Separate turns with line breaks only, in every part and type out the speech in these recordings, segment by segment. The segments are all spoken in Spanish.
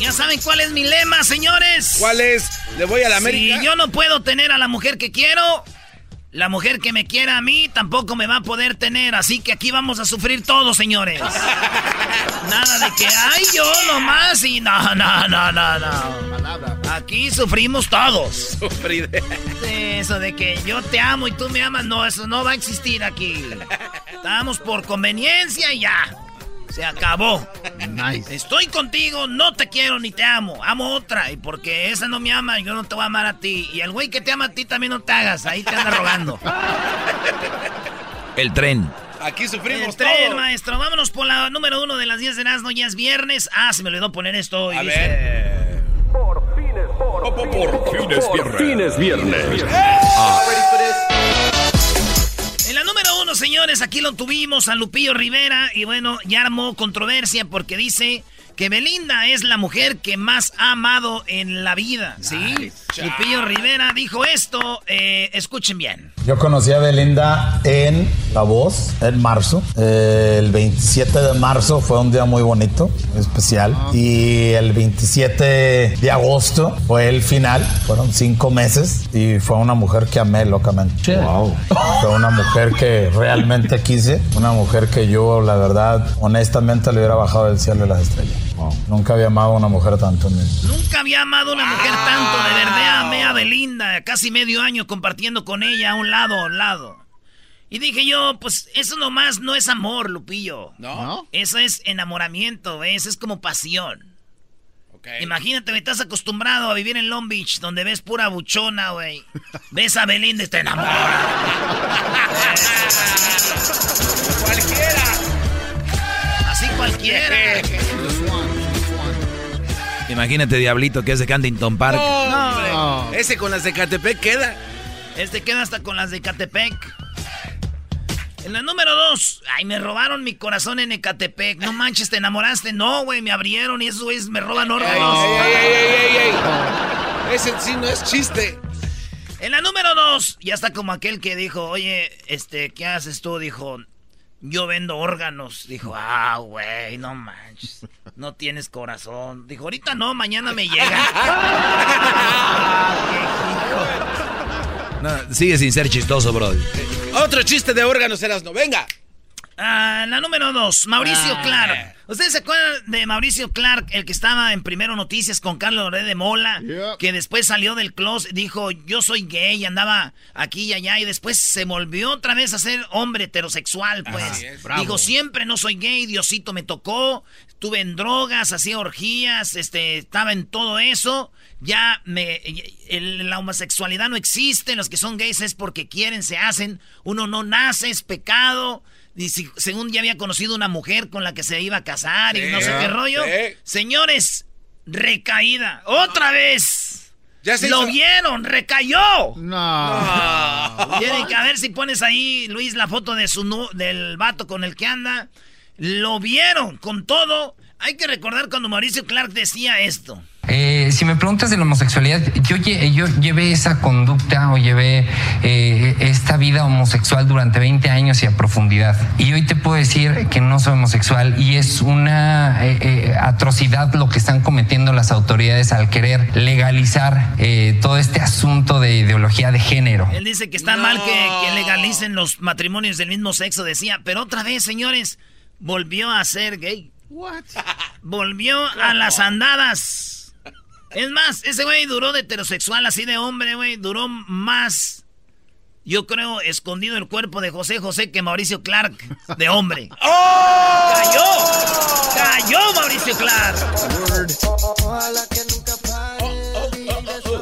Ya saben cuál es mi lema, señores.
¿Cuál es? Le voy a la América.
Si yo no puedo tener a la mujer que quiero, la mujer que me quiera a mí tampoco me va a poder tener. Así que aquí vamos a sufrir todos, señores. Nada de que, ay, yo nomás y no, no, no, no, no. Aquí sufrimos todos. Eso de que yo te amo y tú me amas, no, eso no va a existir aquí. Estamos por conveniencia y ya. Se acabó. Estoy contigo, no te quiero ni te amo. Amo otra. Y porque esa no me ama, yo no te voy a amar a ti. Y el güey que te ama a ti también no te hagas. Ahí te anda rogando.
El tren.
Aquí sufrimos
El tren,
todo.
maestro. Vámonos por la número uno de las 10 de Nazno. Ya es viernes. Ah, se me olvidó poner esto. hoy,
A
dice.
ver.
Por fines viernes.
En señores, aquí lo tuvimos a Lupillo Rivera y bueno, ya armó controversia porque dice que Belinda es la mujer que más ha amado en la vida, ¿sí? Lupillo Rivera dijo esto, eh, escuchen bien.
Yo conocí a Belinda en La Voz en marzo. Eh, el 27 de marzo fue un día muy bonito, especial. Y el 27 de agosto fue el final. Fueron cinco meses y fue una mujer que amé locamente. Wow. Fue una mujer que realmente quise. Una mujer que yo, la verdad, honestamente le hubiera bajado del cielo y las estrellas. Nunca había amado a una mujer tanto vida.
Nunca había amado a una mujer tanto, de verdad, amé a Belinda, casi medio año compartiendo con ella a un lado, a un lado. Y dije yo, pues eso nomás no es amor, Lupillo.
¿No?
Eso es enamoramiento, ¿ves? Es como pasión.
Ok.
Imagínate, me estás acostumbrado a vivir en Long Beach, donde ves pura buchona, güey. Ves a Belinda y te enamoras.
Cualquiera.
Así cualquiera.
Imagínate, Diablito, que es de Cantington Park.
No, hombre. Ese con las de Catepec queda.
Este queda hasta con las de Ecatepec. En la número dos, ay, me robaron mi corazón en Ecatepec. No manches, te enamoraste. No, güey, me abrieron y esos güeyes me roban
Ey,
órganos.
ey, ey, ey, ey, ey. Ese sí no es chiste.
En la número dos, ya está como aquel que dijo, oye, este, ¿qué haces tú? Dijo, yo vendo órganos. Dijo, ah, güey, no manches. No tienes corazón. Dijo, ahorita no, mañana me llega.
No, sigue sin ser chistoso, bro.
Otro chiste de órganos eras no. Venga.
Ah, la número dos, Mauricio
Ah.
Clark. ¿Ustedes se acuerdan de Mauricio Clark, el que estaba en Primero Noticias con Carlos Loré de Mola? Que después salió del closet, dijo, yo soy gay, andaba aquí y allá, y después se volvió otra vez a ser hombre heterosexual, pues. Dijo, siempre no soy gay, Diosito me tocó, estuve en drogas, hacía orgías, este, estaba en todo eso. Ya me, el- la homosexualidad no existe, los que son gays es porque quieren, se hacen, uno no nace, es pecado. Y si- según ya había conocido una mujer con la que se iba a casar y no sé qué rollo.
sí.
Señores, recaída. ¡Otra vez!
Ya se
¡Lo
hizo-
vieron! ¡Recayó! Tienen que a ver si pones ahí, Luis, la foto de su nu- del vato con el que anda. lo vieron con todo. Hay que recordar cuando Mauricio Clark decía esto.
Eh, si me preguntas de la homosexualidad, yo, yo llevé esa conducta o llevé eh, esta vida homosexual durante 20 años y a profundidad. Y hoy te puedo decir que no soy homosexual y es una eh, atrocidad lo que están cometiendo las autoridades al querer legalizar todo este asunto de ideología de género.
Él dice que está mal que, que legalicen los matrimonios del mismo sexo, decía, pero otra vez, señores, volvió a ser gay. What? Volvió a las andadas. Es más, ese güey duró de heterosexual, así de hombre, güey. Duró más, yo creo, escondido el cuerpo de José José que Mauricio Clark, de hombre. ¡Oh! ¡Cayó! ¡Cayó Mauricio Clark!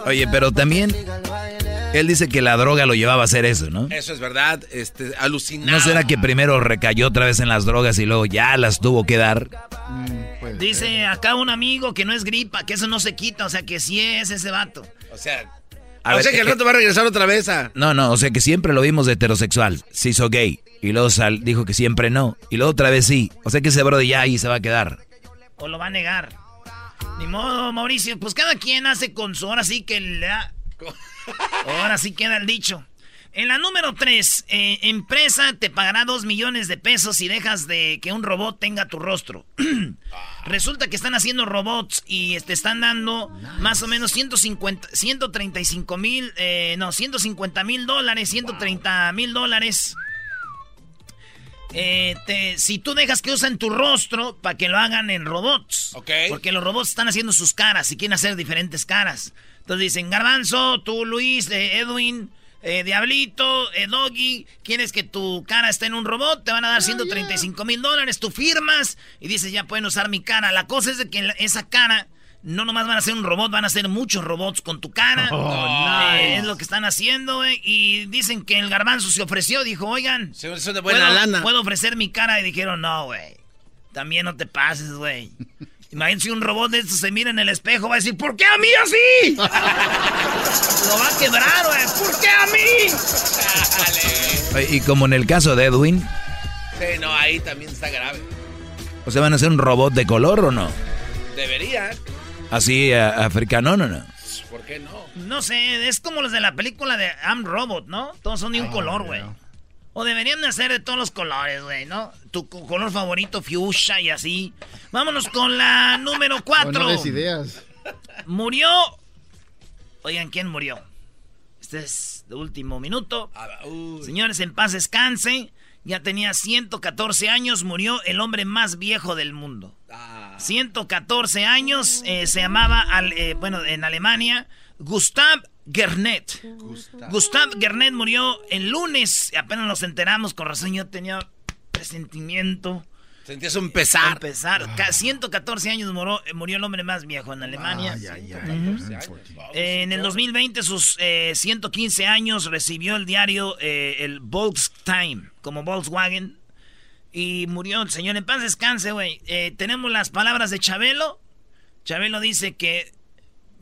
Oye, pero también él dice que la droga lo llevaba a hacer eso, ¿no?
Eso es verdad, este, alucinado.
¿No será que primero recayó otra vez en las drogas y luego ya las tuvo que dar?
Mm, dice acá un amigo que no es gripa, que eso no se quita, o sea que sí es ese vato.
O sea, a o sea que el rato va a regresar otra vez a...
No, no, o sea que siempre lo vimos de heterosexual, se hizo gay, y luego sal, dijo que siempre no, y luego otra vez sí, o sea que ese brody ya ahí se va a quedar.
O lo va a negar. Ni modo, Mauricio, pues cada quien hace con su hora sí que le da... Ahora sí queda el dicho. En la número 3, eh, empresa te pagará 2 millones de pesos si dejas de que un robot tenga tu rostro. Resulta que están haciendo robots y te están dando más o menos 150, 135 mil, eh, no, 150 mil dólares, 130 mil dólares. Eh, si tú dejas que usen tu rostro para que lo hagan en robots. Porque los robots están haciendo sus caras y quieren hacer diferentes caras. Entonces dicen, Garbanzo, tú Luis, eh, Edwin, eh, Diablito, eh, Doggy, quieres que tu cara esté en un robot, te van a dar 135 mil dólares, tú firmas y dices, ya pueden usar mi cara. La cosa es de que esa cara no nomás van a ser un robot, van a ser muchos robots con tu cara. Oh, es lo que están haciendo, Y dicen que el garbanzo se ofreció, dijo, oigan,
se de buena
¿puedo,
lana.
puedo ofrecer mi cara. Y dijeron, no, güey. También no te pases, güey. Imagínate si un robot de estos se mira en el espejo, va a decir, ¿por qué a mí así? Lo va a quebrar, güey. ¿Por qué a
mí? Y como en el caso de Edwin.
Sí, no, ahí también está grave.
O sea, ¿van a hacer un robot de color o no?
Debería.
¿Así eh, africano o no?
¿Por qué no?
No sé, es como los de la película de I'm Robot, ¿no? Todos son de un color, güey. O deberían de hacer de todos los colores, güey, ¿no? Tu color favorito, fuchsia y así. Vámonos con la número 4.
No ideas.
Murió. Oigan, ¿quién murió? Este es de último minuto. Ah, Señores, en paz descanse. Ya tenía 114 años, murió el hombre más viejo del mundo. 114 ah. años, eh, se llamaba, eh, bueno, en Alemania, Gustav Gernet. Gustav. Gernet murió el lunes. Apenas nos enteramos, con razón yo tenía presentimiento.
Sentías un pesar.
pesar. 114 años murió, murió, el hombre más viejo en Alemania. en el 2020, sus 115 eh, años, recibió el diario eh, el Volkswagen, como Volkswagen. Y murió el señor. En paz descanse, güey. Eh, tenemos las palabras de Chabelo. Chabelo dice que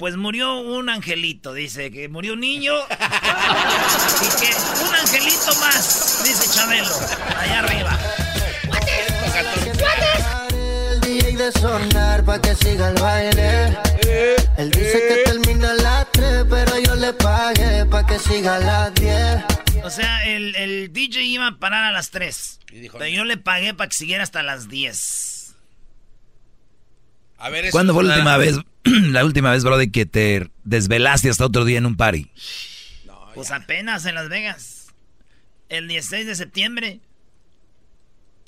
pues murió un angelito, dice que murió un niño y que un angelito más, dice Chabelo, allá arriba.
de sonar pa' que siga el baile. Él dice que termina a las 3, pero yo le pagué pa' que siga a las 10.
O sea, el, el, DJ iba a parar a las 3. pero yo le pagué para que siguiera hasta las 10.
A ver, ¿Cuándo fue la última vez, la última vez, brother, que te desvelaste hasta otro día en un party?
pues apenas en Las Vegas. El 16 de septiembre.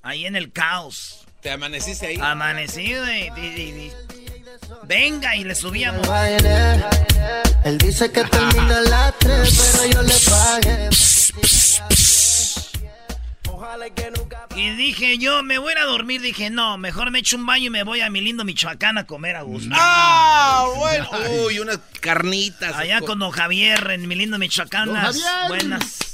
Ahí en el caos.
¿Te amaneciste ahí?
Amanecí, Venga, y le subíamos.
Él dice que termina la 3, pero yo le pagué.
Y dije yo, me voy a dormir. Dije, no, mejor me echo un baño y me voy a mi lindo Michoacán a comer a gusto.
¡Ah! Bueno. Uy, unas carnitas.
Allá con don Javier en mi lindo Michoacán. buenas.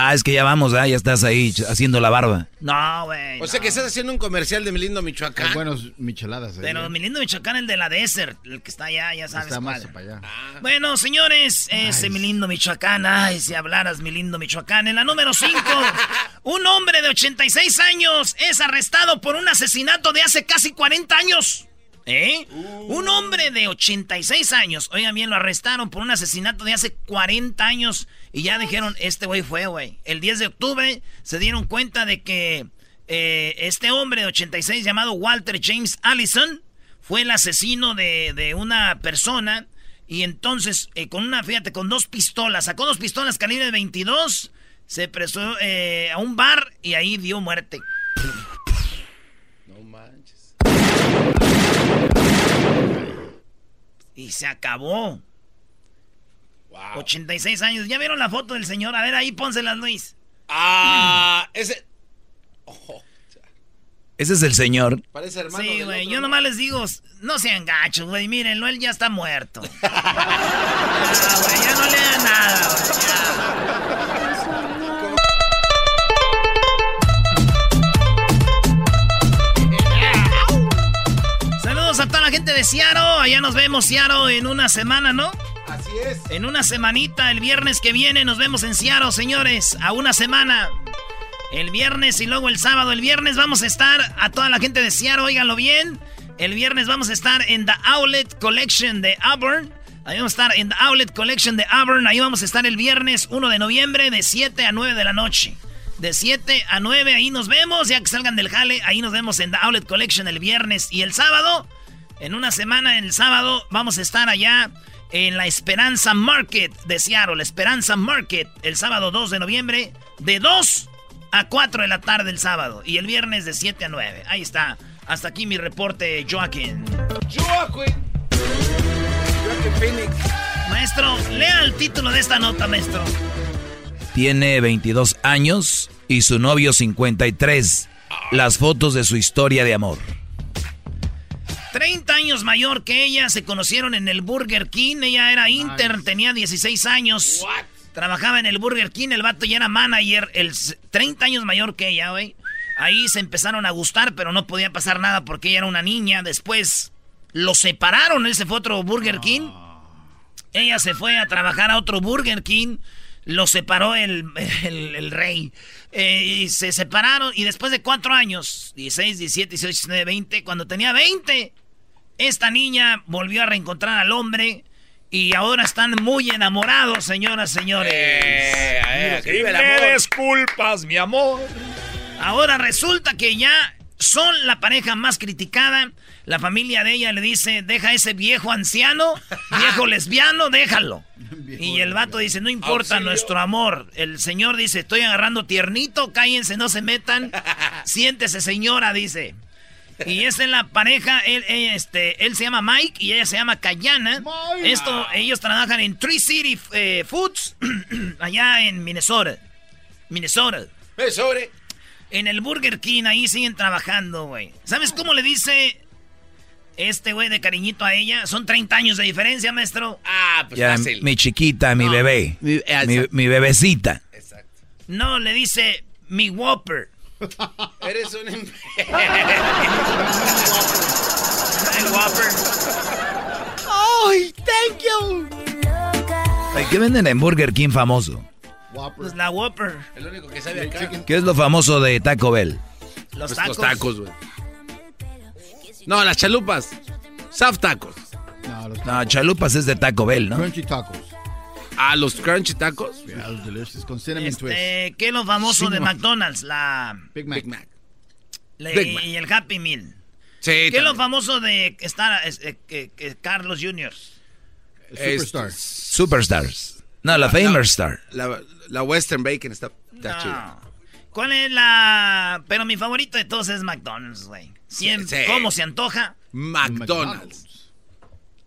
Ah, es que ya vamos, ¿ah? ya estás ahí haciendo la barba.
No, güey.
O sea que estás haciendo un comercial de mi lindo Michoacán.
Hay buenos micheladas ahí.
Pero
¿eh?
mi lindo Michoacán, el de la Desert, el que está allá, ya sabes
Está más para allá.
Bueno, señores, ese mi lindo Michoacán. Ay, si hablaras, mi lindo Michoacán. En la número 5, un hombre de 86 años es arrestado por un asesinato de hace casi 40 años. ¿Eh? Un hombre de 86 años, oigan bien, lo arrestaron por un asesinato de hace 40 años y ya dijeron, este güey fue, güey. El 10 de octubre se dieron cuenta de que eh, este hombre de 86 llamado Walter James Allison fue el asesino de, de una persona y entonces eh, con una, fíjate, con dos pistolas, sacó dos pistolas calibre 22, se presó eh, a un bar y ahí dio muerte.
No manches.
Y se acabó. 86 años. ¿Ya vieron la foto del señor? A ver, ahí pónselas, Luis.
Ah, ese. Ojo,
Ese es el señor.
parece hermano.
Sí, güey. Yo
¿no?
nomás les digo, no sean gachos, güey. Mírenlo, él ya está muerto. Ah, güey, ya no le da nada, güey. ya. Saludos a toda la gente de Seattle. Allá nos vemos, Seattle, en una semana, ¿no? En una semanita, el viernes que viene, nos vemos en Seattle, señores. A una semana. El viernes y luego el sábado. El viernes vamos a estar, a toda la gente de Seattle, óiganlo bien. El viernes vamos a estar en The Outlet Collection de Auburn. Ahí vamos a estar en The Outlet Collection de Auburn. Ahí vamos a estar el viernes 1 de noviembre de 7 a 9 de la noche. De 7 a 9, ahí nos vemos. Ya que salgan del jale, ahí nos vemos en The Outlet Collection el viernes. Y el sábado, en una semana, el sábado, vamos a estar allá en la Esperanza Market de Seattle. La Esperanza Market, el sábado 2 de noviembre, de 2 a 4 de la tarde el sábado. Y el viernes de 7 a 9. Ahí está. Hasta aquí mi reporte, Joaquín.
Joaquín. Joaquín Phoenix.
Maestro, lea el título de esta nota, maestro.
Tiene 22 años y su novio 53. Las fotos de su historia de amor.
30 años mayor que ella, se conocieron en el Burger King. Ella era intern, tenía 16 años. Trabajaba en el Burger King, el vato ya era manager, el s- 30 años mayor que ella, güey. Ahí se empezaron a gustar, pero no podía pasar nada porque ella era una niña. Después lo separaron, él se fue a otro Burger King. Ella se fue a trabajar a otro Burger King. Lo separó el, el- el rey. Eh, y se separaron. Y después de cuatro años, 16, 17, 18, 19, 20, cuando tenía 20, esta niña volvió a reencontrar al hombre. Y ahora están muy enamorados, señoras, señores.
Eh, eh,
Me
amor.
disculpas, mi amor.
Ahora resulta que ya son la pareja más criticada. La familia de ella le dice, deja ese viejo anciano, viejo lesbiano, déjalo. Y el vato dice, no importa
Auxilio.
nuestro amor. El señor dice, estoy agarrando tiernito, cállense, no se metan. Siéntese, señora, dice. Y esa es la pareja, él, ella, este, él se llama Mike y ella se llama Cayana. Esto, ellos trabajan en Tree City eh, Foods, allá en Minnesota. Minnesota.
Sobre.
En el Burger King ahí siguen trabajando, güey. ¿Sabes cómo le dice este güey de cariñito a ella? Son 30 años de diferencia, maestro.
Ah, pues
Ya,
fácil.
mi chiquita, mi
No.
bebé.
Mi-
Mi, mi bebecita.
Exacto.
No, le dice mi Whopper.
Eres un.
El Whopper.
¡Ay, thank you! ¿Qué venden en Burger King famoso?
Pues la Whopper.
El único que sabe acá.
¿Qué es lo famoso de Taco Bell?
Los
Pues
tacos.
Los tacos, güey. No, las chalupas. Soft tacos.
No, los
No, chalupas es de Taco Bell, ¿no?
crunchy tacos.
Ah, los crunchy tacos.
Yeah, delicious. Con cinnamon twist.
Este, ¿qué es lo famoso de
Cinnamon.
McDonald's? La,
Big Mac.
Big Mac.
la-
Big Mac.
y el Happy Meal.
Sí,
¿Qué es lo
también.
famoso de estar es- eh, que- que Carlos Jr.?
Superstar.
Superstars. No, la Famer Star.
La, la Western Bacon está, está chida.
No. ¿Cuál es la...? Pero mi favorito de todos es McDonald's, güey. Siempre,
Sí.
¿Cómo se antoja?
McDonald's.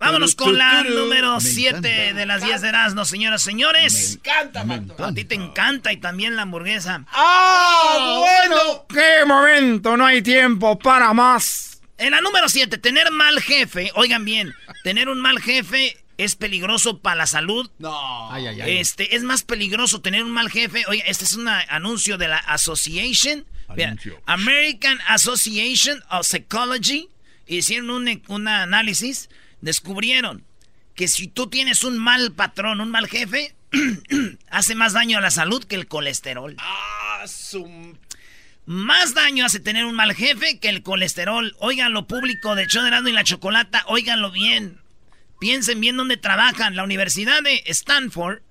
Vámonos con la número
Me
7
encanta.
de las 10 de Erasmo, señoras, señores.
Canta,
A ti te encanta y también la hamburguesa.
¡Ah, bueno!
¡Qué momento! No hay tiempo para más.
En la número 7, tener mal jefe. Oigan bien, tener un mal jefe es peligroso para la salud.
No.
Ay, ay, ay.
Este, es más peligroso tener un mal jefe. Oye, este es un anuncio de la Association. Mira. American Association of Psychology. Hicieron un, un análisis. Descubrieron que si tú tienes un mal patrón, un mal jefe, hace más daño a la salud que el colesterol.
Ah, su...
Más daño hace tener un mal jefe que el colesterol. Óiganlo público de Choderando y la Chocolata, óiganlo bien. Piensen bien dónde trabajan. La Universidad de Stanford,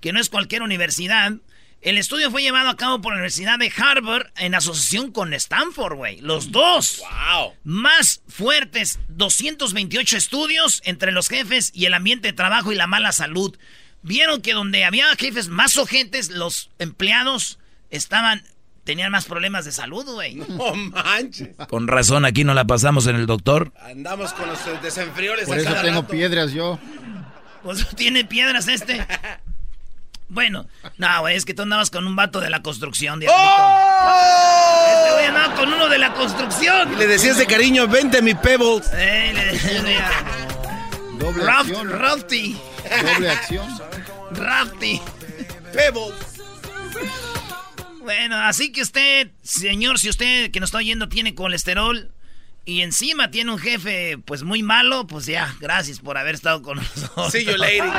que no es cualquier universidad, el estudio fue llevado a cabo por la Universidad de Harvard en asociación con Stanford, güey. Los dos.
Wow.
Más fuertes, 228 estudios entre los jefes y el ambiente de trabajo y la mala salud. Vieron que donde había jefes más ojentes, los empleados estaban tenían más problemas de salud, güey.
No manches.
Con razón, aquí no la pasamos en el doctor.
Andamos con los desenfrioles
Por
a
eso
cada
tengo
rato.
piedras yo.
Pues tiene piedras este. Bueno, no, güey, es que tú andabas con un vato de la construcción, diablito. Este güey andaba con uno de la construcción.
¡Oh! Y le decías de cariño, vente mi Pebbles.
Eh, le decía,
Doble
Raft-
acción.
Rafty.
Doble acción.
Rafty.
Pebbles.
Bueno, así que usted, señor, si usted que nos está oyendo tiene colesterol y encima tiene un jefe pues muy malo, pues ya, gracias por haber estado con nosotros.
See you, lady.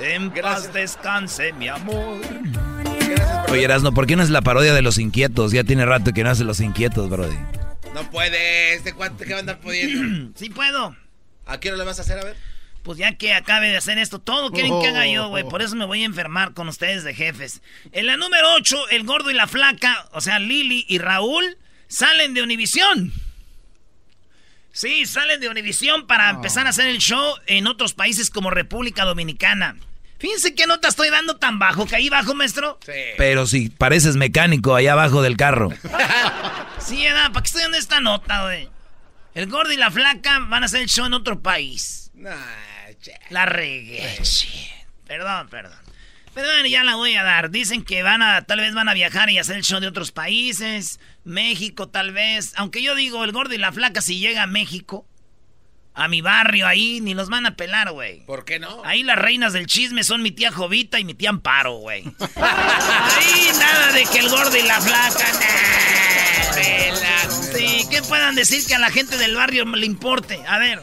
En paz descanse, mi amor.
Oye, Erasno, ¿por qué no es la parodia de los inquietos? Ya tiene rato que no hace los inquietos, brody.
No puede, este cuate que va a andar pudiendo.
Sí puedo.
¿A qué hora le vas a hacer? A ver.
Pues ya que acabe de hacer esto, todo quieren que haga yo, güey.
Oh.
Por eso me voy a enfermar con ustedes de jefes. En la número 8, el gordo y la flaca, o sea, Lili y Raúl, salen de Univisión. Sí, salen de Univisión para empezar a hacer el show en otros países como República Dominicana. Fíjense qué nota estoy dando tan bajo, que ahí bajo, maestro.
Sí.
Pero si pareces mecánico allá abajo del carro.
Sí, ¿verdad? ¿Para qué estoy dando esta nota, güey? El gordo y la flaca van a hacer el show en otro país.
Nah.
La regué. Perdón, perdón. Pero bueno, ya la voy a dar. Dicen que van a, tal vez van a viajar y hacer el show de otros países. México, tal vez. Aunque yo digo, el gordo y la flaca, si llega a México, a mi barrio ahí, ni los van a pelar, güey.
¿Por qué no?
Ahí las reinas del chisme son mi tía Jovita y mi tía Amparo, güey. Ahí nada de que el gordo y la flaca. nah. Sí, ¿qué puedan decir que a la gente del barrio le importe? A ver,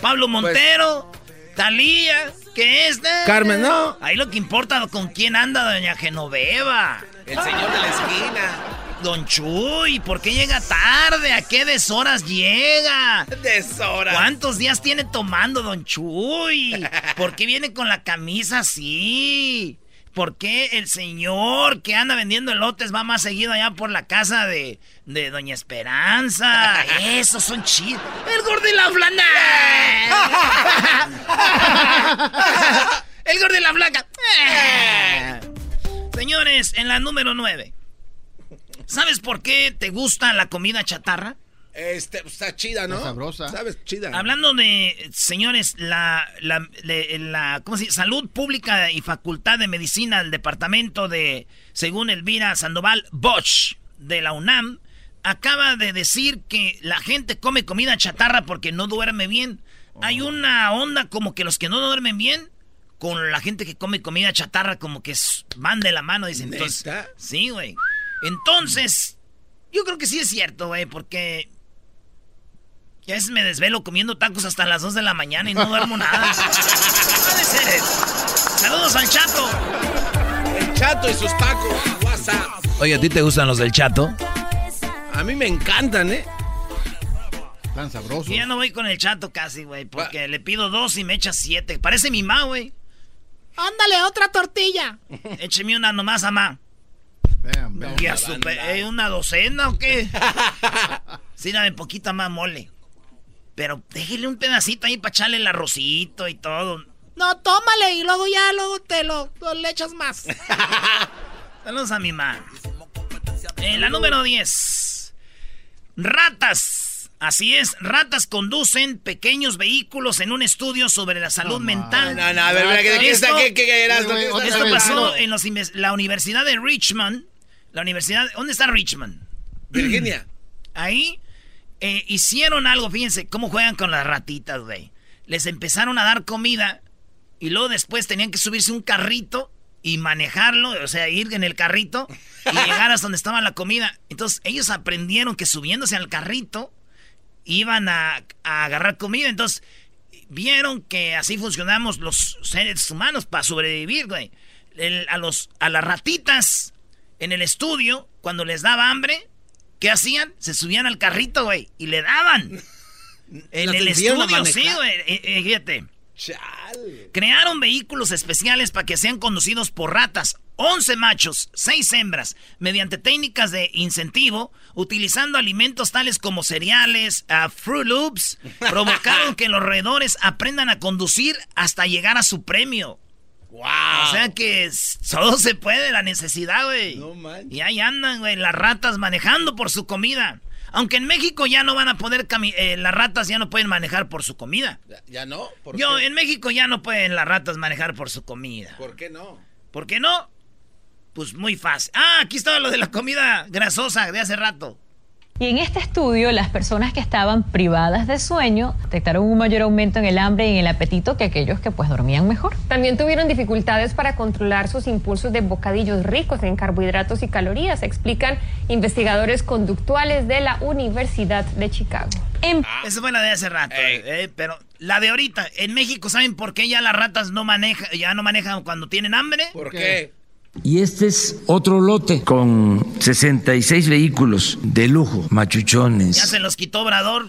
Pablo Montero, Talía, ¿qué es? Nah,
Carmen, no.
Ahí lo que importa con quién anda doña Genoveva.
El señor de la esquina.
Don Chuy, ¿por qué llega tarde? ¿A qué deshoras llega?
Deshora.
¿Cuántos días tiene tomando Don Chuy? ¿Por qué viene con la camisa así? ¿Por qué el señor que anda vendiendo elotes va más seguido allá por la casa de, de Doña Esperanza? Esos son chidos. ¡El gordo y la flaca! ¡El gordo y la flaca! Señores, en la número 9. ¿Sabes por qué te gusta la comida chatarra?
Este, está chida, ¿no?
Está sabrosa.
¿Sabes? Chida.
Hablando de, señores, la, la, la- ¿cómo se dice? Salud Pública y Facultad de Medicina del Departamento de, según Elvira Sandoval Bosch, de la UNAM, acaba de decir que la gente come comida chatarra porque no duerme bien. Hay una onda como que los que no duermen bien, con la gente que come comida chatarra, como que van de la mano, dicen. Entonces,
¿Neta?
sí, güey. Entonces, yo creo que sí es cierto, güey, porque ya a veces me desvelo comiendo tacos hasta las 2 de la mañana y no duermo nada. Puede ser. Saludos al chato.
El chato y sus tacos. WhatsApp.
Oye, ¿a ti te gustan los del chato?
A mí me encantan, ¿eh?
Tan sabrosos.
Yo ya no voy con el chato casi, güey, porque le pido dos y me echa siete. Parece mi ma, güey. Ándale, otra tortilla. Écheme una nomás, mamá. Y a su ¿eh, ¿Una docena o qué? Sí, dame poquita más mole. Pero déjele un pedacito ahí para echarle el arrocito y todo. No, tómale y luego ya luego te lo, le echas más. Saludos a mi mamá. En la número 10. Ratas. Así es, ratas conducen pequeños vehículos en un estudio sobre la salud mental.
No, no, a ver, mira, ¿qué, está, qué, qué, qué
Esto pasó en los la Universidad de Richmond. La Universidad. ¿Dónde está Richmond?
Virginia.
Ahí eh, hicieron algo, fíjense, cómo juegan con las ratitas, güey. les empezaron a dar comida y luego después tenían que subirse un carrito y manejarlo, o sea, ir en el carrito y llegar hasta donde estaba la comida. Entonces ellos aprendieron que subiéndose al carrito iban a, a agarrar comida. Entonces vieron que así funcionamos los seres humanos para sobrevivir, güey. El- a, los, a las ratitas en el estudio, cuando les daba hambre, ¿qué hacían? Se subían al carrito, güey, y le daban. En el estudio, sí, güey. eh, eh, fíjate. Crearon vehículos especiales para que sean conducidos por ratas. 11 machos, 6 hembras, mediante técnicas de incentivo, utilizando alimentos tales como cereales, ah, Fruit Loops, provocaron que los roedores aprendan a conducir hasta llegar a su premio. O sea que todo se puede, la necesidad, güey. y ahí andan, güey, las ratas manejando por su comida. Aunque en México ya no van a poder, cami- eh, las ratas ya no pueden manejar por su comida.
¿Ya, ya no? ¿Por
Yo,
qué?
en México ya no pueden las ratas manejar por su comida.
¿Por qué no?
¿Por qué no? Pues muy fácil. Ah, aquí estaba lo de la comida grasosa de hace rato.
Y en este estudio, las personas que estaban privadas de sueño detectaron un mayor aumento en el hambre y en el apetito que aquellos que pues dormían mejor.
También tuvieron dificultades para controlar sus impulsos de bocadillos ricos en carbohidratos y calorías, explican investigadores conductuales de la Universidad de Chicago. En
Esa fue la de hace rato. eh, pero la de ahorita, en México, ¿saben por qué ya las ratas no manejan, ya no manejan cuando tienen hambre?
¿Por qué?
Y este es otro lote con 66 vehículos de lujo,
Ya
machuchones.
se los quitó Obrador.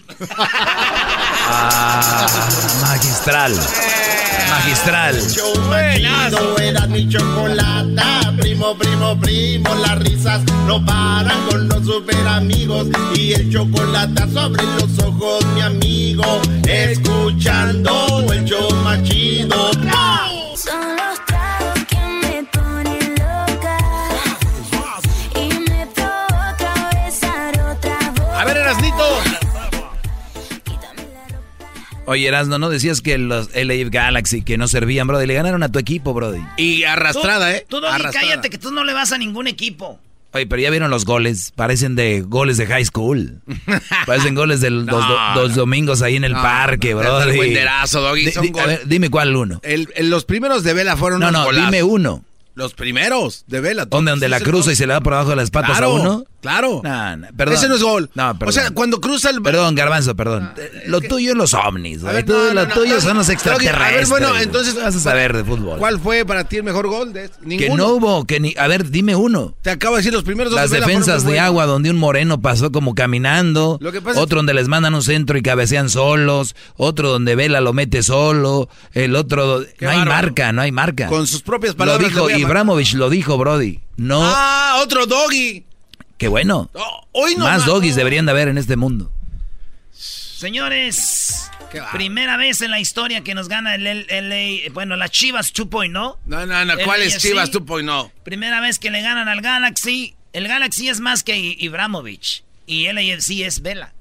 Ah, magistral. Magistral.
Era mi chocolata. Primo, primo, primo, las risas no paran con los super amigos. Y el chocolate sobre los ojos, mi amigo. Escuchando el show más chido.
Oye, Erasno, ¿no decías que los LA Galaxy que no servían, Brody? Le ganaron a tu equipo, Brody.
Y arrastrada, ¿eh?
Tú, Doggy,
Arrastrada.
cállate que tú no le vas a ningún equipo.
Oye, pero ya vieron los goles. Parecen de goles de high school. Parecen goles de los,
No,
do- dos domingos ahí en el
No,
parque,
no,
Brody.
es buen derazo, Doggy,
Di-
son
di- a
gol-
ver, dime cuál uno.
El- el- los primeros de Vela fueron
No,
unos
no,
golazos.
dime uno.
Los primeros de Vela.
¿Dónde, donde
Ese
la cruza y se le da por abajo de las patas
Claro,
a uno?
Claro.
No, no, perdón.
Ese no es gol.
No, perdón.
O sea, cuando cruza el...
Perdón, Garbanzo, perdón. lo tuyo es los ovnis,
ver,
lo tuyo son los extraterrestres.
A ver, bueno, entonces...
Vas a saber de fútbol.
¿Cuál fue para ti el mejor gol? De Ninguno.
Que no hubo, que ni... A ver, dime uno.
Te acabo de decir los primeros dos
Las defensas de agua donde un moreno pasó como caminando,
Lo que pasa es
otro donde les mandan un centro y cabecean solos, otro donde Vela lo mete solo, el otro
Qué
no hay
bárbaro.
marca, no hay marca.
Con sus propias
Lo
palabras. le
dijo. Ibramovich, lo dijo Brody. No,
Ah, otro doggy.
Qué bueno.
Hoy no
Más
más,
doggies
no.
deberían de haber en este mundo.
Señores, primera vez en la historia que nos gana el LA, bueno, las Chivas 2.0.
No, no, no. ¿Cuál es. Chivas 2.0?
Primera vez que le ganan al Galaxy. El Galaxy es más que I- Ibramovich. Y LAFC es Vela.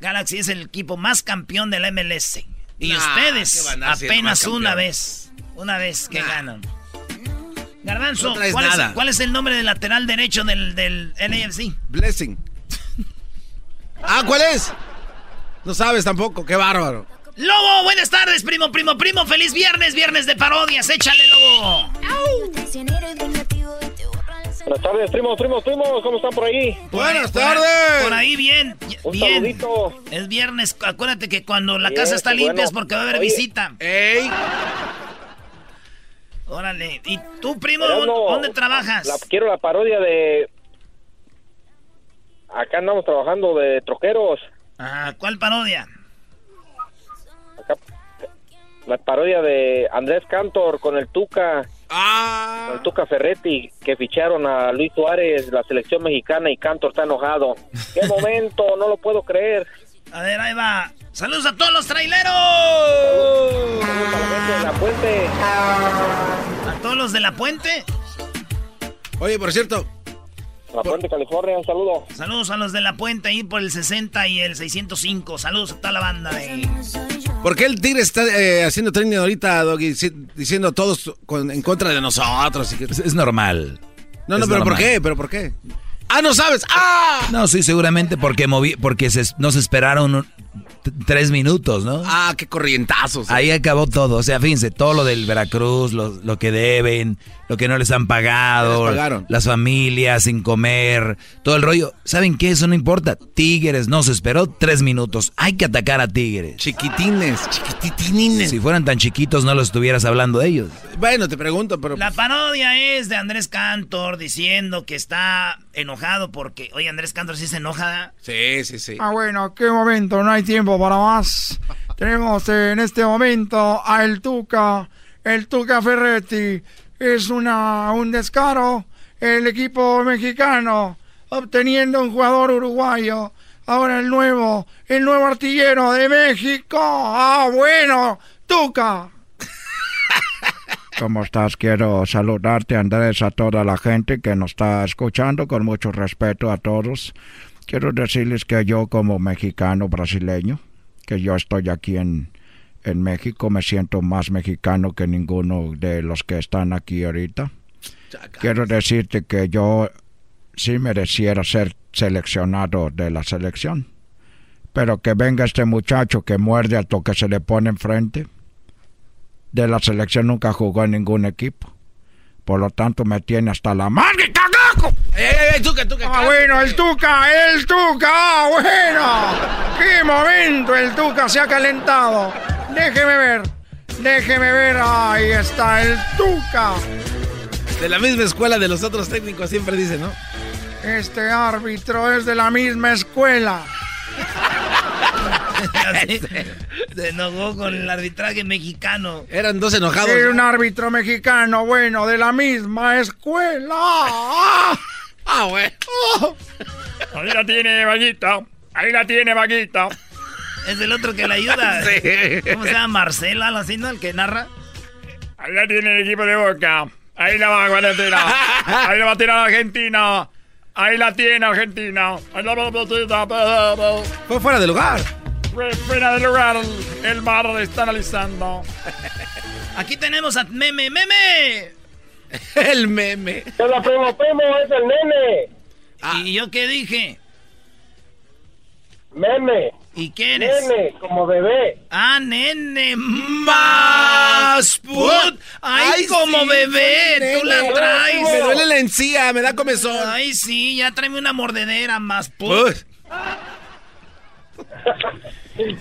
Galaxy es el equipo más campeón del MLS. Y
Nah,
ustedes
¿qué van a ser
apenas una vez. Una vez que ganan. Garbanzo,
No
¿cuál, es,
nada.
cuál es el nombre del lateral derecho del, del LAFC?
Blessing. ah, ¿cuál es? No sabes tampoco. Qué bárbaro.
Lobo, buenas tardes, primo, primo, primo. Feliz viernes, viernes de parodias. Échale, Lobo.
Buenas tardes, primos, primos, primos, ¿cómo están por ahí?
Buenas
Por-
tardes.
Por ahí bien,
Un
bien.
saludito.
Es viernes, acuérdate que cuando la
Bien,
casa está limpia
bueno.
es porque va a haber
Oye.
visita.
Ey.
Órale. ¿Y tú, primo, dónde, dónde trabajas?
La, quiero la parodia de... Acá andamos trabajando de troqueros.
Ajá, ¿cuál parodia?
Acá, la parodia de Andrés Cantor con el Tuca.
Ah.
Con el Tuca Ferretti, que ficharon a Luis Suárez, la selección mexicana, y Cantor está enojado. ¡Qué momento! No lo puedo creer.
A ver, ahí va. ¡Saludos a todos los traileros!
La puente.
A todos los de la puente.
Oye, por cierto.
La Puente, California, un saludo.
Saludos a los de la puente ahí por el 60 y el 605. Saludos a toda la banda de...
¿Por qué el Tigre está eh, haciendo training ahorita, Doggy, dici- diciendo todos con- en contra de nosotros? y que-
Es, es normal.
No, no,
Es
pero ¿por qué? ¿Pero por qué? Ah, no sabes. ¡Ah!
No, sí, seguramente porque moví, porque se- no se esperaron tres minutos, ¿no?
Ah, qué corrientazos.
Ahí acabó todo. O sea, fíjense, todo lo del Veracruz, lo, lo que deben, lo que no les han pagado,
Les pagaron.
las familias sin comer, todo el rollo. ¿Saben qué? Eso no importa. Tigres no se esperó tres minutos. Hay que atacar a Tigres.
Chiquitines, chiquititines.
Si fueran tan chiquitos, no lo estuvieras hablando de ellos.
Bueno, te pregunto, pero...
La parodia es de Andrés Cantor diciendo que está enojado porque... Oye, Andrés Cantor sí se enoja.
Sí, sí, sí.
Ah, bueno, qué momento, no hay tiempo para más. Tenemos en este momento a El Tuca, el Tuca Ferretti. Es una, un descaro el equipo mexicano obteniendo un jugador uruguayo. Ahora el nuevo, el nuevo artillero de México. Ah, bueno, Tuca. ¿Cómo estás? Quiero saludarte, Andrés, a toda la gente que nos está escuchando, con mucho respeto a todos. Quiero decirles que yo como mexicano brasileño, que yo estoy aquí en, en México, me siento más mexicano que ninguno de los que están aquí ahorita. Quiero decirte que yo sí mereciera ser seleccionado de la selección, pero que venga este muchacho que muerde a lo que se le pone enfrente. De la selección nunca jugó en ningún equipo. Por lo tanto, me tiene hasta la madre, cagaco.
¡Ey, ey, ey, Tuca, Tuca!
Ah, bueno, el Tuca, el Tuca, ah, bueno. ¡Qué momento! El Tuca se ha calentado. Déjeme ver, déjeme ver. Ahí está el Tuca.
De la misma escuela de los otros técnicos siempre dice, ¿no?
Este árbitro es de la misma escuela.
Se enojó con el arbitraje mexicano.
Eran dos enojados.
Era un árbitro mexicano, bueno, de la misma escuela. ¡Ah!
Ah, bueno.
Ahí la tiene, Vaguita. Ahí la tiene, Vaguita.
Es el otro que le ayuda.
Sí.
¿Cómo se llama? Marcela, algo así, ¿no? El que narra.
Ahí la tiene el equipo de Boca. Ahí la va a tirar. Ahí la va a tirar Argentina. Ahí la tiene Argentina. Ahí la va a tirar.
Fue fuera de lugar.
Fue Fuera del lugar. El bar está analizando.
Aquí tenemos a Meme. ¡Meme!
El meme.
Hola, primo, primo, es el nene.
¿Y yo qué dije?
Meme.
¿Y qué eres?
Nene, como bebé.
Ah, nene. Más put. Ay,
Ay,
como
sí,
bebé.
nene.
Tú la traes.
Me duele la encía, me da comezón.
Ay, sí, ya tráeme una mordedera más put.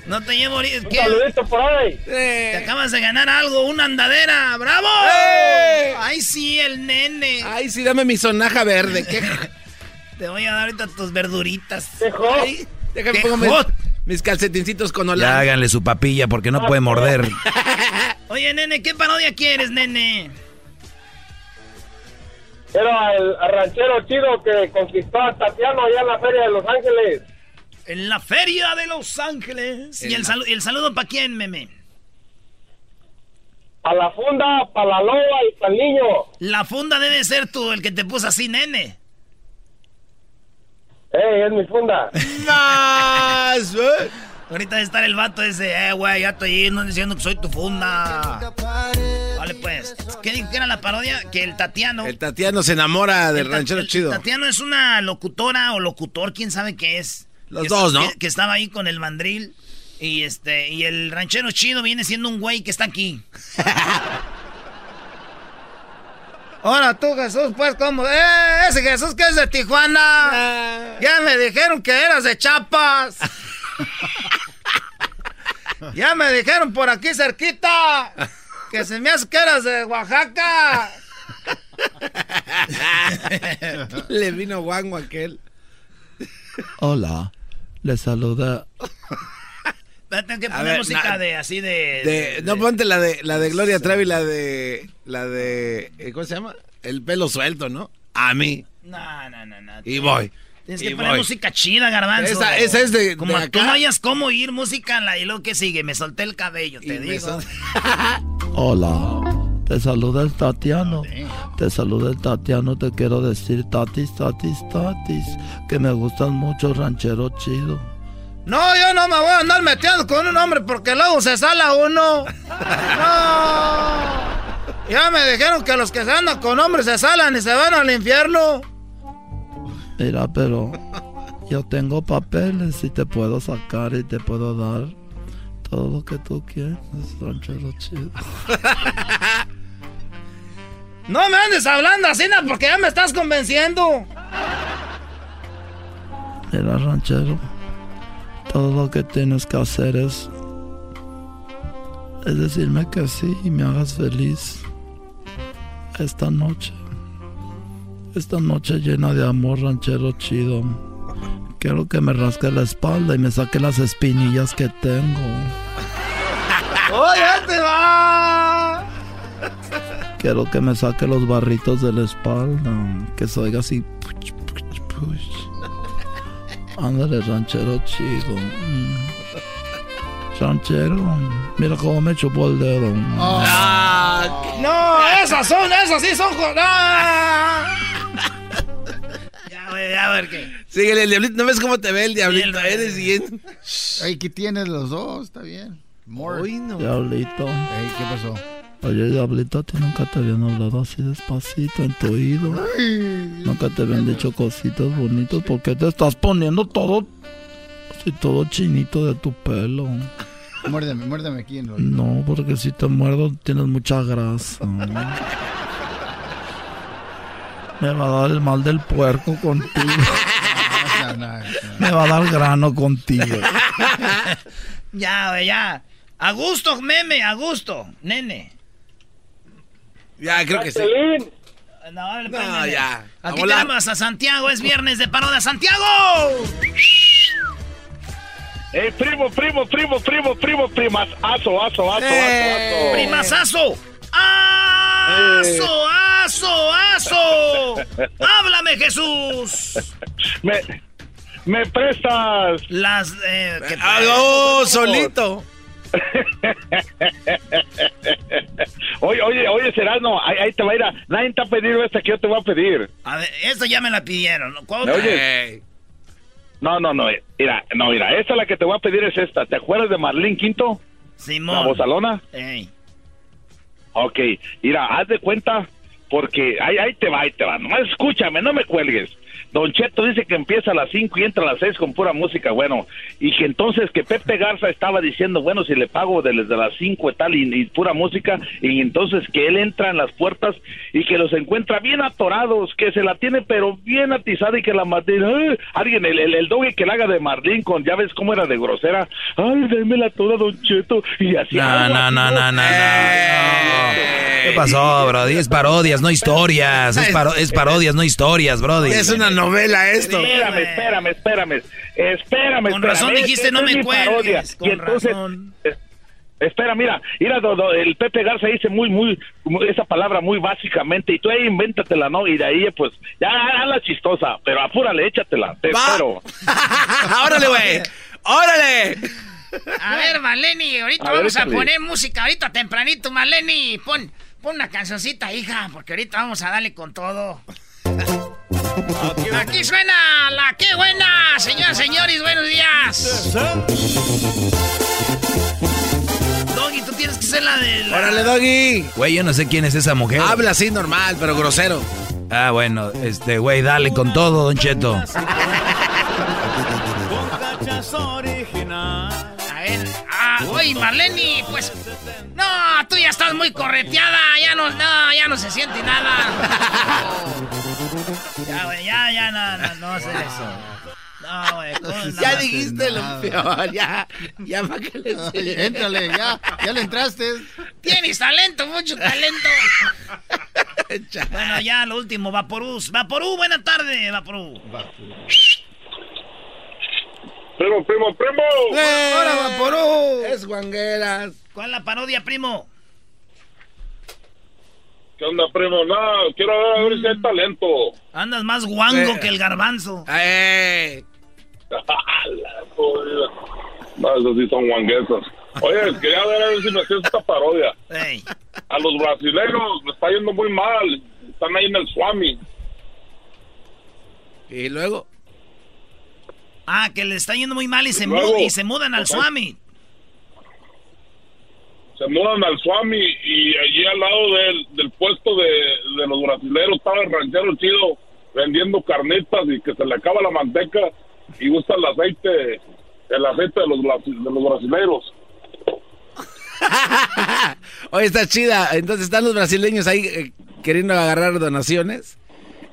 No te llevo.
Un
¿Qué?
saludito por ahí.
Te acabas de ganar algo, una andadera. ¡Bravo!
¡Eh!
Ay, sí, el nene.
Ay, sí, dame mi sonaja verde. ¿Qué?
Te voy a dar ahorita tus verduritas.
¡Qué hot!
Ay,
Déjame
¡Qué
pongo mis, calcetincitos con
Ya
hola.
háganle su papilla porque no puede morder.
Oye, nene, ¿qué parodia quieres, nene?
Era el ranchero chido que conquistó a Tatiano allá en la Feria de Los Ángeles.
En la feria de Los Ángeles. ¿Y el, salu- el saludo para quién, meme?
A la funda, para la loba y para el niño.
La funda debe ser tú, el que te puso así, nene.
¡Ey, es mi funda!
Más.
Ahorita debe estar el vato ese, eh, güey, ya estoy yendo diciendo que soy tu funda. Vale, pues. ¿Qué dijo que era la parodia? Que el Tatiano.
El Tatiano se enamora del
el
ranchero
el
chido.
Tatiano es una locutora o locutor, quién sabe qué es.
Los
Que
dos,
está-
¿no?
Que, que estaba ahí con el mandril. Y este, y el ranchero chido viene siendo un güey que está aquí. Ahora tú, Jesús, pues, ¿cómo? ¡Eh! Ese Jesús que es de Tijuana. Ya me dijeron que eras de Chapas. ya me dijeron por aquí cerquita que se me hace que eras de Oaxaca.
Le vino guango aquel.
Hola, les saluda.
Tengo que poner
ver,
música
na-
de así de.
De-
de-
no, ponte la de, la de Gloria Trevi, la de. La de. eh, ¿Cómo se llama? El pelo suelto, ¿no? A mí.
No, no, no, no.
Y voy.
Tienes
y
que poner
voy.
música chida, garbanzo.
Esa- esa es de-
Como
de
tú
acá.
no hayas cómo ir música en la y luego que sigue. Me solté el cabello, te digo.
sol-
Hola, te saluda el Tatiano. Te saluda el Tatiano. Te quiero decir, Tatis, Tatis, Tatis, que me gustan mucho ranchero chido.
No, yo no me voy a andar metiendo con un hombre porque luego se sala uno. No. Ya me dijeron que los que se andan con hombres se salan y se van al infierno.
Mira, pero
Yo tengo papeles y te puedo sacar y te puedo dar todo lo que tú quieras, ranchero chido.
No me andes hablando así, porque ya me estás convenciendo.
Mira, ranchero, todo lo que tienes que hacer es, es decirme que sí y me hagas feliz esta noche. Esta noche llena de amor, ranchero chido. Quiero que me rasque la espalda y me saque las espinillas que tengo.
¡Oh, ya te va!
Quiero que me saque los barritos de la espalda. Que se oiga así. Ándale, ranchero chido. Mm. Ranchero, mira cómo me chupó el dedo.
No, esas son, esas sí son. ¡Ah! ya, güey, ya, a ver qué.
Síguele, el diablito. ¿No ves cómo te ve el diablito? Eres bien.
Ey, ¿qué tienes los dos? Está bien. More.
Uy, no.
Diablito.
Ey, ¿qué pasó?
Oye, Diablito, a ti nunca te habían hablado así despacito en tu oído. Nunca te habían dicho cositas bonitas. ¿Por qué te estás poniendo todo, así todo chinito de tu pelo?
Muérdeme, muérdeme aquí en los...
No, porque si te muerdo tienes mucha grasa. Me va a dar el mal del puerco contigo.
No, no, no.
Me va a dar grano contigo.
Ya, ya. A gusto, meme, a gusto, nene.
Ya, creo que sí.
No, el
No,
nene.
ya.
Aquí
volar.
tenemos a Santiago, es viernes de parodia. ¡Santiago!
Eh, primo, primo, primo, primo, primo, primas. Aso, aso, aso,
Eh.
aso, aso.
¡Primazazo! ¡Aso, aso, aso! ¡Háblame, Jesús!
Me, me prestas.
Las. Eh, que-
Algo solito.
oye, oye, oye, Serano, ahí, ahí te va a ir a... Nadie te ha pedido esta que yo te voy a pedir.
A ver, esto ya me la pidieron. ¿Cuál
¿Me
otra?
oyes? No, no, no, mira, no, mira, esta la que te voy a pedir es esta. ¿Te acuerdas de Marlene Quinto?
Simón.
La bozalona.
Ey.
Ok, mira, haz de cuenta, porque ahí, ahí te va, ahí te va. Nomás escúchame, no me cuelgues. Don Cheto dice que empieza a las 5 y entra a las 6 con pura música, bueno. Y que entonces que Pepe Garza estaba diciendo, bueno, si le pago de- desde las 5 y tal, y, y pura música, y entonces que él entra en las puertas y que los encuentra bien atorados, que se la tiene pero bien atizada y que la Marlene, ¡ay! alguien, el, el, el que la haga de Marlene con, ya ves cómo era de grosera, ay, démela toda, Don Cheto, y así.
No, no, no, no, no, no. ¿Qué pasó, Brody? Es parodias, no historias. Es, paro- es parodias, no historias, Brody.
Es una novela esto.
Espérame, espérame, espérame, espérame.
Con
espérame.
razón dijiste, no me cuelgues, con
y entonces,
razón.
es- espera, mira, mira, do- do- el Pepe Garza dice muy, muy, muy- esa palabra muy básicamente, y tú ahí invéntatela, ¿no? Y de ahí, pues, ya hazla chistosa, pero apúrale, échatela, te
Va.
espero.
¡Órale, güey! ¡Órale!
A ver, Maleni, ahorita
A ver,
vamos a poner música, ahorita tempranito, Maleni. Pon, pon una cancioncita, hija, porque ahorita vamos a darle con todo. Aquí suena la qué buena, señoras y señores, buenos días. Doggy, tú tienes que ser la de la...
¡Órale, Doggy!
Güey, yo no sé quién es esa mujer.
Habla así normal, pero grosero.
Ah, bueno, este, güey, dale con todo, Don Cheto.
A ver, ah, oye, Marleni, pues... No, tú ya estás muy correteada, ya no, no, ya no se siente nada. Ya, ya, no, no, no hacer eso. No, güey, ¿cómo nada
Ya dijiste lo peor, ya. Ya para que le
Oye, Éntrale, ya, ya le entraste.
Tienes talento, mucho talento. bueno, ya lo último, Vaporús. Vaporú, buena tarde, Vaporú.
Primo, primo, primo.
¡Ahora, Vaporú! Es guangueras.
¿Cuál es la parodia, primo?
¿Qué onda, primo? No, quiero ver, a ver si hay talento.
Andas más guango
Eh.
que el garbanzo.
¡Eh!
No, esos sí son guanguesos. Oye, quería ver a ver si me hacías esta parodia. A los brasileños les está yendo muy mal. Están ahí en el Swami.
Y luego.
Ah, que le está yendo muy mal y se,
Luego.
mu- y se mudan al
Ajá.
Swami.
Se mudan al Swami y allí al lado del, del puesto de, de los brasileños estaba el ranchero chido vendiendo carnitas y que se le acaba la manteca
y gusta el aceite, el aceite de los, de los brasileños.
Oye, está chida. Entonces están los brasileños ahí eh, queriendo agarrar donaciones.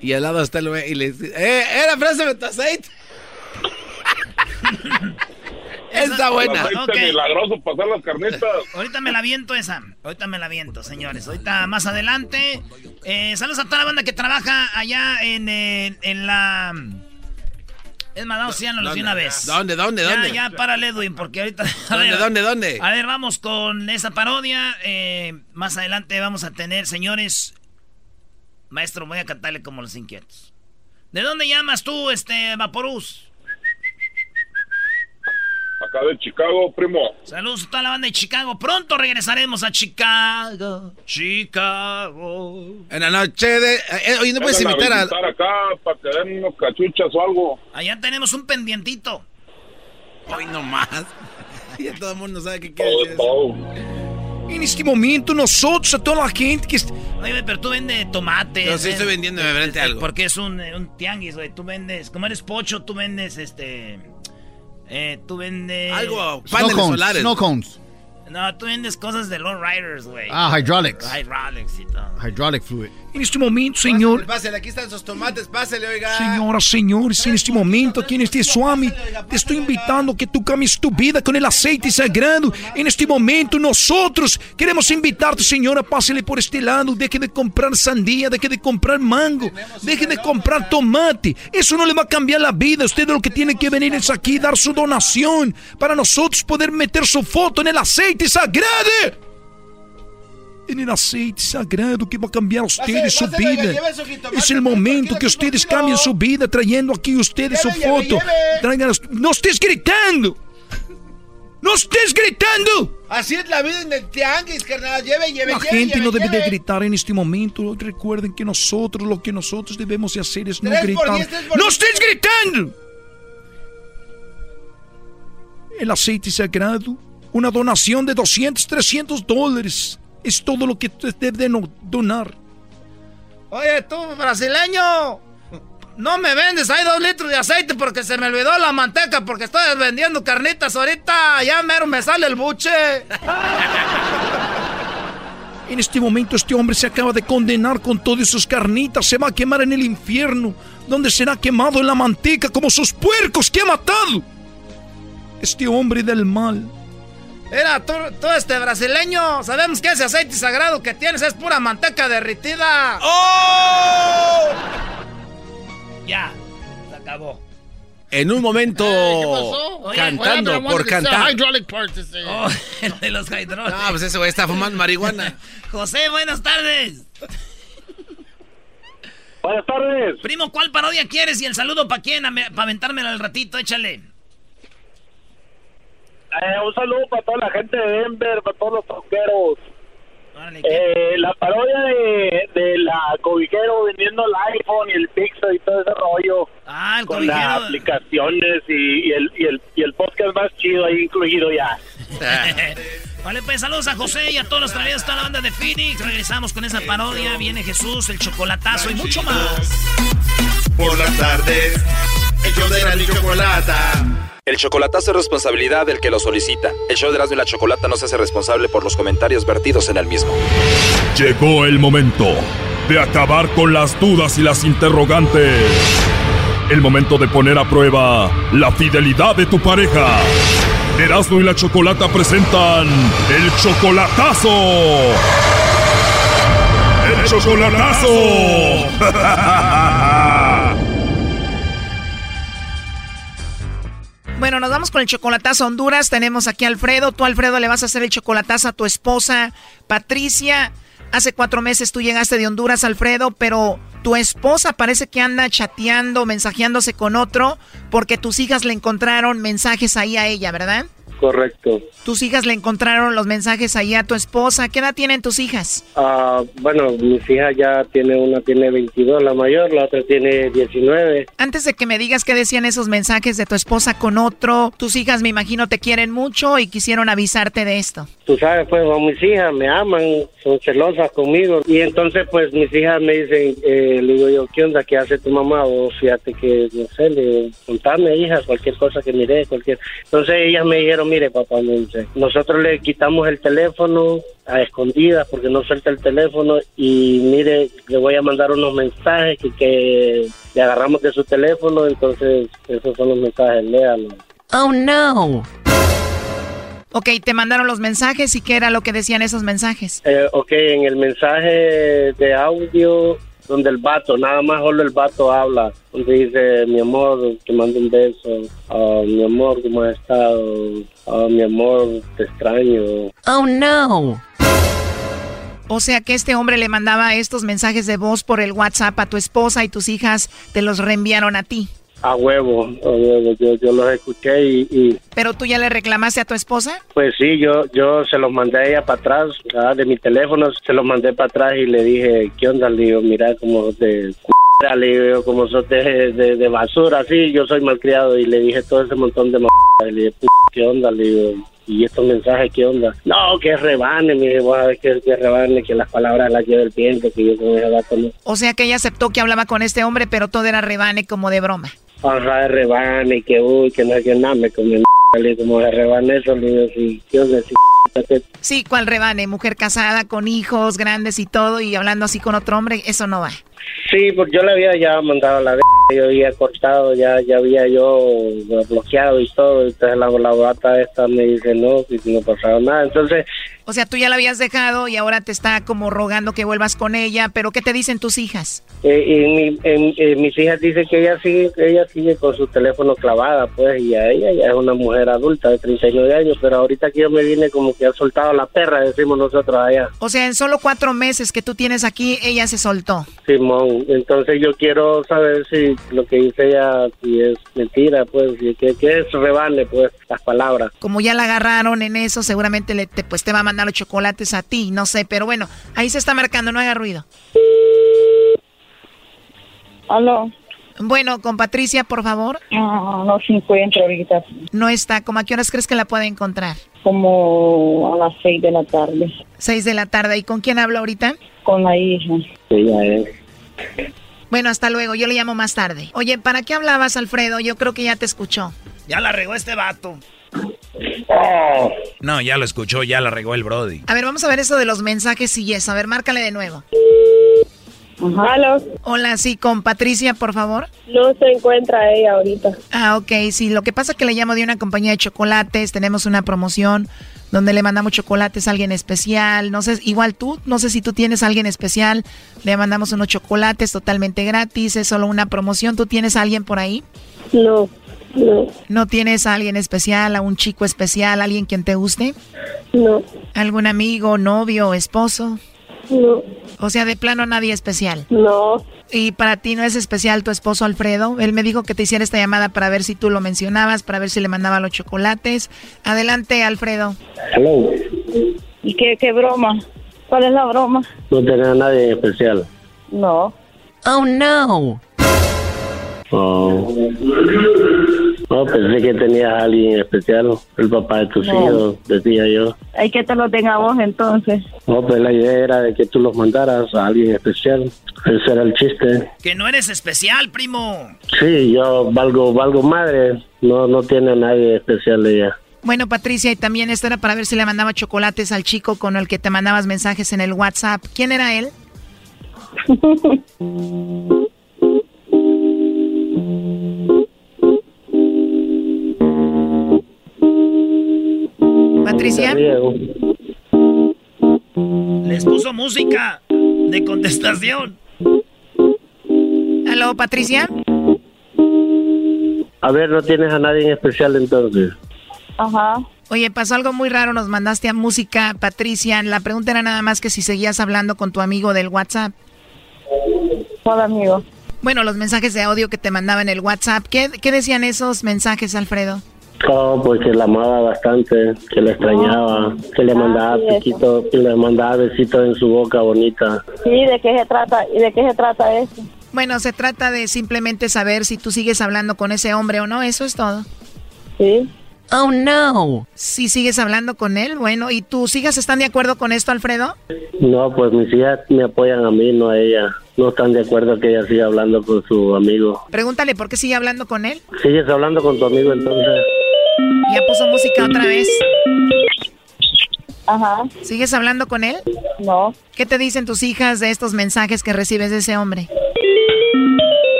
Y al lado está el y le dice, ¡eh, era préstame tu aceite! está buena.
El aceite
Ok.
milagroso para hacer las carnitas.
Ahorita me la viento esa. Ahorita me la viento, señores. Ahorita más adelante. Eh, saludos a toda la banda que trabaja allá en, eh, en la. Es más, vamos ya los de una vez.
¿Dónde, dónde,
Ya,
dónde?
Ya, párale, Edwin, porque ahorita. a
¿Dónde,
ver,
dónde, dónde?
A ver, vamos con esa parodia. Eh, más adelante vamos a tener, señores. Maestro, voy a cantarle como los inquietos. ¿De dónde llamas tú, este, Vaporus?
Acá de Chicago, primo.
Saludos a toda la banda de Chicago. Pronto regresaremos a Chicago. Chicago.
En la noche de... eh, oye, ¿no puedes invitar a...
visitar acá para que den unos cachuchas o algo.
Allá tenemos un pendientito.
Hoy nomás. Ya todo el mundo sabe qué quiere decir
todo.
En este momento, nosotros, a toda la gente que... est-
Oye, pero tú vendes tomates.
Yo sí
ven-
estoy vendiendo frente a algo.
Porque es un, eh, un tianguis, güey. Tú vendes, como eres pocho, tú vendes este. Eh, tú vendes.
Algo,
Snow
paneles
cones,
solares.
snow cones.
No, tú vendes cosas de low riders, güey.
Ah, hydraulics.
Hydraulics y todo.
Hydraulic fluid.
En este momento, señor...
Pásale, aquí están sus tomates, pásale, oiga.
Señoras, señores, en este momento aquí en este Swami, te estoy invitando a que tú cambies tu vida con el aceite sagrado. En este momento nosotros queremos invitarte, señora, pásele por este lado, deje de comprar sandía, deje de comprar mango, deje de comprar tomate. Eso no le va a cambiar la vida. Usted lo que tiene que venir es aquí dar su donación para nosotros poder meter su foto en el aceite sagrado. En el aceite sagrado que va a cambiar a ustedes su vida. Es el momento
¿por qué
que ustedes cambien su vida trayendo aquí ustedes su foto.
lleve.
Traigan las- ¡No estés gritando! ¡No estés gritando!
Así es la vida en el tianguis, carnal. Lleve, lleve,
La
lleve,
gente
lleve,
no debe de
lleve.
gritar en este momento. Recuerden que nosotros lo que nosotros debemos de hacer es no
Tres
gritar.
diez,
¡No
diez.
estés gritando! El aceite sagrado, una donación de 200, 300 dólares. Es todo lo que usted debe de no- donar.
Oye, tú, brasileño. No me vendes ahí dos litros de aceite porque se me olvidó la manteca porque estoy vendiendo carnitas ahorita. Ya mero me sale el buche.
En este momento este hombre se acaba de condenar con todas sus carnitas. Se va a quemar en el infierno, donde será quemado en la manteca como sus puercos que ha matado. Este hombre del mal.
Mira, tú, tú este brasileño, sabemos que ese aceite sagrado que tienes es pura manteca derritida.
¡Oh!
Ya, se acabó.
En un momento
Oye,
cantando por cantar.
Hydraulic parts. ese.
Oh, el de los hidrones.
No, pues ese güey está fumando marihuana.
José, buenas tardes.
Buenas tardes.
Primo, ¿cuál parodia quieres? Y el saludo para quién? Para aventármelo al ratito, échale.
Eh, un saludo para toda la gente de Denver, para todos los troqueros. Eh, la parodia de, de la cobijero vendiendo el iPhone y el Pixel y todo ese rollo.
Ah, el
con las aplicaciones y, y el, y, el, y el podcast más chido ahí incluido ya.
Vale, pues saludos a José y a todos los traídos, toda la banda de Phoenix. Regresamos con esa parodia. Viene Jesús, el chocolatazo y mucho más.
Por las tardes, el show de la chocolata.
El chocolatazo es responsabilidad del que lo solicita. El show de y la Chocolata no se hace responsable por los comentarios vertidos en el mismo.
Llegó el momento de acabar con las dudas y las interrogantes. El momento de poner a prueba la fidelidad de tu pareja. Erasmo y la Chocolata presentan el chocolatazo. El chocolatazo.
Bueno, nos vamos con el chocolatazo a Honduras. Tenemos aquí a Alfredo. Tú, Alfredo, le vas a hacer el chocolatazo a tu esposa, Patricia. Hace cuatro meses tú llegaste de Honduras, Alfredo, pero tu esposa parece que anda chateando, mensajeándose con otro, porque tus hijas le encontraron mensajes ahí a ella, ¿verdad?
Correcto.
Tus hijas le encontraron los mensajes ahí a tu esposa. ¿Qué edad tienen tus hijas?
Ah, bueno, mis hijas ya tiene una tiene 22, la mayor, la otra tiene 19.
Antes de que me digas qué decían esos mensajes de tu esposa con otro, tus hijas me imagino te quieren mucho y quisieron avisarte de esto.
Tú sabes, pues, mis hijas me aman, son celosas conmigo. Y entonces, pues, mis hijas me dicen, eh, le digo yo, ¿qué onda? ¿Qué hace tu mamá? O fíjate que, no sé, le contame, hija, cualquier cosa que mire, cualquier... Entonces ellas me dijeron, mire, papá, nosotros le quitamos el teléfono a escondidas porque no suelta el teléfono y mire, le voy a mandar unos mensajes que, que le agarramos de su teléfono, entonces esos son los mensajes, léalos.
Oh, no. Ok, te mandaron los mensajes y qué era lo que decían esos mensajes.
Eh, ok, en el mensaje de audio donde el vato, nada más solo el vato habla, donde dice, mi amor, te mando un beso, Ah, mi amor, ¿cómo has estado? Ah, mi amor, te extraño.
Oh, no. O sea que este hombre le mandaba estos mensajes de voz por el WhatsApp a tu esposa y tus hijas te los reenviaron a ti.
A huevo, a huevo, yo, yo los escuché y, y,
¿Pero tú ya le reclamaste a tu esposa?
pues sí, yo yo se los mandé a ella para atrás, ah, de mi teléfono, se los mandé para atrás y le dije, ¿qué onda? Le digo, mira como de c***, le digo, como sos de, de, de basura, sí, yo soy malcriado y le dije todo ese montón de m***, y le dije, "P***, ¿qué onda? Le digo, ¿y estos mensajes qué onda? No, que rebane, me dijo, "Ah, que, que rebane, que las palabras las lleve el viento, que yo con ese vato no.
O sea que ella aceptó que hablaba con este hombre, pero todo era rebane como de broma.
Ajá, de rebane, que uy, que no que nada, me comió como le digo, sí,
¿cuál rebane? Mujer casada con hijos grandes y todo y hablando así con otro hombre, eso no va.
Sí, porque yo le había ya mandado a la v yo había cortado, ya ya había yo bloqueado y todo, entonces la, la bata esta me dice no, que no pasaba nada, entonces
O sea, tú ya la habías dejado y ahora te está como rogando que vuelvas con ella, pero ¿qué te dicen tus hijas?
eh, y mi- en- eh, mis hijas dicen que ella sigue ella sigue con su teléfono clavada, pues, y a ella ya es una mujer adulta de 39 años, pero ahorita que yo me vine como que ha soltado la perra, decimos nosotros allá.
O sea, en solo cuatro meses que tú tienes aquí, ella se soltó.
Simón, entonces yo quiero saber si lo que dice ella si es mentira, pues, si que, que es rebane, pues, las palabras.
Como ya la agarraron en eso, seguramente le, te, pues te va a mandar los chocolates a ti, no sé, pero bueno, ahí se está marcando, no haga ruido.
Aló.
Bueno, con Patricia, por favor.
No, no se encuentra ahorita.
No está. ¿Cómo a qué horas crees que la puede encontrar?
Como a las seis de la tarde.
Seis de la tarde. ¿Y con quién hablo ahorita?
Con la hija.
Ella es.
Bueno, hasta luego. Yo le llamo más tarde. Oye, ¿para qué hablabas, Alfredo? Yo creo que ya te escuchó.
Ya la regó este vato.
No, ya lo escuchó, ya la regó el Brody.
A ver, vamos a ver eso de los mensajes y eso. A ver, márcale de nuevo.
Aló.
Hola, sí, con Patricia, por favor.
No se encuentra ella ahorita.
Ah, ok, sí. Lo que pasa es que le llamo de una compañía de chocolates. Tenemos una promoción donde le mandamos chocolates a alguien especial. No sé, igual tú, no sé si tú tienes a alguien especial. Le mandamos unos chocolates totalmente gratis. Es solo una promoción. ¿Tú tienes a alguien por ahí?
No, no,
¿No tienes a alguien especial, a un chico especial, alguien quien te guste?
no,
¿Algún amigo, novio, esposo?
No,
O sea, de plano nadie especial.
no.
¿Y para ti no es especial tu esposo Alfredo? Él me dijo que te hiciera esta llamada para ver si tú lo mencionabas, para ver si le mandaba los chocolates. Adelante, Alfredo.
Hello.
¿Y qué, qué broma? ¿Cuál es la broma?
No tenía a nadie en especial.
No.
Oh, no.
Oh. No, pensé que tenías a alguien en especial, el papá de tus
No.
hijos, decía yo.
Hay que te lo tenga vos entonces.
No, pues la idea era de que tú los mandaras a alguien especial. Ese era el chiste.
Que no eres especial, primo.
Sí, yo valgo, valgo madre. No, no tiene a nadie especial ella.
Bueno, Patricia, y también esto era para ver si le mandaba chocolates al chico con el que te mandabas mensajes en el WhatsApp. ¿Quién era él? Patricia.
Les puso música de contestación.
¿Aló, Patricia?
A ver, no tienes a nadie en especial entonces.
Ajá.
Oye, pasó algo muy raro, nos mandaste a música, Patricia. La pregunta era nada más que si seguías hablando con tu amigo del WhatsApp.
¿Cuál amigo?
Bueno, los mensajes de audio que te mandaba en el WhatsApp. ¿Qué, qué decían esos mensajes, Alfredo?
Oh, pues que la amaba bastante, que la extrañaba, que le mandaba
Ah, sí, eso.
piquito, que le mandaba besitos en su boca bonita.
Sí, ¿de qué se trata? ¿Y de qué se trata eso?
Bueno, se trata de simplemente saber si tú sigues hablando con ese hombre o no, eso es todo.
Sí.
Oh, no. Si sigues hablando con él, bueno, ¿y tus hijas están de acuerdo con esto, Alfredo?
No, pues mis hijas me apoyan a mí, no a ella. No están de acuerdo que ella siga hablando con su amigo.
Pregúntale por qué sigue hablando con él.
¿Sigues hablando con tu amigo entonces?
Ya puso música otra vez.
Ajá.
¿Sigues hablando con él?
No.
¿Qué te dicen tus hijas de estos mensajes que recibes de ese hombre?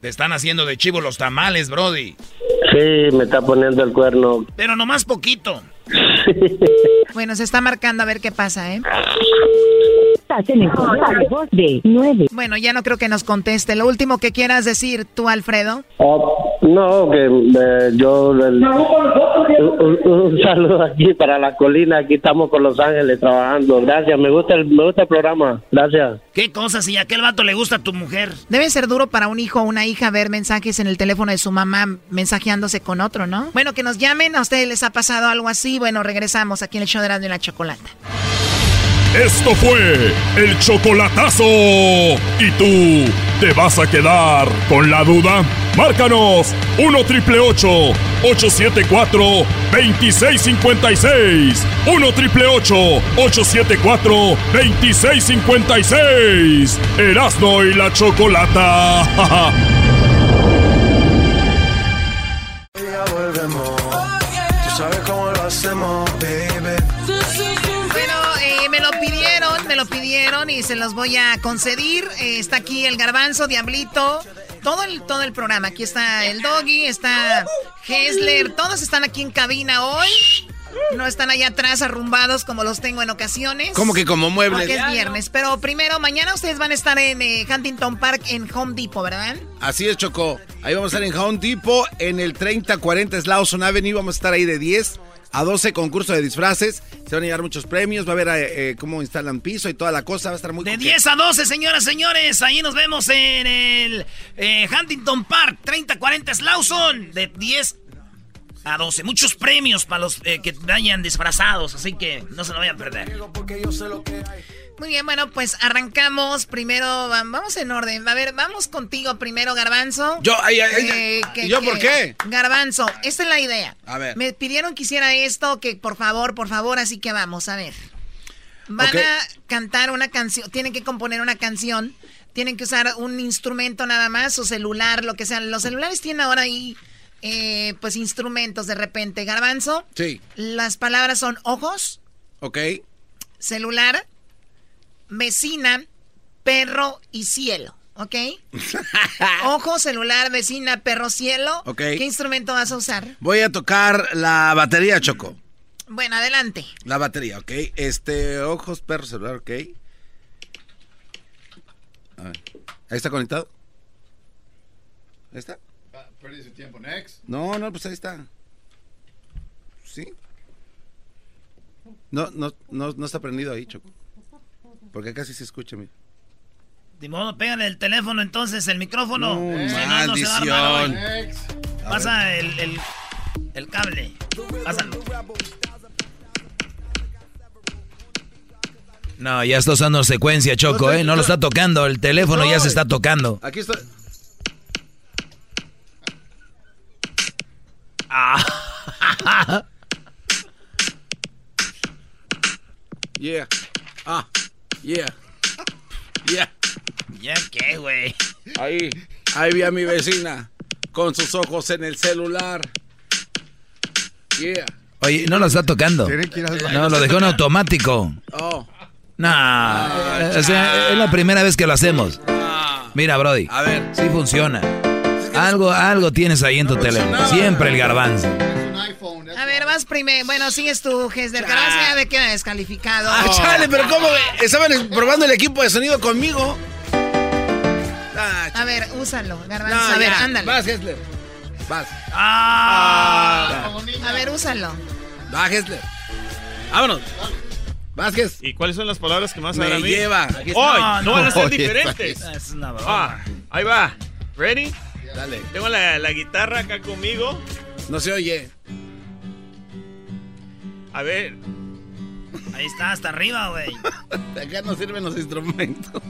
Te están haciendo de chivo los tamales, Brody.
Sí, me está poniendo el cuerno.
Pero nomás poquito.
Bueno, se está marcando a ver qué pasa, ¿eh?
de 9.
Bueno, ya no creo que nos conteste. Lo último que quieras decir tú, Alfredo.
Oh, no, que eh, yo... el- un, un- un saludo aquí para la colina. Aquí estamos con Los Ángeles trabajando. Gracias, me gusta el, me gusta el programa. Gracias.
¿Qué cosa si a aquel vato le gusta a tu mujer?
Debe ser duro para un hijo o una hija ver mensajes en el teléfono de su mamá mensajeándose con otro, ¿no? Bueno, que nos llamen. ¿A ustedes les ha pasado algo así? Bueno, regresamos aquí en el show de Erasmo y la Chocolata.
Esto fue el chocolatazo. ¿Y tú te vas a quedar con la duda? Márcanos 1 triple 874 2656. 1 triple 874 2656. Erasno y la chocolata.
Ya volvemos. Tú sabes cómo lo hacemos,
pidieron, y se los voy a conceder. Eh, está aquí el garbanzo, Diablito, todo el, todo el programa. Aquí está el Doggy, está Hessler, todos están aquí en cabina hoy. No están allá atrás arrumbados como los tengo en ocasiones.
Como que como muebles.
Porque es viernes. Pero primero, mañana ustedes van a estar en eh, Huntington Park en Home Depot, ¿verdad?
Así es, Choco. Ahí vamos a estar en Home Depot, en el 3040 Slauson Avenue. Vamos a estar ahí de 10 a 12 concurso de disfraces. Se van a llevar muchos premios. Va a ver eh, eh, cómo instalan piso y toda la cosa. Va a estar muy
De
coqueto.
10 a 12, señoras, señores. Ahí nos vemos en el eh, Huntington Park, 3040 Slauson. De 10 a 12. Muchos premios para los eh, que vayan disfrazados. Así que no se lo vayan a perder.
Muy bien, bueno, pues arrancamos. Primero, va- vamos en orden. A ver, vamos contigo primero, Garbanzo.
Yo, ay, ay, ay,
Eh, que-
¿yo
que-
por qué?
Garbanzo, esta es la idea.
A ver.
Me pidieron que hiciera esto, que por favor, por favor, así que vamos, a ver. Van a cantar una canción, tienen que componer una canción, tienen que usar un instrumento nada más, su celular, lo que sea. Los celulares tienen ahora ahí, eh, pues, instrumentos de repente. Garbanzo,
Sí,
las palabras son ojos,
ok.
celular, vecina, perro y cielo, ¿ok? Ojo, celular, vecina, perro, cielo.
Ok.
¿Qué instrumento vas a usar?
Voy a tocar la batería, Choco.
Bueno, adelante.
La batería, ok. Este, ojos, perro, celular, ok. A ver. ¿Ahí está conectado? ¿Ahí está?
Perdí su tiempo, next.
No, no, pues ahí está. ¿Sí? No, no, no, no está prendido ahí, Choco. Porque casi se escucha, mira.
De modo, pégale el teléfono entonces, el micrófono.
No,
Si no, no se va a armar hoy.
maldición.
Pasa el, el, el cable. Pásalo.
No, ya está usando secuencia, Choco, ¿eh? No lo está tocando, el teléfono ya se está tocando.
Aquí está.
Ah.
Yeah. Ah. Yeah. Yeah.
¿Ya qué, güey?
Ahí. Ahí vi a mi vecina. Con sus ojos en el celular. Yeah.
Oye, no lo está tocando.
Tiene que ir al baño.
No, lo dejó en automático.
Oh.
No, o sea, es la primera vez que lo hacemos. Mira, Brody.
A ver.
Sí funciona. Algo, algo tienes ahí en tu teléfono. Siempre el garbanzo.
A ver, vas primero. Bueno, sigues tú, Hesder. Garbanzo ya ve que queda descalificado.
Ah, chale, pero ¿cómo? Estaban probando el equipo de sonido conmigo.
A ver, úsalo, Garbanzo.
No,
a ver,
ya.
ándale.
Vas, Hessler. Vas.
Ah.
A ver, úsalo.
Va, Hessler. Vámonos. Vázquez.
¿Y cuáles son las palabras que más
Me
van a mí?
lleva. Está.
no van a ser
Oye,
diferentes.
Es una broma.
Ah, ahí va. ¿Ready?
Dale.
Tengo la, la guitarra acá conmigo.
No se oye.
A ver.
Ahí está, hasta arriba, güey.
Acá no sirven los instrumentos.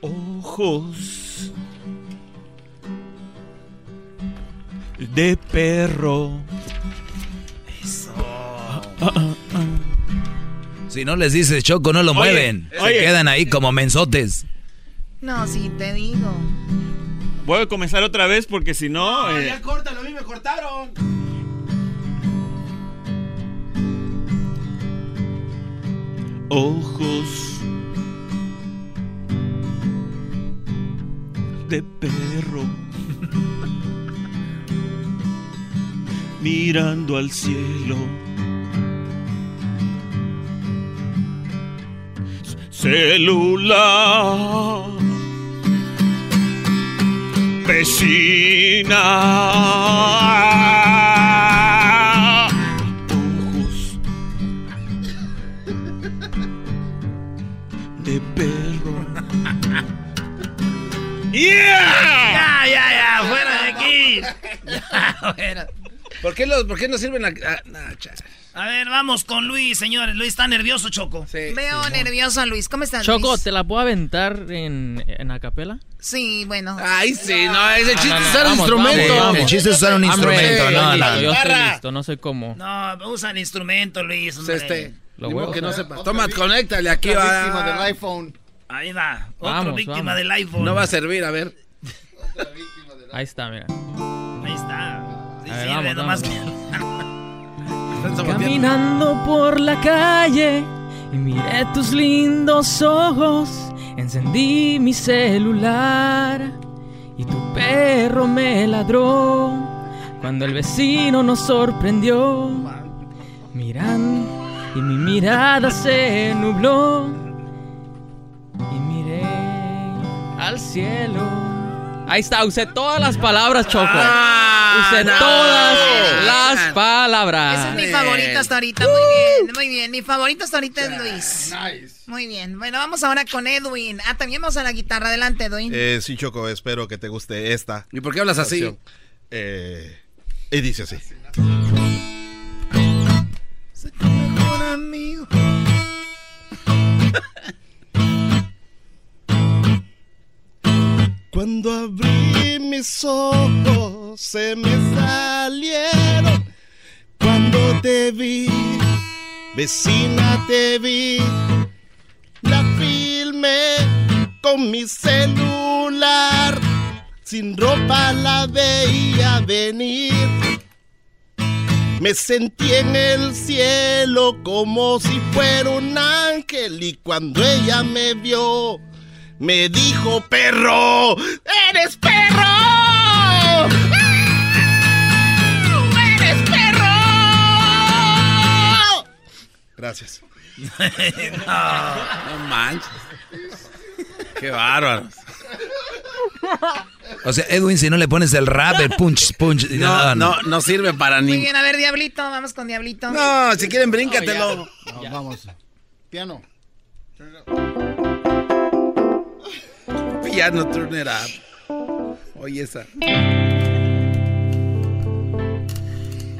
Ojos de perro.
Eso.
Si no les dices choco, no lo
Oye,
mueven. Se quedan ahí como mensotes.
No, sí, te digo.
Voy a comenzar otra vez porque si no. eh,
Ya córtalo, a mí me cortaron.
ojos de perro mirando al cielo celular vecina ojos de perro.
Ya, ya, ya, fuera de aquí. Ya, fuera.
¿Por qué, los, ¿Por qué no sirven la.? ah, nah, cha.
A ver, vamos con Luis, señores. Luis está nervioso, Choco.
Veo nervioso a Luis. ¿Cómo estás,
Choco,
Luis?
¿te la puedo aventar en, en acapela?
Sí, bueno.
Ay, sí, no, ese chiste
No, no,
es usar un instrumento.
El chiste es usar un
I'm
instrumento, no, no.
Yo estoy listo, no sé cómo.
No, usa el instrumento, Luis. hombre.
Este.
Lo a
que no sepas. Toma, conéctale aquí.
Otra
Va.
víctima del iPhone.
Ahí va. Otro
Vamos,
víctima
vamos.
del iPhone.
No va a servir, a ver.
Ahí está, mira.
Ahí está. Sí, sirve,
vamos,
nomás
vamos. Caminando por la calle y miré tus lindos ojos, encendí mi celular y tu perro me ladró cuando el vecino nos sorprendió. Miran y mi mirada se nubló y miré al cielo. Ahí está, usé todas las palabras, Choco. usé
no.
todas las palabras.
Ese es mi favorito hasta ahorita. Muy bien, muy bien. Mi favorito hasta ahorita es Luis. Muy bien. Bueno, vamos ahora con Edwin. Ah, también vamos a la guitarra. Adelante, Edwin.
Eh, sí, Choco, espero que te guste esta.
¿Y por qué hablas así?
Eh, y dice así.
Mejor amigo.
Cuando abrí mis ojos se me salieron. Cuando te vi, vecina te vi. La filmé con mi celular. Sin ropa la veía venir. Me sentí en el cielo como si fuera un ángel y cuando ella me vio, me dijo, perro, eres perro. ¡Ah! ¡Eres perro! Gracias.
no, no manches. Qué bárbaros.
O sea, Edwin, si no le pones el rap, el punch, punch. y
No,
nada,
no, no sirve para
Muy
ni.
bien, a ver, Diablito. Vamos con Diablito.
No, si quieren, bríncatelo.
No, vamos. Piano.
Piano turn it up. Oye, esa.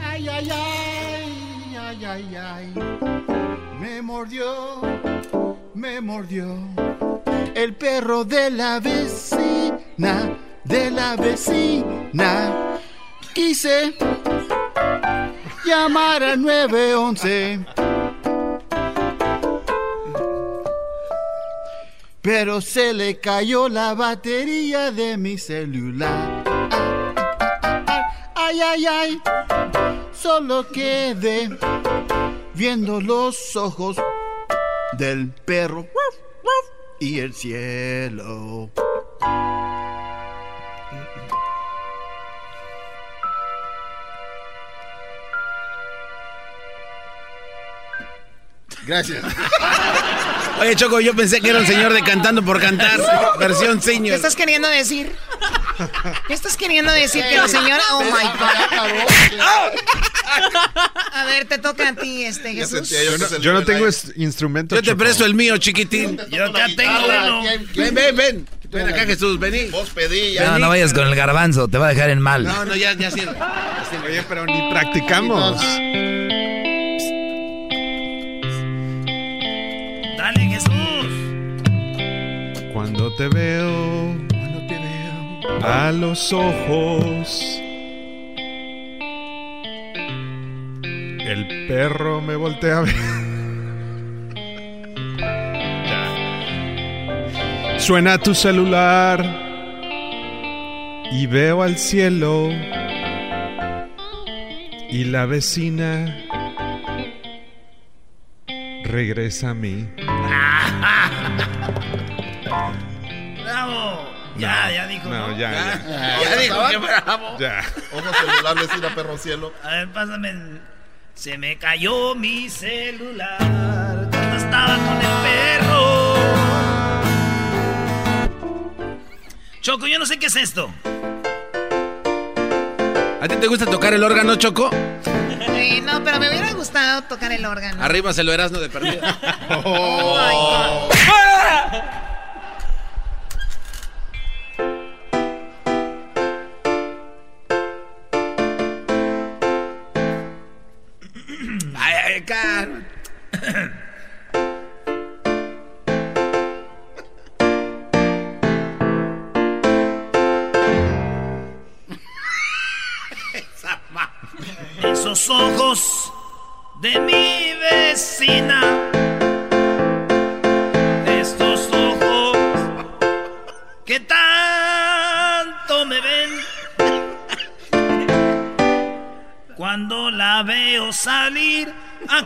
Ay, ay, ay, ay, ay, ay. Me mordió, me mordió. El perro de la vecina, de la vecina. Quise llamar al 911. Pero se le cayó la batería de mi celular. Ay, ay, ay. Solo quedé viendo los ojos del perro y el cielo. Gracias.
Oye, Choco, yo pensé que era un señor de cantando por cantar, versión
¿Qué
senior.
estás queriendo decir? ¿Qué estás queriendo decir? Que la señora... Oh, my God. A ver, te toca a ti, este, Jesús.
Yo no, yo no tengo instrumento.
Yo te presto el mío, chiquitín.
Yo ya tengo uno.
Ven, ven, ven. Ven acá, Jesús, vení.
Vos pedí
No, no vayas con el garbanzo, te va a dejar en mal.
No, no, ya, ya sirve.
Oye, pero ni practicamos. Cuando te veo, cuando te veo. A los ojos, el perro me voltea a ver. Suena tu celular. Y veo al cielo. Y la vecina regresa a mí.
Bravo. Ya, ya dijo.
No, ya, ya.
Ya dijo bravo.
Ya.
Ojo celular, vecina, perro cielo.
A ver, pásame. el- Se me cayó mi celular cuando estaba con el perro. Choco, yo no sé qué es esto.
¿A ti te gusta tocar el órgano, Choco?
Eh, no, pero me hubiera gustado tocar el órgano.
Arriba se lo eras, no de perdida.
Oh,
Ay,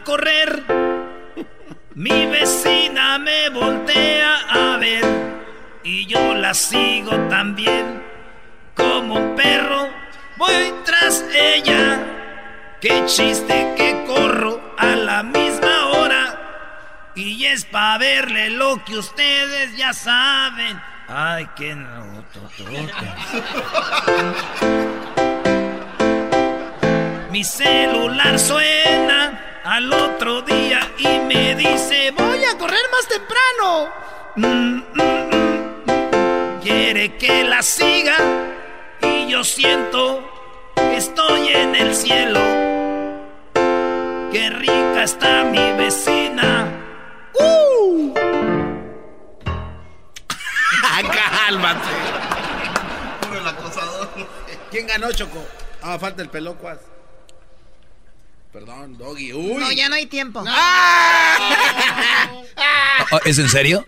correr, mi vecina me voltea a ver y yo la sigo también como un perro. Voy tras ella. Qué chiste que corro a la misma hora. Y es pa' verle lo que ustedes ya saben. Ay, qué no, Mi celular suena al otro día y me dice, voy a correr más temprano. Mm, mm, mm. Quiere que la siga y yo siento que estoy en el cielo. Qué rica está mi vecina. ¡Uh!
Cálmate.
Por el acosador.
¿Quién ganó, Choco? Ah, falta el pelocuas. Perdón, Doggy. Uy.
No, ya no hay tiempo.
Oh, ¿Es en serio?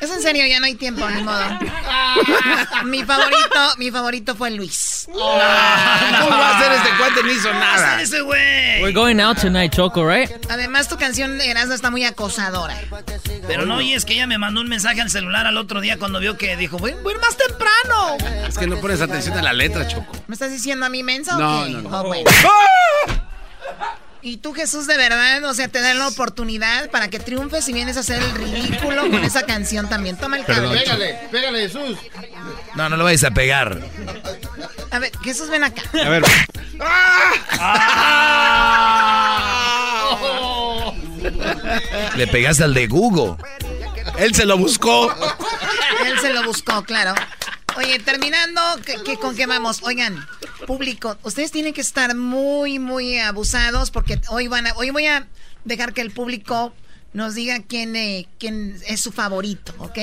Es en serio, ya no hay tiempo, ni modo. mi favorito, mi favorito fue Luis.
¿Cómo va a ser este cuate? No hizo nada.
ese güey!
We're going out tonight, Choco, right?
Además, tu canción Erasmo está muy acosadora.
Pero no, y es que ella me mandó un mensaje al celular al otro día cuando vio que dijo, voy, voy a ir más temprano.
Es que no pones atención a la letra, Choco.
¿Me estás diciendo a mí mensa o
No,
qué?
no, no.
Oh, bueno. Y tú, Jesús, de verdad, o sea, te dan la oportunidad para que triunfes y vienes a hacer el ridículo con esa canción también. Toma el cabello.
Pégale,
pégale, Jesús.
No, no lo vayas a pegar.
A ver, Jesús, ven acá.
A ver. Le pegaste al de Google.
Él se lo buscó.
Él se lo buscó, claro. Oye, terminando, ¿qué- qué- ¿con qué vamos? Oigan, público, ustedes tienen que estar muy, muy abusados porque hoy van a, hoy voy a dejar que el público nos diga quién, eh, quién es su favorito, ¿ok?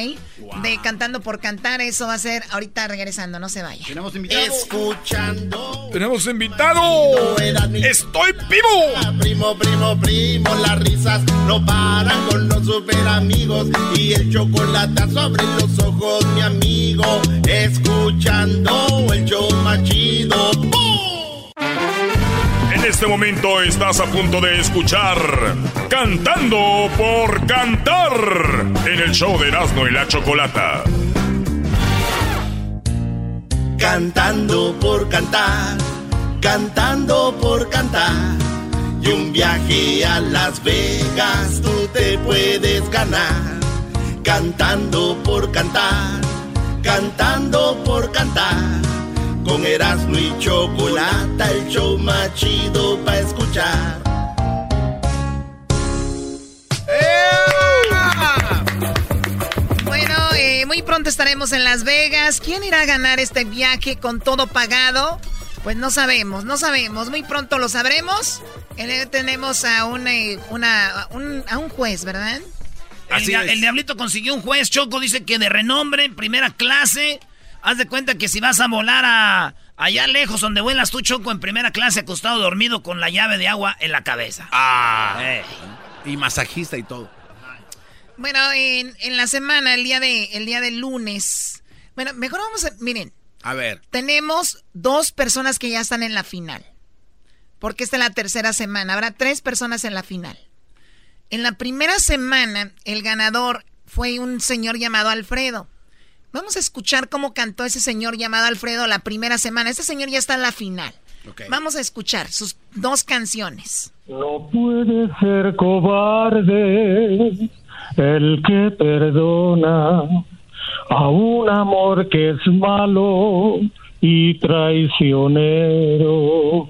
De cantando por cantar, eso va a ser ahorita regresando, no se vaya.
Tenemos
Escuchando.
Tenemos invitado.
Estoy vivo. Primo, primo, primo, las risas no paran con los super amigos y el chocolate sobre los ojos, mi amigo. Escuchando el show más chido.
Este momento estás a punto de escuchar Cantando por Cantar en el show de Erasmo y la Chocolata.
Cantando por cantar, cantando por cantar. Y un viaje a Las Vegas tú te puedes ganar. Cantando por cantar, cantando por cantar. Con Erasmo y Chocolata, el show más chido para escuchar.
Bueno, eh, muy pronto estaremos en Las Vegas. ¿Quién irá a ganar este viaje con todo pagado? Pues no sabemos, no sabemos. Muy pronto lo sabremos. Eh, tenemos a, una, una, un, a un juez, ¿verdad?
El, el, diablito consiguió un juez, Choco, dice que de renombre, primera clase. Haz de cuenta que si vas a volar a allá lejos donde vuelas tú, Choco, en primera clase, acostado dormido con la llave de agua en la cabeza.
Ah. Eh. Y masajista y todo.
Bueno, en, en, la semana, el día de, el día de lunes. Bueno, mejor vamos a. Miren.
A ver.
Tenemos dos personas que ya están en la final. Porque esta es la tercera semana. Habrá tres personas en la final. En la primera semana, el ganador fue un señor llamado Alfredo. Vamos a escuchar cómo cantó ese señor llamado Alfredo la primera semana. Este señor ya está en la final. Vamos a escuchar sus dos canciones.
No puede ser cobarde el que perdona a un amor que es malo y traicionero.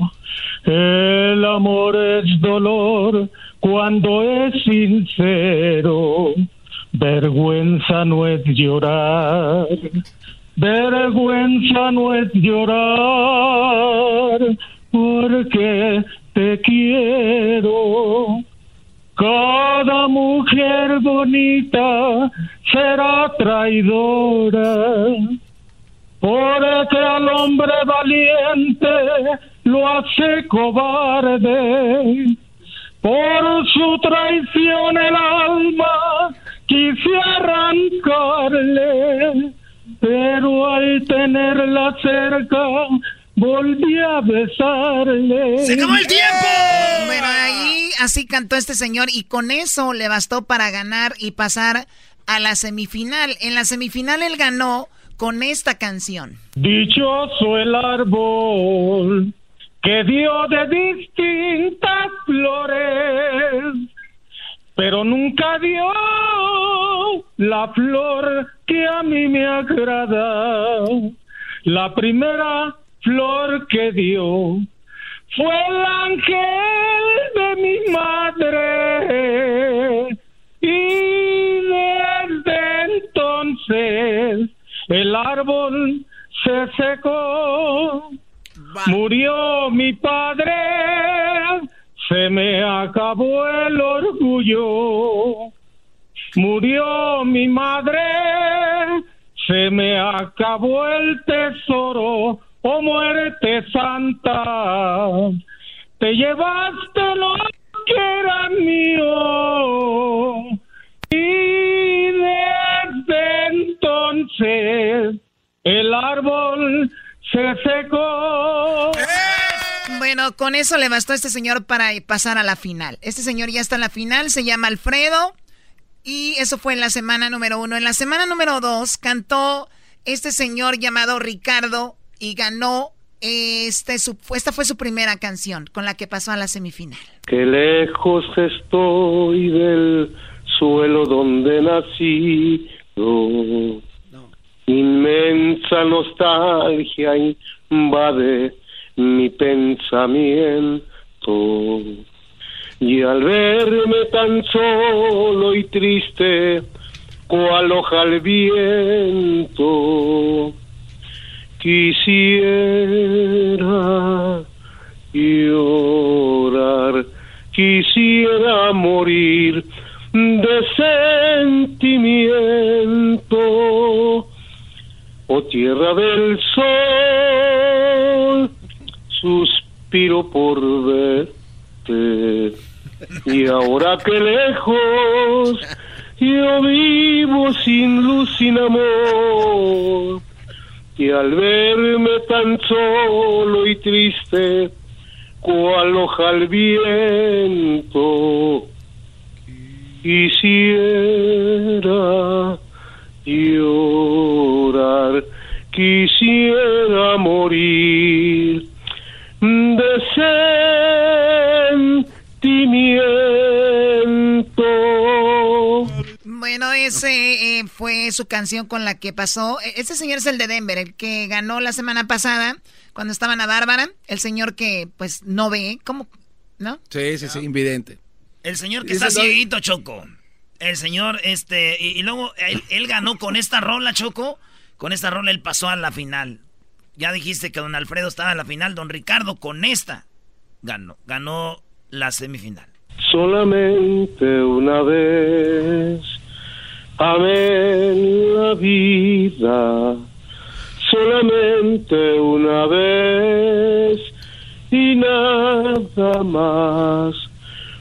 El amor es dolor cuando es sincero. Vergüenza no es llorar, vergüenza no es llorar, porque te quiero. Cada mujer bonita será traidora, porque al hombre valiente lo hace cobarde por su traición el alma quise arrancarle, pero al tenerla cerca volví a besarle.
¡Se acabó el tiempo!
Bueno, ahí así cantó este señor y con eso le bastó para ganar y pasar a la semifinal. En la semifinal él ganó con esta canción.
Dichoso el árbol que dio de distintas flores, pero nunca dio la flor que a mí me agrada. La primera flor que dio fue el ángel de mi madre. Y desde entonces el árbol se secó. Murió mi padre, se me acabó el orgullo. Murió mi madre, se me acabó el tesoro, oh muerte santa. Te llevaste lo que era mío. Y desde entonces el árbol se secó.
Bueno, con eso le bastó a este señor para pasar a la final. Este señor ya está en la final, se llama Alfredo. Y eso fue en la semana número uno. En la semana número dos cantó este señor llamado Ricardo y ganó. Este, su, esta fue su primera canción con la que pasó a la semifinal.
Qué lejos estoy del suelo donde nací. Inmensa nostalgia invade mi pensamiento. Y al verme tan solo y triste cual hoja al viento quisiera llorar quisiera morir de sentimiento. Oh tierra del sol, suspiro por verte. Y ahora que lejos yo vivo sin luz, sin amor. Y al verme tan solo y triste, cual hoja al viento, quisiera llorar, quisiera morir sentimiento.
Bueno, ese eh, fue su canción con la que pasó. Este señor es el de Denver, el que ganó la semana pasada cuando estaban a Bárbara. El señor que, pues, no ve. ¿Cómo? ¿No?
Sí, sí, sí, invidente.
El señor que está cieguito, Choco. El señor, este, y, luego él, ganó con esta rola, Choco. Con esta rola él pasó a la final. Ya dijiste que don Alfredo estaba en la final, don Ricardo con esta. Ganó, ganó la semifinal.
Solamente una vez. Amé la vida, solamente una vez. Y nada más.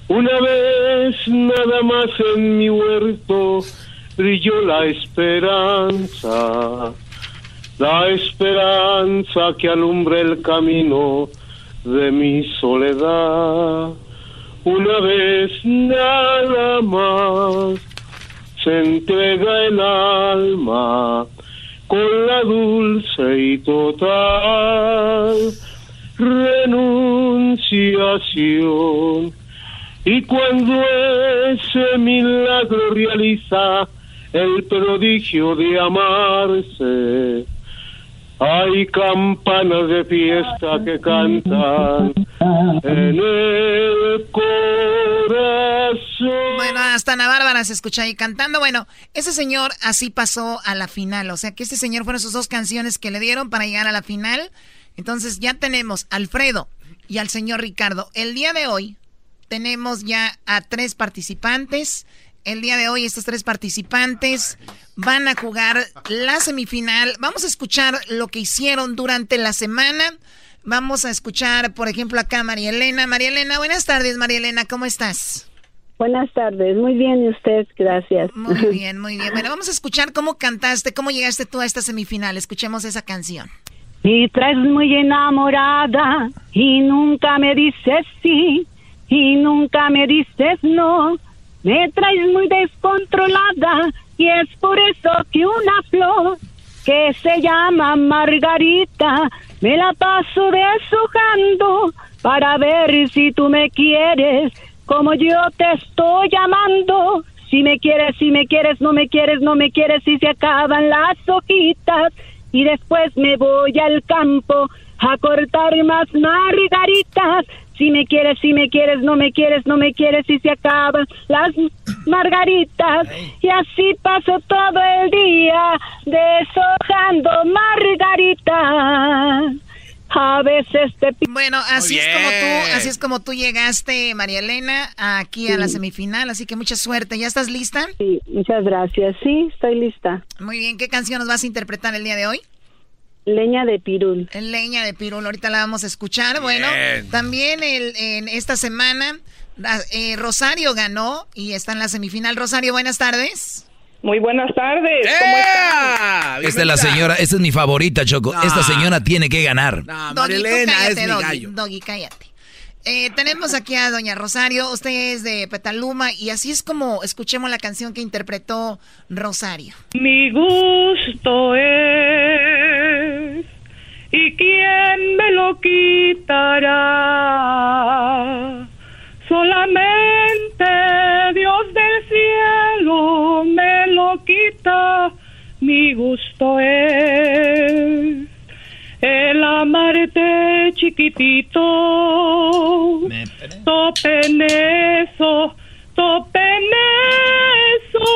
Una vez nada más en mi huerto brilló la esperanza, la esperanza que alumbra el camino de mi soledad. Una vez nada más se entrega el alma con la dulce y total renunciación. Y cuando ese milagro realiza el prodigio de amarse, hay campanas de fiesta que cantan en el corazón.
Bueno, hasta Ana Bárbara se escucha ahí cantando. Bueno, ese señor así pasó a la final. O sea que este señor fueron sus dos canciones que le dieron para llegar a la final. Entonces ya tenemos a Alfredo y al señor Ricardo. El día de hoy tenemos ya a tres participantes. El día de hoy estos tres participantes van a jugar la semifinal. Vamos a escuchar lo que hicieron durante la semana. Vamos a escuchar, por ejemplo, acá a María Elena. María Elena, buenas tardes, María Elena, ¿cómo estás?
Buenas tardes, muy bien, ¿y usted? Gracias.
Muy bien, muy bien. Bueno, vamos a escuchar cómo cantaste, cómo llegaste tú a esta semifinal. Escuchemos esa canción.
Y traes muy enamorada y nunca me dices sí y nunca me dices no. Me traes muy descontrolada y es por eso que una flor que se llama Margarita me la paso deshojando para ver si tú me quieres como yo te estoy llamando. Si me quieres, si me quieres, no me quieres, no me quieres, si se acaban las hojitas y después me voy al campo a cortar más margaritas. Si me quieres, si me quieres, no me quieres, no me quieres y se acaban las margaritas. Y así paso todo el día deshojando margaritas. A veces te
Bueno, así es como tú, así es como tú llegaste, María Elena, aquí a la semifinal, así que mucha suerte. ¿Ya estás lista?
Sí, muchas gracias. Sí, estoy lista.
Muy bien, ¿qué canción nos vas a interpretar el día de hoy?
Leña de pirul.
Leña de pirul, ahorita la vamos a escuchar. Bueno, también el, en esta semana eh, Rosario ganó y está en la semifinal. Rosario, buenas tardes.
Muy buenas tardes. ¿Cómo están?
Esta es la señora, esta es mi favorita, Choco. Esta señora tiene que ganar.
No, Doggy, cállate, es mi gallo. Doggy, cállate. Eh, tenemos aquí a Doña Rosario, usted es de Petaluma y así es como escuchemos la canción que interpretó Rosario.
Mi gusto es y quién me lo quitará. Solamente Dios del cielo me lo quita, mi gusto es el amarte chiquitito, topen eso, topen eso,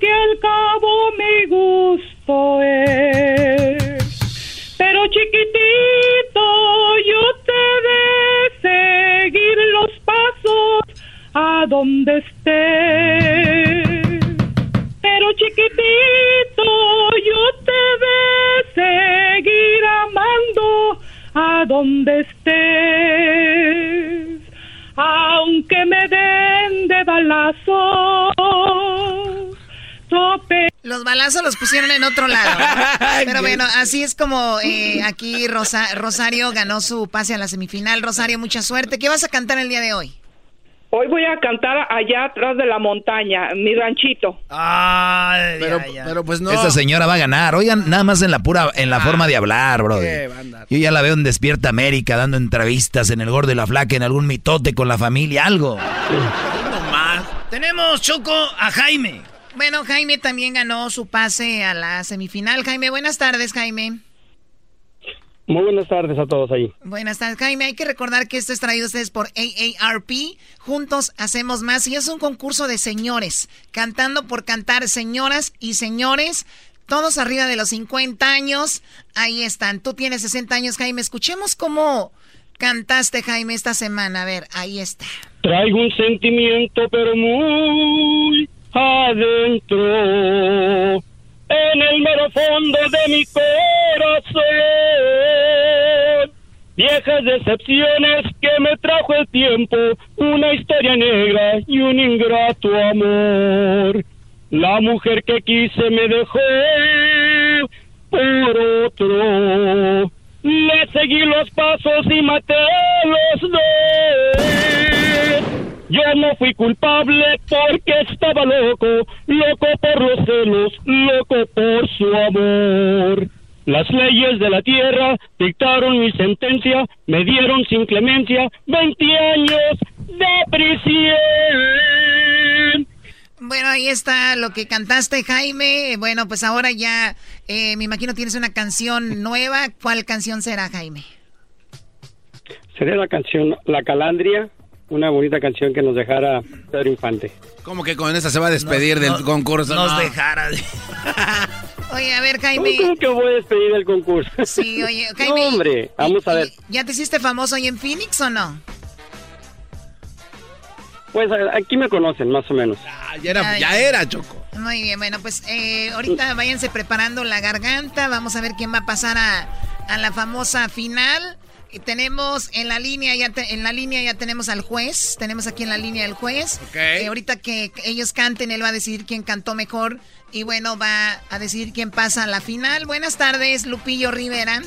que al cabo mi gusto es. Yo te de seguir los pasos a donde estés. Pero chiquitito, yo te de seguir amando a donde estés, aunque me den de balazos.
Los balazos los pusieron en otro lado. Pero bueno, así es como eh, aquí Rosario ganó su pase a la semifinal. Rosario, mucha suerte. ¿Qué vas a cantar el día de hoy?
Hoy voy a cantar allá atrás de la montaña, mi ranchito.
Ay, pero, pero pues no. Esta señora va a ganar. Oigan, nada más en la pura, en la ah, forma de hablar, bro. Yo ya la veo en Despierta América dando entrevistas en El Gordo y la Flaca, en algún mitote con la familia, algo.
No más. Tenemos, Choco, a Jaime.
Bueno, Jaime también ganó su pase a la semifinal. Jaime, buenas tardes, Jaime.
Muy buenas tardes a todos ahí.
Buenas tardes, Jaime. Hay que recordar que esto es traído a ustedes por AARP. Juntos hacemos más. Y es un concurso de señores. Cantando por cantar, señoras y señores. Todos arriba de los 50 años. Ahí están. Tú tienes 60 años, Jaime. Escuchemos cómo cantaste, Jaime, esta semana. A ver, ahí está.
Traigo un sentimiento, pero muy adentro en el mero fondo de mi corazón. Viejas decepciones que me trajo el tiempo, una historia negra y un ingrato amor. La mujer que quise me dejó por otro. Le seguí los pasos y maté los dos. Yo no fui culpable porque estaba loco, loco por los celos, loco por su amor. Las leyes de la tierra dictaron mi sentencia, me dieron sin clemencia 20 años de prisión.
Bueno, ahí está lo que cantaste, Jaime. Bueno, pues ahora ya eh, me imagino tienes una canción nueva. ¿Cuál canción será, Jaime?
Sería la canción La Calandria una bonita canción que nos dejara Pedro Infante.
¿Cómo que con esa se va a despedir del concurso?
Nos dejara.
oye, a ver, Jaime.
¿Cómo que voy a despedir del concurso?
Sí, oye, Jaime.
hombre, vamos a ver.
¿Ya te hiciste famoso ahí en Phoenix o no?
Pues aquí me conocen, más o menos.
Ah, ya, era, ya, era, Choco.
Muy bien, bueno, pues eh, ahorita váyanse preparando la garganta. Vamos a ver quién va a pasar a, a la famosa final tenemos en la línea ya en la línea ya tenemos al juez, tenemos aquí en la línea el juez.
Eh,
ahorita que ellos canten, él va a decidir quién cantó mejor y bueno, va a decidir quién pasa a la final. Buenas tardes, Lupillo Rivera.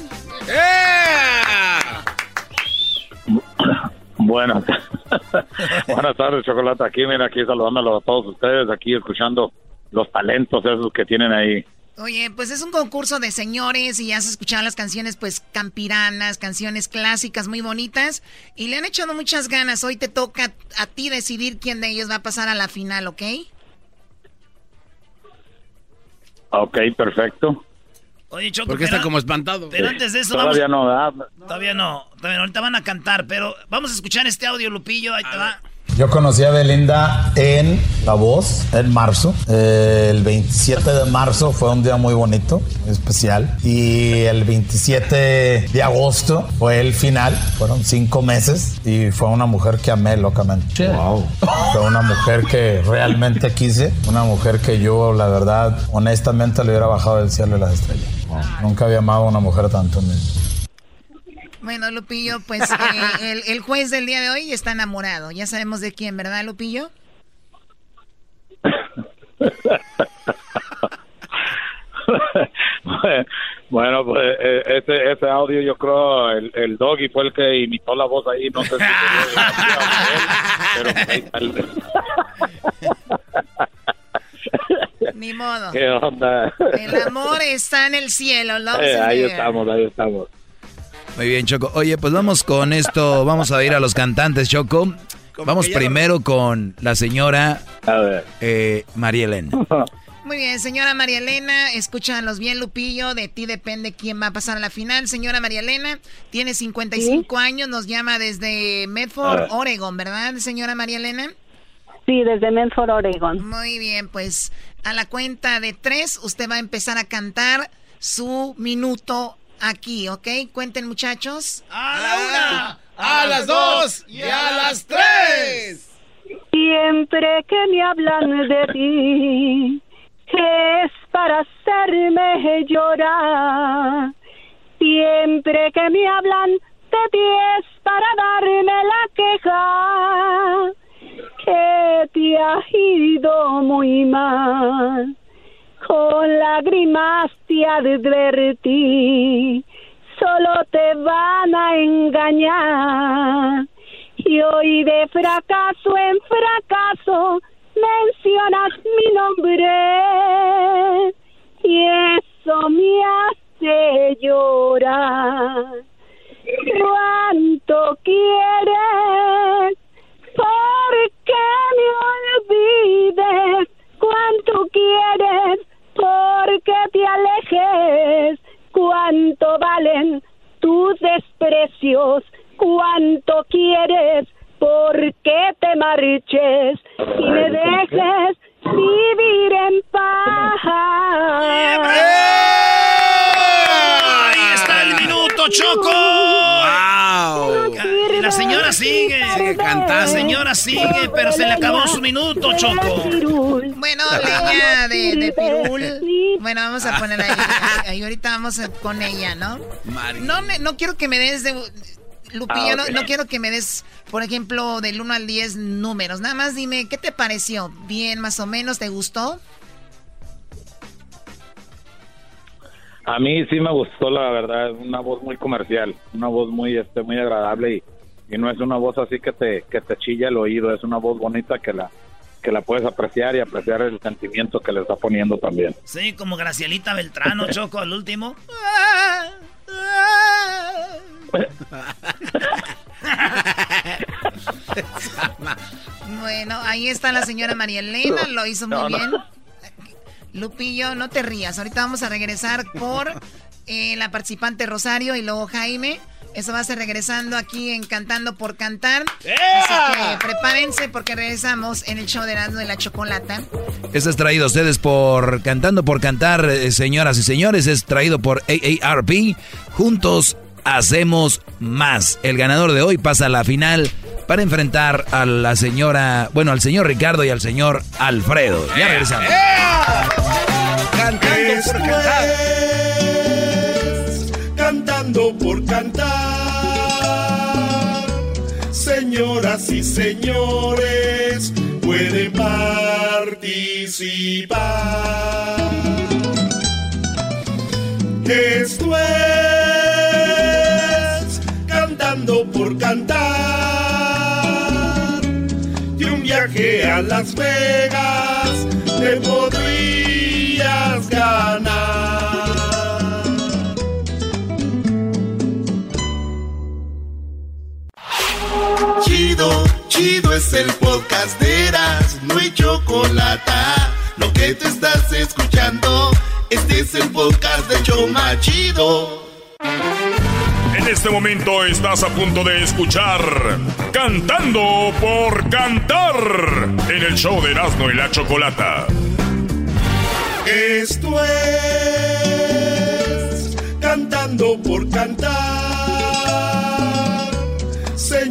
Buenas. Buenas tardes, Chocolate. Aquí, mira, aquí saludándolo a todos ustedes, aquí escuchando los talentos esos que tienen ahí.
Oye, pues es un concurso de señores y has escuchado las canciones pues campiranas, canciones clásicas muy bonitas y le han echado muchas ganas. Hoy te toca a ti decidir quién de ellos va a pasar a la final, ¿ok?
Ok, perfecto.
Oye, Choco,
Porque está como espantado.
Pero antes de eso
Todavía no,
Todavía no. Todavía no. Ahorita van a cantar, pero vamos a escuchar este audio, Lupillo. Ahí te va.
Yo conocí a Belinda en La Voz, en marzo. el 27 de marzo fue un día muy bonito, especial. Y el 27 de agosto fue el final. Fueron cinco meses y fue una mujer que amé locamente. Wow. Fue una mujer que realmente quise. Una mujer que yo, la verdad, honestamente le hubiera bajado del cielo y las estrellas. Nunca había amado a una mujer tanto en mi
bueno, Lupillo, pues eh, el, juez del día de hoy está enamorado. Ya sabemos de quién, ¿verdad, Lupillo?
bueno, pues eh, ese, ese audio yo creo el, el doggy fue el que imitó la voz ahí, no sé si
pero Ni modo.
¿Qué onda?
El amor está en el cielo,
eh, Ahí estamos, ahí estamos.
Muy bien, Choco. Oye, pues vamos con esto, vamos a ir a los cantantes, Choco. Vamos primero con la señora eh, María Elena.
Muy bien, señora María Elena, escúchanos bien, Lupillo, de ti depende quién va a pasar a la final. Señora María Elena, tiene 55 años, nos llama desde Medford, Oregon, ¿verdad, señora María Elena?
Sí, desde Medford, Oregon.
Muy bien, pues a la cuenta de tres, usted va a empezar a cantar su minuto aquí, ¿ok? Cuenten muchachos.
A la una, a las dos y a las tres.
Siempre que me hablan de ti, es para hacerme llorar. Siempre que me hablan de ti es para darme la queja que te ha ido muy mal con lágrimas te advertí, solo te van a engañar. Y hoy de fracaso en fracaso mencionas mi nombre y eso me hace llorar. ¿Cuánto quieres? ¿Por qué me olvides? ¿Cuánto quieres? porque te alejes, cuánto valen tus desprecios, cuánto quieres, porque te marches y me dejes vivir en paz.
¡Ahí está el minuto, Choco! Señora sigue.
Sigue
señora sigue, pero se le acabó su minuto, Choco.
Bueno, leña de, de pirul. Bueno, vamos a poner ahí, ahí. Ahorita vamos a- con ella, ¿no? No, me- no quiero que me des de... Lupillo,
Ah,
no- no, quiero que me des, por ejemplo, del 1 al 10 números. Nada más dime, ¿qué te pareció? ¿Bien, más o menos? ¿Te gustó?
A mí sí me gustó, la verdad, es una voz muy comercial, una voz muy este muy agradable y, y no es una voz así que te que te chilla el oído, es una voz bonita que la que la puedes apreciar y apreciar el sentimiento que le está poniendo también.
Sí, como Gracielita Beltrano, Choco, al último.
Bueno, ahí está la señora María Elena, lo hizo muy
No, no.
bien. Lupillo, no te rías. Ahorita vamos a regresar por eh, la participante Rosario y luego Jaime. Eso va a ser regresando aquí en Cantando por Cantar. Así que prepárense porque regresamos en el show de Erasmo de la Chocolata.
Este es traído a ustedes por Cantando por Cantar, eh, señoras y señores. Es traído por AARP. Juntos hacemos más. El ganador de hoy pasa a la final para enfrentar a la señora, bueno, al señor Ricardo y al señor Alfredo. Ya regresamos.
Cantando por cantar. Cantando por cantar. Señoras y señores, pueden participar. Esto es Cantando por cantar. Y un viaje a Las Vegas te podrías ganar. Chido, chido es el podcast de Eras, no hay chocolate. Lo que te estás escuchando, este es el podcast de Choma Chido.
En este momento estás a punto de escuchar Cantando por Cantar en el show de Erasmo y la Chocolata.
Esto es Cantando por Cantar.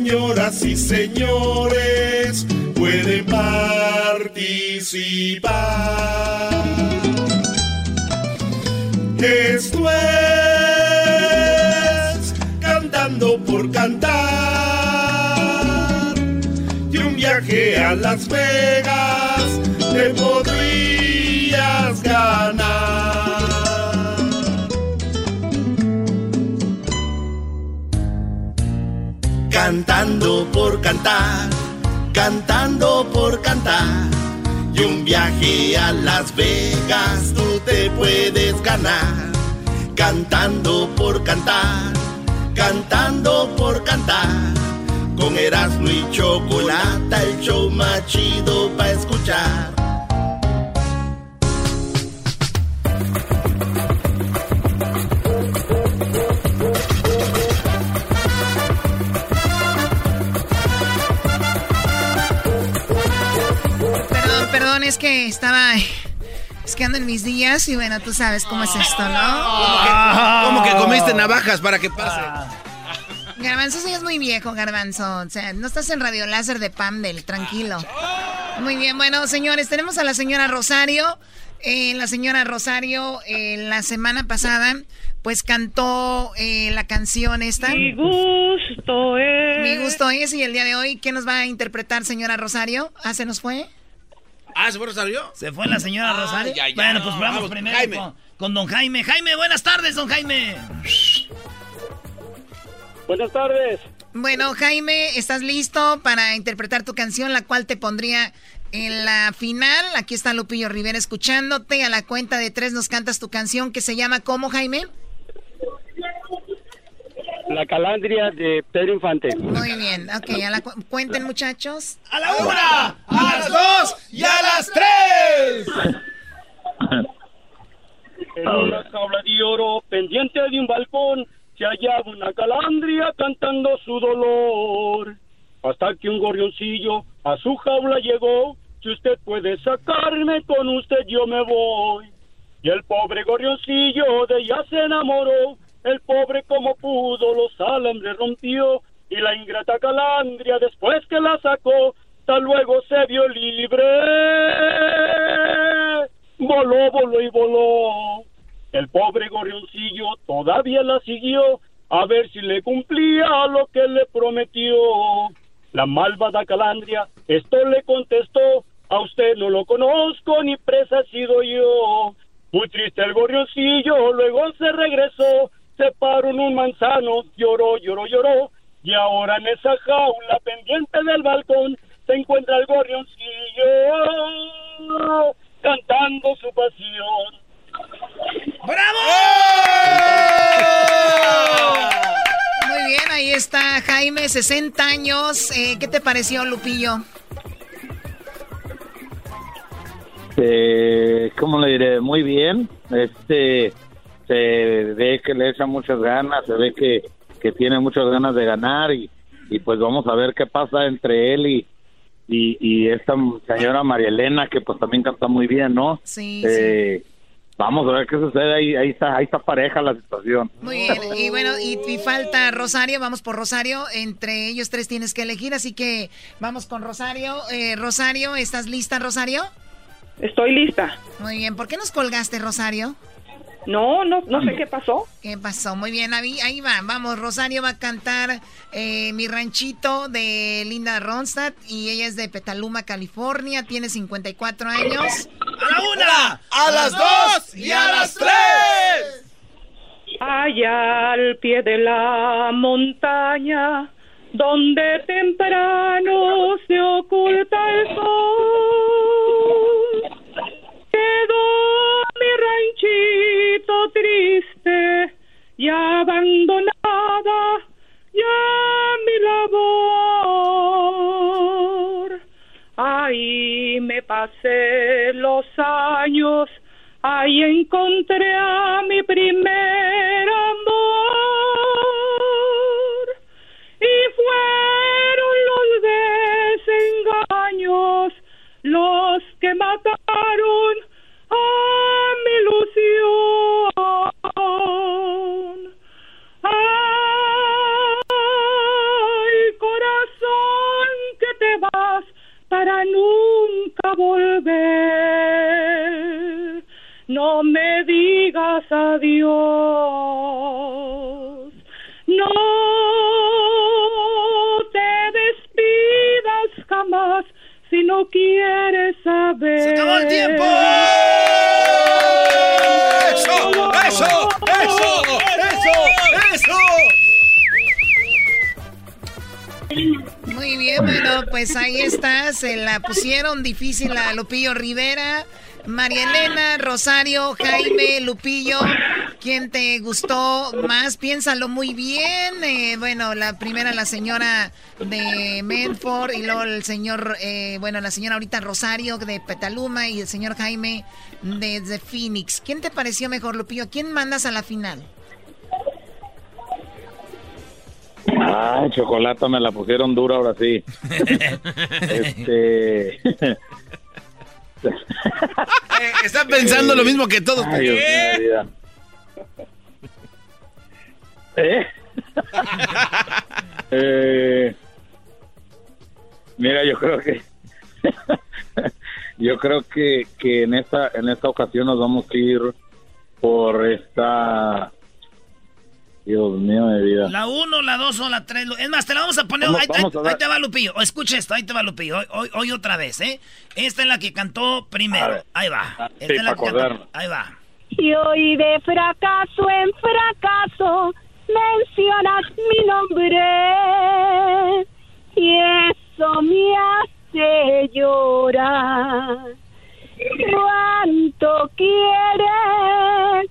Señoras y señores, pueden participar. Esto es Cantando por Cantar. Y un viaje a Las Vegas te podrías Por cantar, cantando por cantar. Y un viaje a Las Vegas tú te puedes ganar. Cantando por cantar, cantando por cantar. Con Erasmo y Chocolata, el show más chido para escuchar.
Es que estaba... Es que ando en mis días y bueno, tú sabes cómo es esto, ¿no?
¿Cómo que comiste navajas para que pase?
Garbanzo, sí es muy viejo, Garbanzo. O sea, no estás en Radio Láser de Pamdel, tranquilo. Muy bien, bueno, señores, tenemos a la señora Rosario. Eh, la señora Rosario, eh, la semana pasada, pues cantó eh, la canción esta.
Mi gusto es.
Mi gusto es. Y el día de hoy, ¿qué nos va a interpretar, señora Rosario? ¿Ah, se nos fue?
Ah, ¿se fue Rosario?
Se fue la señora
Ah,
Rosario.
ya, ya.
Bueno, pues vamos,
Vamos,
primero
Jaime.
Con, con don Jaime. Jaime, buenas tardes, don Jaime.
Buenas tardes.
Bueno, Jaime, ¿estás listo para interpretar tu canción, la cual te pondría en la final? Aquí está Lupillo Rivera escuchándote. A la cuenta de tres nos cantas tu canción que se llama ¿Cómo, Jaime?
La calandria de Pedro Infante.
Muy bien, ok, a la cu- cuenten muchachos.
¡A la una! ¡A las dos! ¡Y a las tres!
En una jaula de oro pendiente de un balcón
se hallaba una calandria cantando su dolor. Hasta que un gorrioncillo a su jaula llegó, si usted puede sacarme, con usted yo me voy. Y el pobre gorrioncillo de ella se enamoró, el pobre como pudo los alambres rompió, y la ingrata calandria después que la sacó, tal luego se vio libre. Voló, voló y voló. El pobre gorrioncillo todavía la siguió a ver si le cumplía lo que le prometió. La malvada calandria esto le contestó, a usted no lo conozco ni presa sido yo. Muy triste el gorrioncillo, luego se regresó, se paró en un manzano, lloró, lloró, lloró, y ahora en esa jaula pendiente del balcón se encuentra el gorrioncillo cantando su pasión.
¡Bravo! Muy bien, ahí está Jaime, 60 años. Eh, ¿Qué te pareció, Lupillo?
Eh, ¿Cómo le diré? Muy bien. Este se ve que le echa muchas ganas, se ve que, que tiene muchas ganas de ganar y, y pues vamos a ver qué pasa entre él y, y, y esta señora María Elena que pues también canta muy bien, ¿no?
Sí,
Eh, Vamos a ver qué sucede ahí, ahí está, ahí está pareja la situación.
Muy bien, y bueno, y, y falta Rosario, vamos por Rosario, entre ellos tres tienes que elegir, así que vamos con Rosario. Eh, Rosario, ¿estás lista, Rosario?
Estoy lista.
Muy bien, ¿por qué nos colgaste, Rosario?
No, no, no sé qué pasó.
¿Qué pasó? Muy bien, ahí, ahí va. Vamos, Rosario va a cantar eh, Mi Ranchito de Linda Ronstadt y ella es de Petaluma, California. Tiene 54 años.
¡A la una!
¡A las dos! ¡Y a las tres!
Allá al pie de la montaña, donde temprano se oculta el sol, y abandonada ya mi labor. Ahí me pasé los años, ahí encontré a mi primer amor. Y fueron los desengaños los que mataron volver. No me digas adiós. No te despidas jamás si no quieres saber. ¡Se
acabó el tiempo! ¡Eso! ¡Eso! ¡Eso! ¡Eso! ¡Eso!
Pues ahí está. Se la pusieron difícil a Lupillo Rivera. María Elena, Rosario, Jaime, Lupillo. ¿Quién te gustó más? Piénsalo muy bien. Eh, bueno, la primera, la señora de Medford. Y luego el señor, eh, bueno, la señora ahorita Rosario de Petaluma. Y el señor Jaime desde Phoenix. ¿Quién te pareció mejor, Lupillo? ¿Quién mandas a la final?
Ay, chocolate, me la pusieron dura ahora sí. este.
Eh, está pensando lo mismo que todos.
Vida. ¿Eh? Eh, Mira, yo creo que yo creo que, que en esta en esta ocasión nos vamos a ir por esta Dios mío de vida.
La 1, la 2 o la 3. Es más, te la vamos a poner.
Vamos-
ahí,
vamos
ahí-
a
ahí te va Lupillo. O escucha esto, ahí te va Lupillo. Hoy, hoy, hoy otra vez, ¿eh? Esta es la que cantó primero.
Ver.
Ahí va.
Ah,
Esta
sí,
es la
para
que cantó.
acordarnos.
Ahí va.
Y hoy de fracaso en fracaso mencionas mi nombre y eso me hace llorar. ¿Cuánto quieres?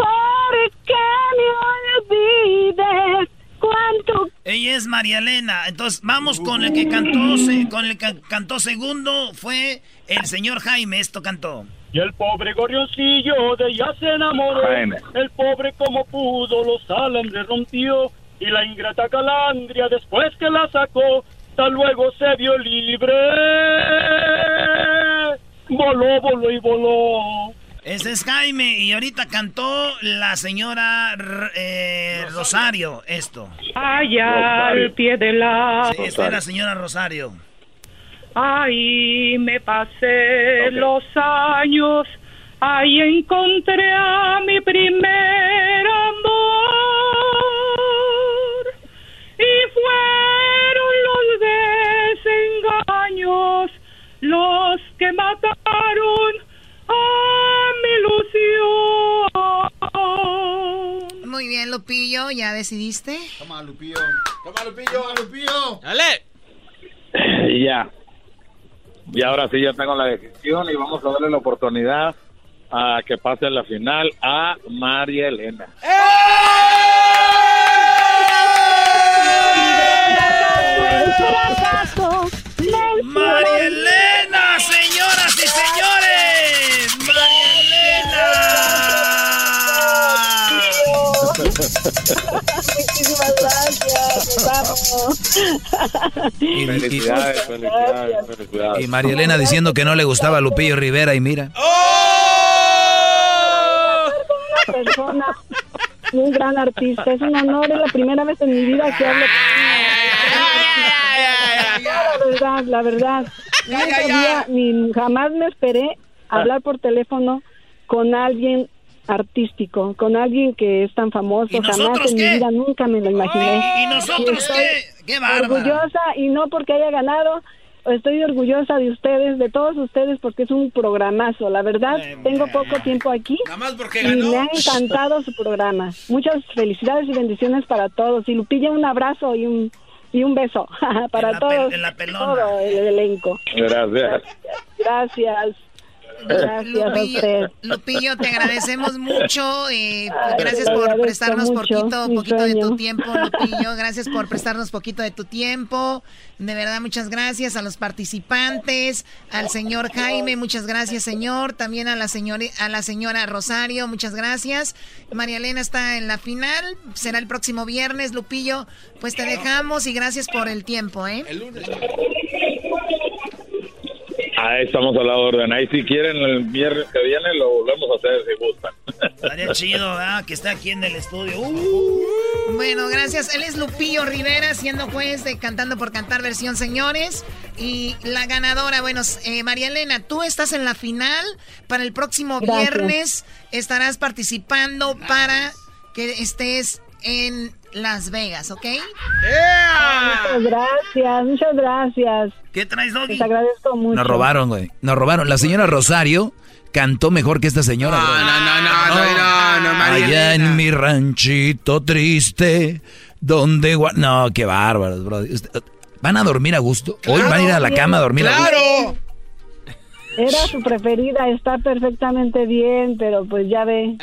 ¿Por qué me olvides? ¿Cuánto
Ella es María Elena. Entonces, vamos con el que cantó, se- con el que cantó segundo. Fue el señor Jaime. Esto cantó.
Y el pobre gorrioncillo de ella se enamoró.
Jaime.
El pobre como pudo los alambres rompió. Y la ingrata calandria después que la sacó, tal luego se vio libre. Voló, voló y voló.
Ese es Jaime y ahorita cantó la señora eh, Rosario esto.
Allá al pie de la...
Sí, esta es la señora Rosario.
Ahí me pasé los años, ahí encontré a mi primer amor. Y fueron los desengaños los que mataron
bien, Lupillo, ¿ya decidiste?
Toma, Lupillo. Toma, Lupillo, Lupillo.
¡Dale!
Y ya. Y ahora sí ya tengo la decisión y vamos a darle la oportunidad a que pase a la final a María Elena.
María
Muchísimas gracias, vamos.
Y, y-
Felicidades, felicidades, felicidades.
y María Elena diciendo que no le gustaba a Lupillo Rivera y mira.
Una persona, un gran artista. Es un honor, es la primera vez en mi vida que hablo con La verdad, la verdad. Nunca había, ni jamás me esperé hablar por teléfono con alguien artístico, con alguien que es tan famoso.
¿Y
Jamás
nosotros
en
qué?
mi vida nunca me lo imaginé.
¿Y nosotros qué? ¡Qué bárbaro!
Orgullosa y no porque haya ganado. Estoy orgullosa de ustedes, de todos ustedes, porque es un programazo. La verdad, tengo poco tiempo aquí
Nada más porque
y
ganó.
me ha encantado su programa. Muchas felicidades y bendiciones para todos. Y Lupilla, un abrazo y un y un beso para
En la
todos,
en la pelona.
todo el elenco.
Gracias.
Gracias. Gracias a
Lupillo,
usted.
Lupillo, te agradecemos mucho. eh, gracias por prestarnos
mucho,
poquito, poquito de tu tiempo, Lupillo. Gracias por prestarnos poquito de tu tiempo. De verdad, muchas gracias a los participantes, al señor Jaime, muchas gracias, señor. También a la señora, a la señora Rosario, muchas gracias. María Elena está en la final, será el próximo viernes, Lupillo. Pues te dejamos y gracias por el tiempo, ¿eh?
El lunes.
Ahí estamos a la orden. Ahí si quieren el viernes que viene lo volvemos a hacer si gustan.
Estaría chido, ¿verdad? Que esté aquí en el estudio. Uh.
Bueno, gracias. Él es Lupillo Rivera, siendo juez de Cantando por Cantar versión señores. Y la ganadora, bueno, eh, María Elena, tú estás en la final. Para el próximo
Gracias.
viernes estarás participando para que estés en Las Vegas, ¿ok?
Muchas gracias, muchas gracias.
¿Qué traes, Doggy?
Les agradezco mucho.
Nos robaron, güey. Nos robaron. La señora Rosario cantó mejor que esta señora.
No, no, no, no, no, no, no, María
Allá
Elena.
en mi ranchito triste, donde... gua- No, qué bárbaros, bro. Usted- ¿Van a dormir a gusto? Hoy van a ir a la cama a dormir a gusto.
¡Claro!
Era su preferida, está perfectamente bien, pero pues ya ve.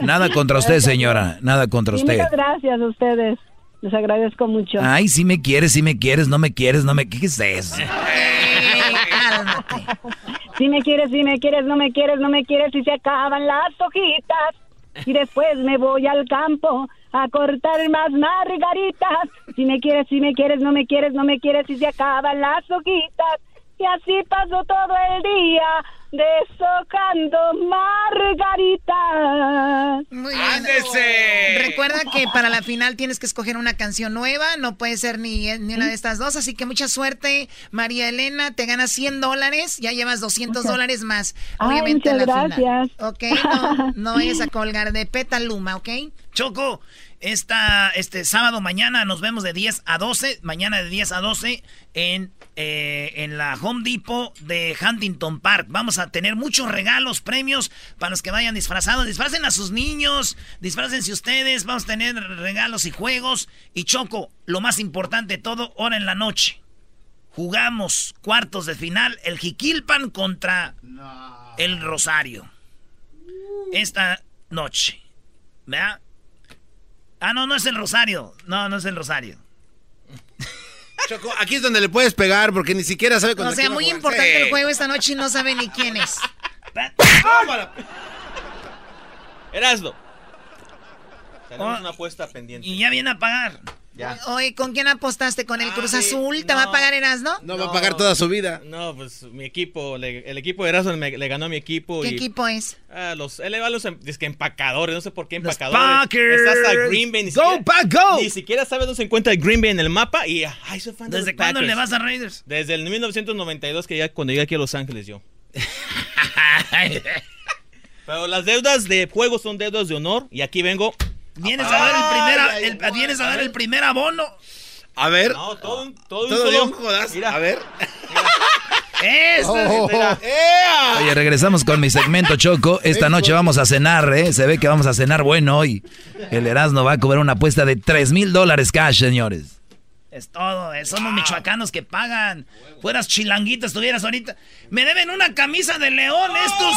Nada contra usted, señora. Nada contra
Y
usted.
muchas gracias a ustedes. Les agradezco mucho.
Ay, sí me quieres, sí me quieres, no me quieres, no me... ¿Qué es eso?
Si me quieres, si me quieres, no me quieres, no me quieres, si se acaban las hojitas. Y después me voy al campo a cortar más margaritas. Si me quieres, si me quieres, no me quieres, no me quieres, si se acaban las hojitas. Y así paso todo el día deshojando margaritas.
Muy bien. Recuerda que para la final tienes que escoger una canción nueva, no puede ser ni, ni una de estas dos, así que mucha suerte, María Elena, te ganas 100 dólares, ya llevas 200 dólares más,
Ay,
obviamente en la
muchas
final.
gracias.
Ok, no, no vayas a colgar de Petaluma, ¿ok?
Choco, esta, este sábado mañana nos vemos de 10 a 12, mañana de 10 a 12 en, eh, en la Home Depot de Huntington Park. Vamos a tener muchos regalos, premios para los que vayan disfrazados. Disfracen a sus niños, disfrácense ustedes, vamos a tener regalos y juegos. Y Choco, lo más importante de todo, hora en la noche. Jugamos cuartos de final, el Jiquilpan contra el Rosario. Esta noche. ¿Verdad? Ah, no, no es el Rosario. No, no es el Rosario.
Choco, aquí es donde le puedes pegar porque ni siquiera sabe
O
cuándo
sea, muy importante el juego esta noche y no sabe ni quién es.
Erasno. Tenemos
Oh.
una apuesta pendiente.
Y ya viene a pagar.
Ya.
Oye, ¿con quién apostaste? ¿Con el Cruz Azul? ¿Te va a pagar Erasno?
No, va a pagar toda su vida.
No, pues mi equipo, le- el equipo de Erasmo me- le ganó a mi equipo.
¿Qué
y,
equipo es?
Ah, los, él le va a los em- dizque empacadores, no sé por qué
Los
empacadores.
Packers.
Estás a Green Bay. Ni
Go,
siquiera,
Pack, go.
Ni siquiera sabes dónde se encuentra el Green Bay en el mapa y ay, soy fan de
¿Desde
los
cuándo
Packers.
le vas a Raiders?
Desde el 1992 que ya cuando llegué aquí a Los Ángeles yo. Pero las deudas de juego son deudas de honor y aquí vengo.
Vienes a dar el primer, el- vienes a dar el primer abono.
A ver.
No, todo un, todo un
Todo bien, jodas.
Mira.
A ver.
Eso.
Oh.
Mira.
Oye, regresamos con mi segmento Choco. Esta noche vamos a cenar, ¿eh? Se ve que vamos a cenar bueno hoy. El Erasmo va a cobrar una apuesta de 3 mil dólares cash, señores.
Es todo, eh, somos michoacanos que pagan. Fueras chilanguita, estuvieras ahorita. Me deben una camisa de león estos.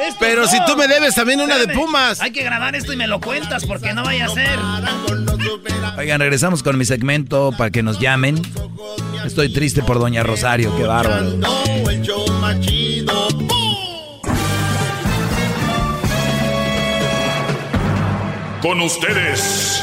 estos
Pero si tú me debes también una de Pumas.
Hay que grabar esto y me lo cuentas porque no vaya a ser.
Oigan, regresamos con mi segmento para que nos llamen. Estoy triste por Doña Rosario, qué bárbaro.
Con ustedes.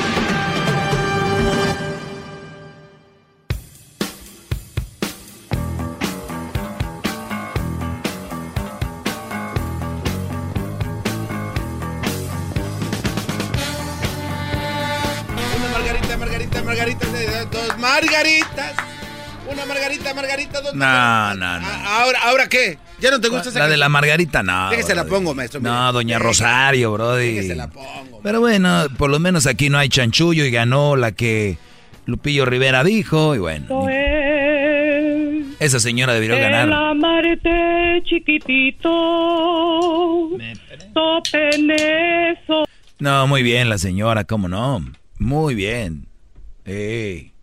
margarita, margarita, de- dos margaritas. Una margarita, margarita, dos
No, no, no.
Ah, Ahora, ¿ahora qué? ¿Ya no te gusta esa
La de la? Margarita, no.
Déjese la pongo, maestro. mire.
No, Doña Rosario, brody.
Déjese la pongo.
Pero bueno, por lo menos aquí no hay chanchullo y ganó la que Lupillo Rivera dijo y bueno. Esa señora debió
El
ganar.
amarte chiquitito. Topen eso.
No, muy bien la señora, cómo no. Muy bien. Ey.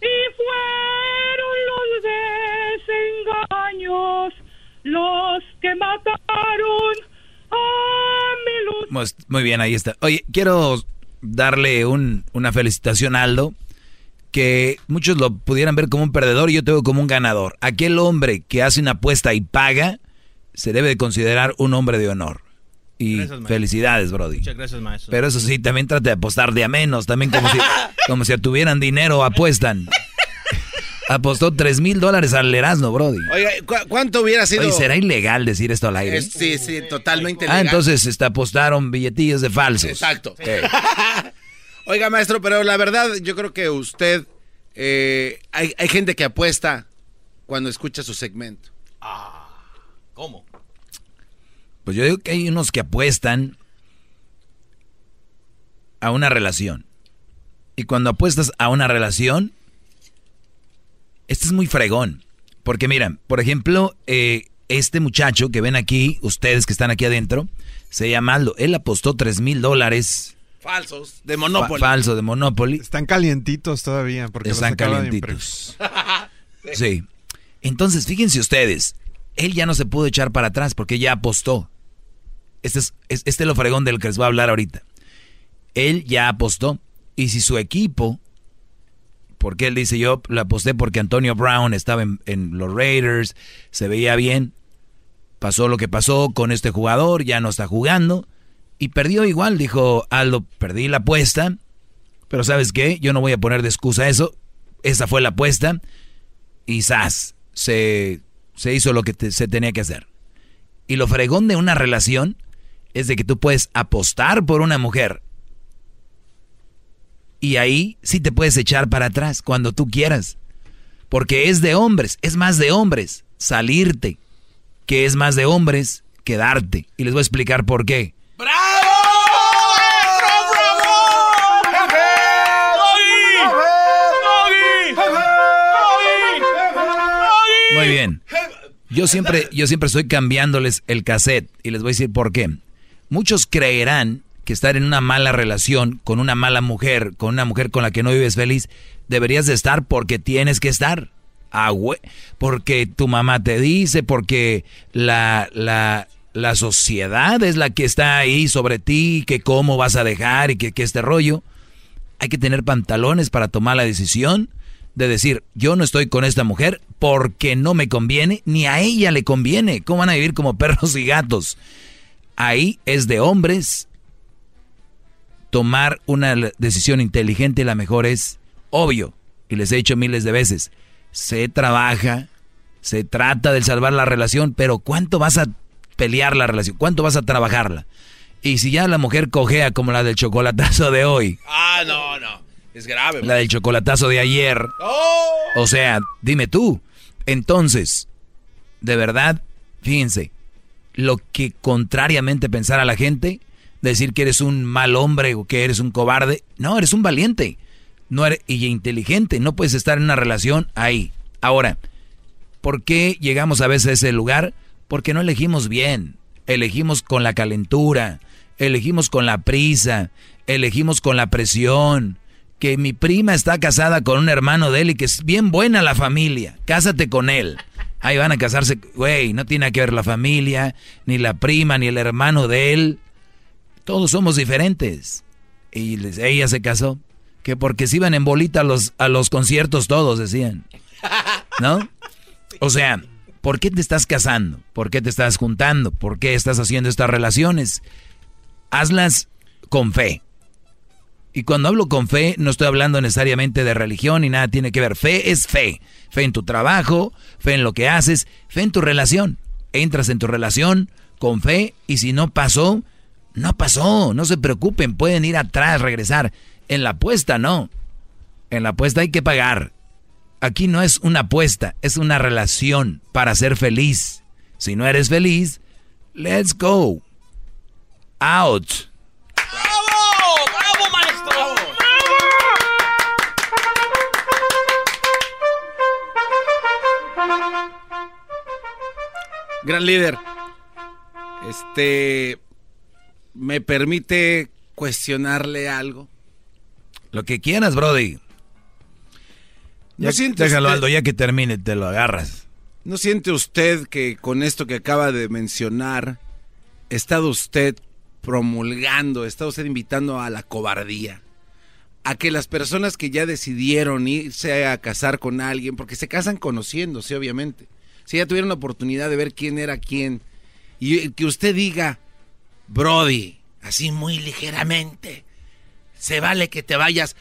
Y fueron los desengaños los que mataron a mi luz.
Pues, Muy bien, ahí está. Oye, quiero darle un- una felicitación a Aldo, que muchos lo pudieran ver como un perdedor y yo te veo como un ganador. Aquel hombre que hace una apuesta y paga, se debe de considerar un hombre de honor. Y
Gracias,
felicidades, Brody.
Muchas gracias, maestro.
Pero eso sí, también trate de apostar de a menos, también como si, como si tuvieran dinero, apuestan. Apostó tres mil dólares al Erasmo, Brody.
Oiga, ¿cu- ¿cuánto hubiera sido?
Oye, ¿será ilegal decir esto al aire?
Es- sí, sí, totalmente
ah,
legal.
entonces este, apostaron billetillos de falsos.
Exacto. Oiga, maestro, pero la verdad, yo creo que usted. eh, hay, hay gente que apuesta cuando escucha su segmento.
¿Cómo?
Pues yo digo que hay unos que apuestan a una relación. Y cuando apuestas a una relación, este es muy fregón. Porque miran, por ejemplo, eh, este muchacho que ven aquí, ustedes que están aquí adentro, se llama Aldo. Él apostó 3 mil dólares.
Falsos. De Monopoly.
fa- falso de Monopoly.
Están calientitos todavía porque los
Están calientitos. Sí. Entonces, fíjense ustedes, él ya no se pudo echar para atrás porque ya apostó. Este es, es- este es lo fregón del que les voy a hablar ahorita. Él ya apostó. Y si su equipo, porque él dice yo le aposté porque Antonio Brown estaba en, los Raiders, se veía bien, pasó lo que pasó con este jugador, ya no está jugando y perdió igual, dijo Aldo, perdí la apuesta, pero ¿sabes qué? Yo no voy a poner de excusa eso, esa fue la apuesta y ¡zas! Se, se hizo lo que se tenía que hacer. Y lo fregón de una relación es de que tú puedes apostar por una mujer y ahí sí te puedes echar para atrás cuando tú quieras. Porque es de hombres, es más de hombres salirte, que es más de hombres quedarte. Y les voy a explicar por qué. Muy bien. Yo siempre, yo siempre estoy cambiándoles el cassette y les voy a decir por qué. Muchos creerán que estar en una mala relación con una mala mujer, con una mujer con la que no vives feliz, deberías de estar porque tienes que estar. Ah, porque tu mamá te dice, porque la, la, la sociedad es la que está ahí sobre ti, que cómo vas a dejar y que, que este rollo. Hay que tener pantalones para tomar la decisión de decir, yo no estoy con esta mujer porque no me conviene, ni a ella le conviene. ¿Cómo van a vivir como perros y gatos? Ahí es de hombres tomar una decisión inteligente, la mejor es obvio, y les he dicho miles de veces, se trabaja, se trata de salvar la relación, pero ¿cuánto vas a pelear la relación? ¿Cuánto vas a trabajarla? Y si ya la mujer cojea como la del chocolatazo de hoy.
Ah, no, no. Es grave.
La del chocolatazo de ayer. ¡Oh! O sea, dime tú. Entonces, de verdad, fíjense, lo que contrariamente pensar a la gente, decir que eres un mal hombre o que eres un cobarde, no, eres un valiente no eres, y inteligente, no puedes estar en una relación ahí. Ahora, ¿por qué llegamos a veces a ese lugar? Porque no elegimos bien, elegimos con la calentura, elegimos con la prisa, elegimos con la presión. Que mi prima está casada con un hermano de él y que es bien buena la familia, cásate con él. Ahí van a casarse, güey, no tiene que ver la familia, ni la prima, ni el hermano de él. Todos somos diferentes. Y ella se casó que porque se iban en bolita a los, a los conciertos todos, decían. ¿No? O sea, ¿por qué te estás casando? ¿Por qué te estás juntando? ¿Por qué estás haciendo estas relaciones? Hazlas con fe. Y cuando hablo con fe, no estoy hablando necesariamente de religión ni nada tiene que ver. Fe es fe. Fe en tu trabajo, fe en lo que haces, fe en tu relación. Entras en tu relación con fe y si no pasó, no pasó. No se preocupen, pueden ir atrás, regresar. En la apuesta no. En la apuesta hay que pagar. Aquí no es una apuesta, es una relación para ser feliz. Si no eres feliz, let's go. Out.
Gran líder. Este. ¿Me permite cuestionarle algo?
Lo que quieras, Brody. Ya, déjalo, Aldo, ya que termine, te lo agarras.
¿No siente usted que con esto que acaba de mencionar, estado usted promulgando, está usted invitando a la cobardía? A que las personas que ya decidieron irse a casar con alguien, porque se casan conociéndose, obviamente, si ya tuvieron la oportunidad de ver quién era quién, y que usted diga, Brody, así muy ligeramente, se vale que te vayas.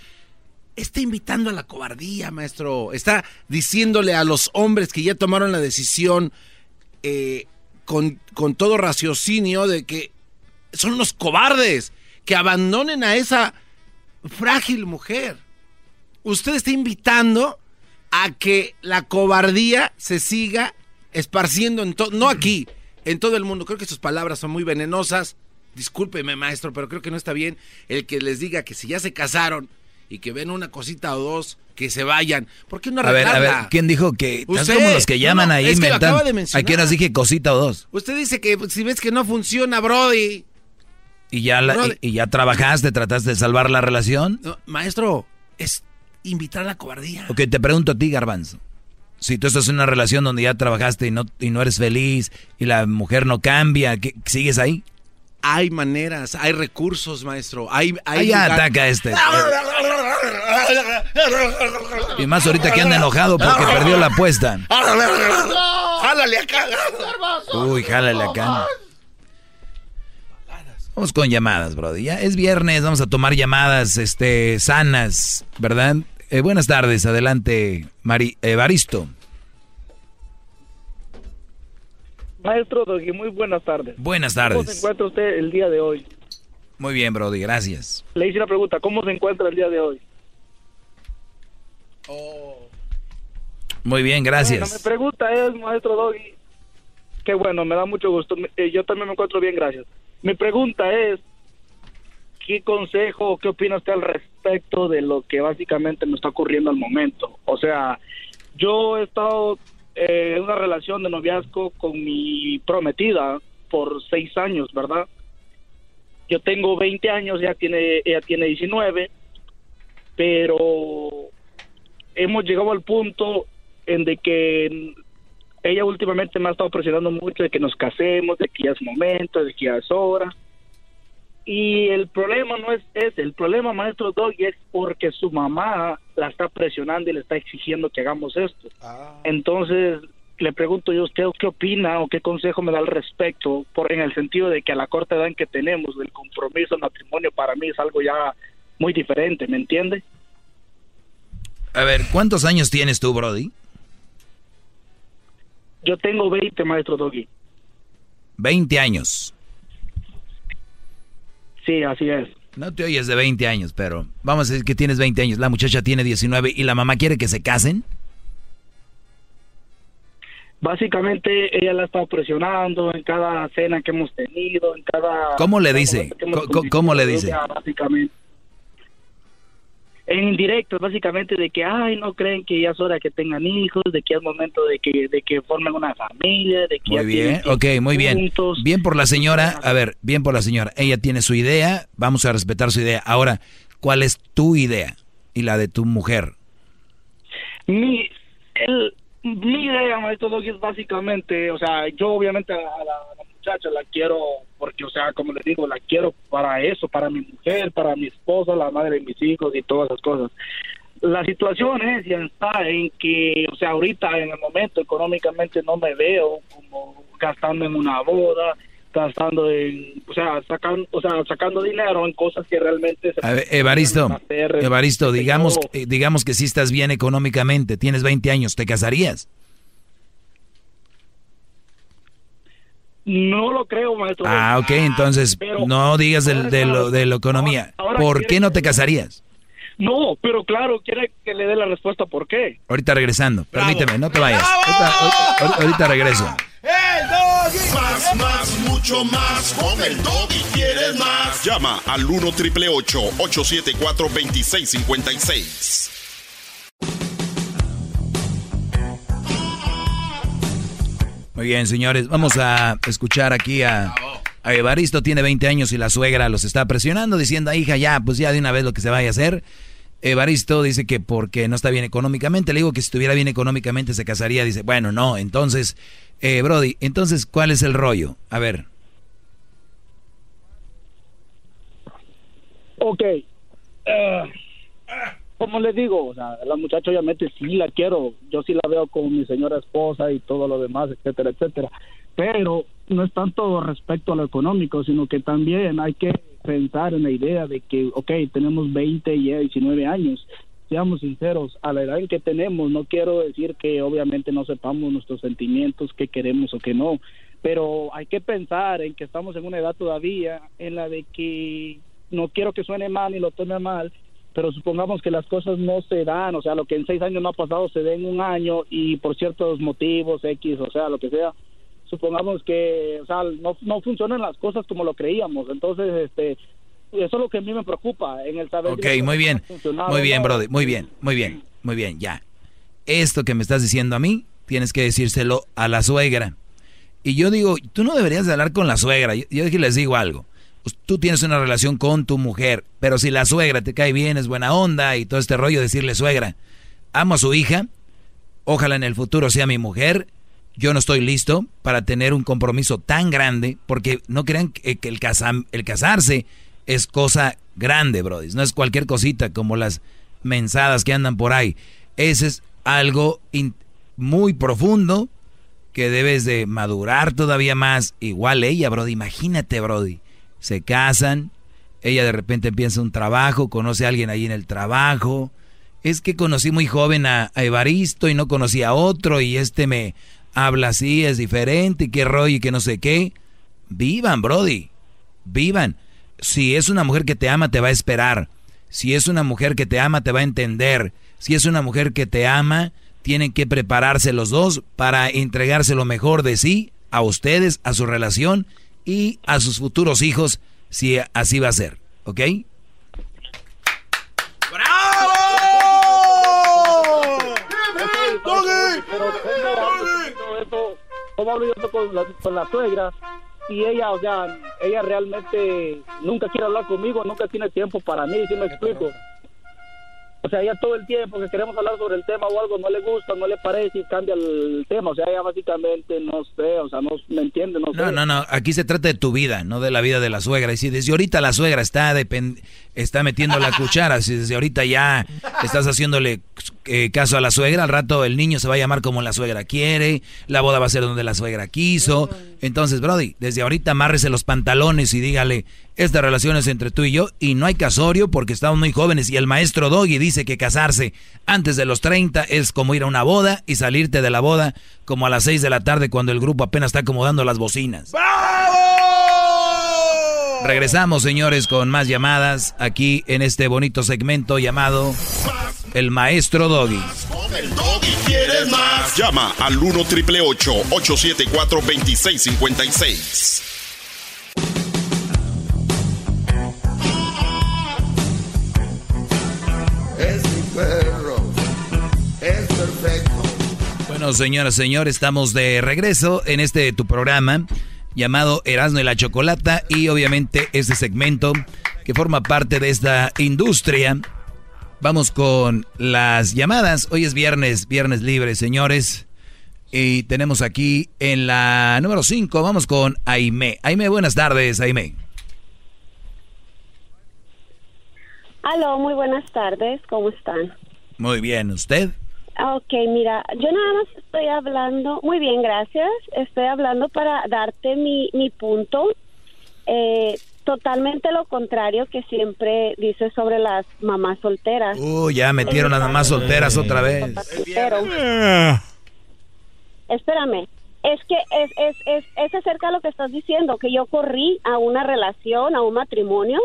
Está invitando a la cobardía, maestro. Está diciéndole a los hombres que ya tomaron la decisión eh, con, con todo raciocinio de que son los cobardes que abandonen a esa frágil mujer. Usted está invitando a que la cobardía se siga esparciendo en todo, no aquí, en todo el mundo. Creo que sus palabras son muy venenosas discúlpeme maestro, pero creo que no está bien el que les diga que si ya se casaron y que ven una cosita o dos, que se vayan. ¿Por qué no
A ver, a ver, ¿quién dijo que estás como los que llaman ahí es que acaba de mencionar. ¿A qué horas dije cosita o dos?
Usted dice que si ves que no funciona, Brody.
¿Y ya, y, ya trabajaste, trataste de salvar la relación?
maestro, es invitar a la cobardía.
Ok, te pregunto a ti, Garbanzo. Si tú estás en una relación donde ya trabajaste y no, y no eres feliz y la mujer no cambia, ¿sigues ahí?
Hay maneras, hay recursos, maestro. Hay, hay
Ahí ataca este. Y más ahorita que anda enojado porque perdió la apuesta.
¡Jálale acá!
Uy, jálale acá. Vamos con llamadas, brody. Ya es viernes, vamos a tomar llamadas este, sanas, ¿verdad? Eh, buenas tardes, adelante, Mari, Evaristo.
Maestro Doggy, muy buenas tardes.
Buenas tardes.
¿Cómo se encuentra usted el día de hoy?
Muy bien, Brody, gracias.
Le hice una pregunta, ¿cómo se encuentra el día de hoy?
Muy bien, gracias.
Bueno, mi pregunta es, maestro Doggy, qué bueno, me da mucho gusto. Eh, yo también me encuentro bien, gracias. Mi pregunta es, ¿qué consejo o qué opina usted al respecto de lo que básicamente me está ocurriendo al momento? O sea, yo he estado eh, una relación de noviazgo con mi prometida por seis años, ¿verdad? Yo tengo 20 años, ella tiene, ella tiene 19, pero hemos llegado al punto en de que ella últimamente me ha estado presionando mucho de que nos casemos, de que ya es momento, de que ya es hora. Y el problema no es ese, el problema, maestro Doggy, es porque su mamá la está presionando y le está exigiendo que hagamos esto. Entonces, le pregunto yo, ¿usted qué opina o qué consejo me da al respecto? Por, en el sentido de que a la corta edad en que tenemos del compromiso, el matrimonio, para mí es algo ya muy diferente, ¿me entiende?
A ver, ¿cuántos años tienes tú, Brody?
Yo tengo 20, maestro Doggy.
20 años.
Sí, así es.
No te oyes de 20 años, pero vamos a decir que tienes 20 años. La muchacha tiene 19 y la mamá quiere que se casen.
Básicamente ella la ha estado presionando en cada cena que hemos tenido, en cada...
¿Cómo le dice? ¿Cómo, le dice?
Básicamente en indirecto, básicamente de que, ay, no creen que ya es hora que tengan hijos, de que es momento de que, de que formen una familia, de que...
Muy bien, ok, muy bien. Bien por la señora, a ver, bien por la señora. Ella tiene su idea, vamos a respetar su idea. Ahora, ¿cuál es tu idea y la de tu mujer?
Mi, el, mi idea, maestro es básicamente, o sea, yo obviamente a la muchacha la quiero porque, o sea, como les digo, la quiero para eso, para mi mujer, para mi esposa, la madre de mis hijos y todas esas cosas. La situación es ya está en que, o sea, ahorita en el momento económicamente no me veo como gastando en una boda, gastando en, o sea, sacando, o sea, sacando dinero en cosas que realmente
se Evaristo, Evaristo, digamos, eh, digamos que si estás bien económicamente, tienes 20 años, ¿te casarías?
No lo creo, maestro.
Ah, ok, entonces no digas de, de, lo, de la economía. ¿Por qué no te casarías?
No, pero claro, quiere que le dé la respuesta por qué.
Ahorita regresando, permíteme, no te vayas. Ahorita, regreso.
El doggy. Más, más, mucho más. Con el doggy quieres más. Llama al 1 triple 874 2656.
Muy bien, señores, vamos a escuchar aquí a, Evaristo, tiene 20 años y la suegra los está presionando, diciendo, hija, ya, pues ya de una vez lo que se vaya a hacer. Evaristo dice que porque no está bien económicamente, le digo que si estuviera bien económicamente se casaría, dice, bueno, no, entonces, eh, Brody, entonces, ¿cuál es el rollo? A ver.
Ok. Uh, como les digo, o sea, la muchacha obviamente sí la quiero, yo sí la veo como mi señora esposa y todo lo demás, etcétera, etcétera. Pero no es tanto respecto a lo económico, sino que también hay que pensar en la idea de que, ok, tenemos 20 y 19 años, seamos sinceros, a la edad en que tenemos, no quiero decir que obviamente no sepamos nuestros sentimientos, qué queremos o qué no, pero hay que pensar en que estamos en una edad todavía en la de que no quiero que suene mal ni lo tome mal, pero supongamos que las cosas no se dan, o sea, lo que en seis años no ha pasado se da en un año y por ciertos motivos X, o sea, lo que sea, supongamos que, o sea, no, no funcionan las cosas como lo creíamos, entonces, este, eso es lo que a mí me preocupa, en el saber...
Ok, muy bien, muy bien, brother, muy bien, muy bien, muy bien, ya. Esto que me estás diciendo a mí, tienes que decírselo a la suegra. Y yo digo, tú no deberías de hablar con la suegra, yo, yo les digo algo tú tienes una relación con tu mujer, pero si la suegra te cae bien, es buena onda y todo este rollo, decirle suegra, amo a su hija, ojalá en el futuro sea mi mujer, yo no estoy listo para tener un compromiso tan grande, porque no crean que, el, el casarse es cosa grande, brody, no es cualquier cosita como las mensadas que andan por ahí, ese es algo muy profundo que debes de madurar todavía más, igual ella, brody, imagínate, brody se casan, ella de repente empieza un trabajo, conoce a alguien ahí en el trabajo. Es que conocí muy joven a, Evaristo y no conocí a otro y este me habla así, es diferente y qué rollo y que no sé qué. Vivan, Brody, vivan. Si es una mujer que te ama, te va a esperar. Si es una mujer que te ama, te va a entender. Si es una mujer que te ama, tienen que prepararse los dos para entregarse lo mejor de sí a ustedes, a su relación y a sus futuros hijos si así va a ser, ¿ok?
¡Bravo!
¿Cómo hablo yo con la, con la suegra? y ella, o sea, ella realmente nunca quiere hablar conmigo, nunca tiene tiempo para mí, ¿sí me explico? O sea, ella todo el tiempo que queremos hablar sobre el tema o algo no le gusta, no le parece y cambia el tema. O sea, ella básicamente no sé, o sea, no me entiende, no,
no
sé.
No, no, aquí se trata de tu vida, no de la vida de la suegra. Y si desde ahorita la suegra está, está metiendo la cuchara, si desde ahorita ya estás haciéndole eh, caso a la suegra, al rato el niño se va a llamar como la suegra quiere, la boda va a ser donde la suegra quiso. Entonces, Brody, desde ahorita amárrese los pantalones y dígale, esta relación es entre tú y yo y no hay casorio porque estamos muy jóvenes y el maestro Doggy dice que casarse antes de los 30 es como ir a una boda y salirte de la boda como a las 6 de la tarde cuando el grupo apenas está acomodando las bocinas. Regresamos, señores, con más llamadas aquí en este bonito segmento llamado El Maestro Doggy.
el Doggy quieres más. Llama al 1 triple 874 2656.
Es mi perro. Es perfecto.
Bueno, señoras, señores, estamos de regreso en este tu programa llamado Erasmo y la Chocolata y obviamente este segmento que forma parte de esta industria. Vamos con las llamadas. Hoy es viernes, viernes libre, señores. Y tenemos aquí en la número 5, vamos con Aime. Aime, buenas tardes, Aime.
Aló, muy buenas tardes, ¿cómo están?
Muy bien, ¿usted?
Ok, mira, yo nada más estoy hablando, muy bien, gracias, estoy hablando para darte mi, mi punto, eh, totalmente lo contrario que siempre dices sobre las mamás solteras.
Uh, ya metieron las mamás solteras otra vez.
Pero, espérame, es que es, es, es, es acerca de lo que estás diciendo, que yo corrí a una relación, a un matrimonio,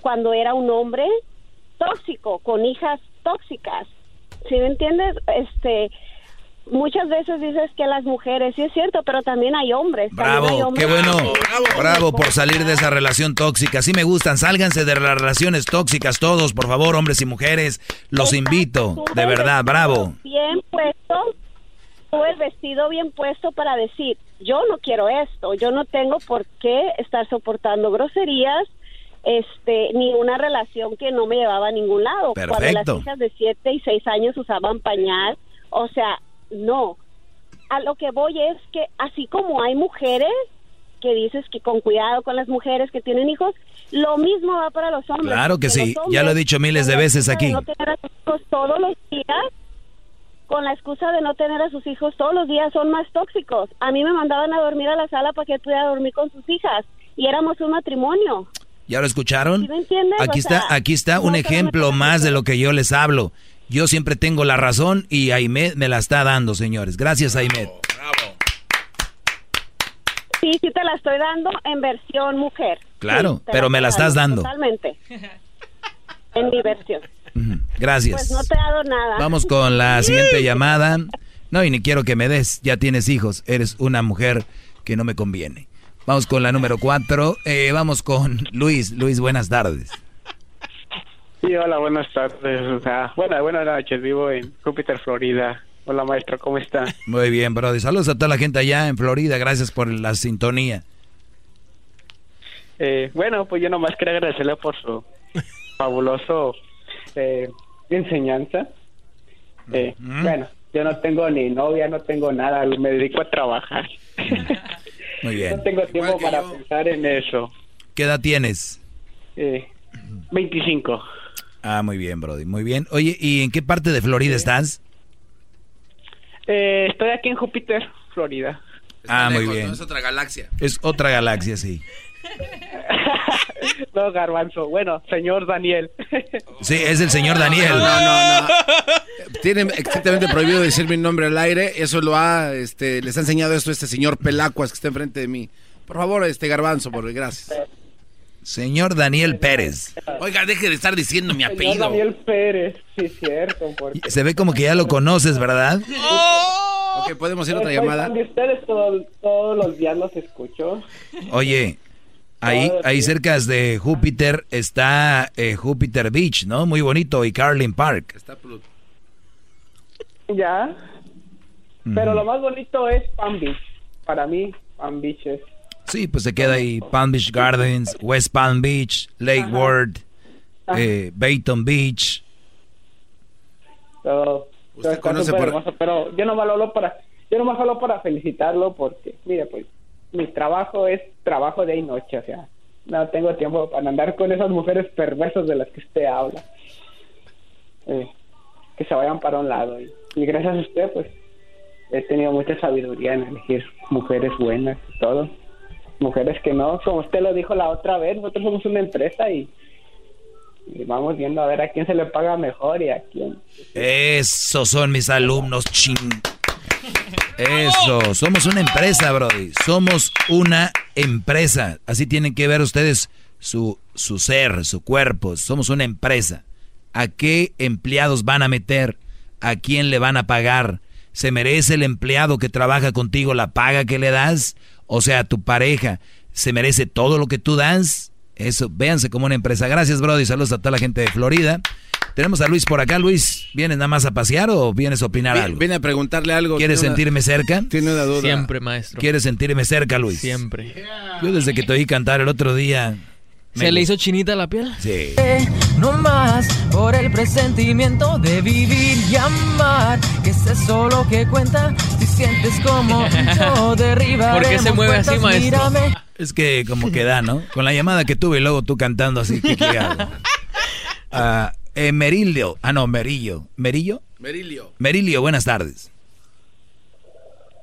cuando era un hombre tóxico, con hijas tóxicas. ¿Sí me entiendes? Este, muchas veces dices que las mujeres, sí es cierto, pero también hay hombres. hay
Bravo,
hombres
qué bueno. Bravo por salir de esa relación tóxica. Sí me gustan, sálganse de las relaciones tóxicas todos, por favor, hombres y mujeres. Los invito, de verdad, bravo.
Bien puesto, tú el vestido bien puesto para decir, yo no quiero esto, yo no tengo por qué estar soportando groserías, este, ni una relación que no me llevaba a ningún lado. Cuando
Perfecto.
las hijas de 7 y 6 años usaban pañal, o sea, no. A lo que voy es que así como hay mujeres que dices que con cuidado con las mujeres que tienen hijos, lo mismo va para los hombres.
Claro que sí,
hombres,
ya lo he dicho miles de veces aquí.
no tener a sus hijos todos los días, con la excusa de no tener a sus hijos todos los días, son más tóxicos. A mí me mandaban a dormir a la sala para que pudiera dormir con sus hijas y éramos un matrimonio.
¿Ya lo escucharon?
¿Sí me entiendes?
Aquí
O
está,
sea,
aquí está un
no
ejemplo más de lo que yo les hablo. Yo siempre tengo la razón y Aimet me la está dando, señores. Gracias, Aimet.
Sí, sí te la estoy dando en versión mujer.
Claro,
Sí,
pero me la estás dando.
Totalmente. En mi versión.
Gracias.
Pues no te he dado nada.
Vamos con la siguiente llamada. No, y ni quiero que me des. Ya tienes hijos. Eres una mujer que no me conviene. Vamos con la número cuatro. Eh, vamos con Luis. Luis, buenas tardes.
Sí, hola, buenas tardes. O sea, buenas, buenas noches. Vivo en Júpiter, Florida. Hola, maestro, ¿cómo está?
Muy bien, Brody. Saludos a toda la gente allá en Florida. Gracias por la sintonía.
Eh, bueno, pues yo nomás quería agradecerle por su fabuloso eh, enseñanza. Eh, Bueno, yo no tengo ni novia, no tengo nada, me dedico a trabajar.
Muy bien.
No tengo tiempo para pensar en eso.
¿Qué edad tienes?
Eh, 25.
Ah, muy bien, Brody. Muy bien. Oye, ¿y en qué parte de Florida estás?
Eh, estoy aquí en Júpiter, Florida.
ah, muy bien.
¿no? Es otra galaxia.
Es otra galaxia, sí.
No, garbanzo. Bueno, señor Daniel.
Sí, es el señor Daniel.
No, no, no. Tiene exactamente prohibido decir mi nombre al aire. Eso lo ha, este, les ha enseñado esto este señor Pelacuas que está enfrente de mí. Por favor, este garbanzo, por gracias.
Señor Daniel Pérez.
Oiga, deje de estar diciendo mi
Señor
apellido.
Daniel Pérez, sí, cierto. Porque...
Se ve como que ya lo conoces, ¿verdad?
Ok, podemos ir a otra llamada.
de ustedes todo- todos los días los escucho.
Oye, ahí, ahí cerca de Júpiter está eh, Júpiter Beach, ¿no? Muy bonito, y Carlin Park.
Está Pluto.
Ya. Pero lo más bonito es Palm Beach. Para mí, Palm Beach es.
Sí, pues se queda ahí Palm Beach Gardens, West Palm Beach, Lake Worth, eh, Bayton Beach.
Todo, todo está
conoce por-
hermoso, pero yo no lo hablo para, yo no hablo para felicitarlo porque, mire, pues, mi trabajo es trabajo de noche, o sea, no tengo tiempo para andar con esas mujeres perversas de las que usted habla. Eh, que se vayan para un lado. Y, y gracias a usted, pues, he tenido mucha sabiduría en elegir mujeres buenas y todo. Mujeres que no, como usted lo dijo la otra vez, nosotros somos una empresa y, y vamos viendo a ver a quién se le paga mejor y a quién.
Esos son mis alumnos, ching. Eso, somos una empresa, Brody. Somos una empresa. Así tienen que ver ustedes su, su ser, su cuerpo. Somos una empresa. ¿A qué empleados van a meter? ¿A quién le van a pagar? ¿Se merece el empleado que trabaja contigo la paga que le das? O sea, tu pareja, ¿se merece todo lo que tú das? Eso, véanse como una empresa. Gracias, Brody. Saludos a toda la gente de Florida. Tenemos a Luis por acá. Luis, ¿vienes nada más a pasear o vienes a opinar algo?
Viene a preguntarle algo.
¿Quieres
una-
sentirme cerca?
Tiene una duda.
Siempre, maestro.
¿Quieres sentirme cerca, Luis?
Siempre.
Yo desde que te oí cantar el otro día...
¿Se le hizo chinita la piel?
Sí.
No más por el presentimiento de vivir y amar. Que es eso lo que cuenta. Si sientes como yo
¿Por qué se mueve así, maestro?
mírame.
Es que como que da, ¿no? Con la llamada que tuve y luego tú cantando así, ¿qué, qué hago? Ah, eh, Merilio. Ah, no, Merillo. ¿Merillo?
Merilio.
Merilio, buenas tardes.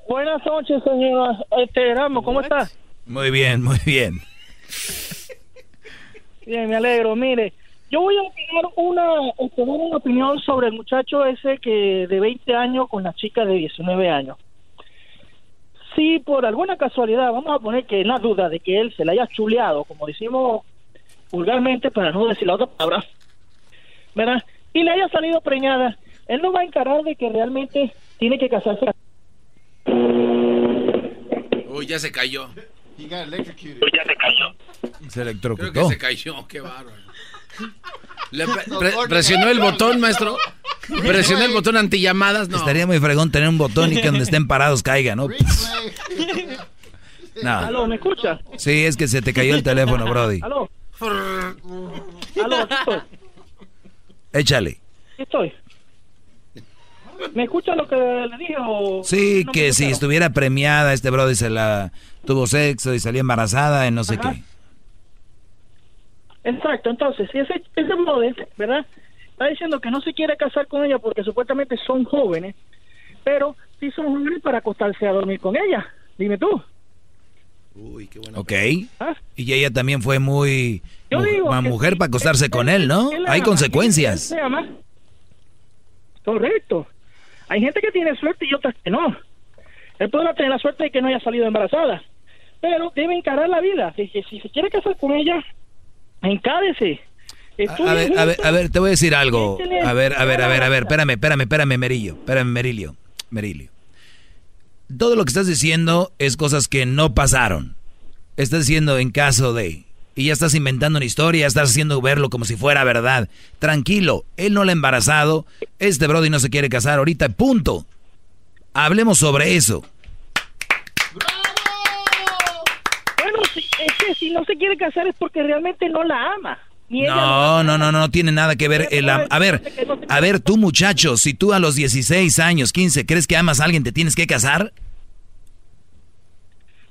Buenas noches, señora. Este, Erasmo, ¿cómo estás?
Muy bien, muy bien.
Bien, me alegro. Mire, yo voy a opinar una, este, una opinión sobre el muchacho ese que de 20 años con la chica de 19 años. Si por alguna casualidad, vamos a poner que en la duda de que él se la haya chuleado, como decimos vulgarmente, para no decir la otra palabra, ¿verdad? Y le haya salido preñada, él no va a encarar de que realmente tiene que casarse.
Uy, ya se cayó.
He got electrocuted.
ya se cayó.
Se
Creo que
electrocutó.
se cayó, qué bárbaro. Le pre- pre- presionó el botón, maestro. Presionó el botón antillamadas, no.
Estaría muy fregón tener un botón y que donde estén parados caiga, ¿no? No.
Aló, ¿me escucha?
Sí, es que se te cayó el teléfono, Brody.
Aló. Aló, aquí estoy.
Échale.
Aquí estoy. ¿Me escucha lo que le dije o...?
Sí,
no
que si estuviera premiada, este Brody se la tuvo sexo y salía embarazada y no sé
Ajá.
qué.
Exacto, entonces, si ese, ese brother, ¿verdad? Está diciendo que no se quiere casar con ella porque supuestamente son jóvenes, pero sí son jóvenes para acostarse a dormir con ella. Dime tú.
Uy, qué bueno.
Ok. Y ella también fue muy...
Yo
mu-
digo que
mujer
sí,
para acostarse con él, ¿no?
él
Hay
ama,
consecuencias.
se ama. Correcto. Hay gente que tiene suerte y otras que no. Él podrá tener la suerte de que no haya salido embarazada, pero debe encarar la vida. Si, si, si se quiere casar con ella, encárese.
A, a ver, a ver, a ver, te voy a decir algo. A ver, a ver, a ver, a ver, espérame, espérame, espérame, Merillo. Espérame, Merilio. Merilio. Todo lo que estás diciendo es cosas que no pasaron. Estás diciendo en caso de... Y ya estás inventando una historia, estás haciendo verlo como si fuera verdad. Tranquilo, él no la ha embarazado, este Brody no se quiere casar ahorita, punto. Hablemos sobre eso.
Bueno, si, es que si no se quiere casar es porque realmente no la ama.
No, no, no, no, tiene nada que ver. el a ver, a ver, tú muchacho, si tú a los 16 años, 15, crees que amas a alguien, ¿te tienes que casar?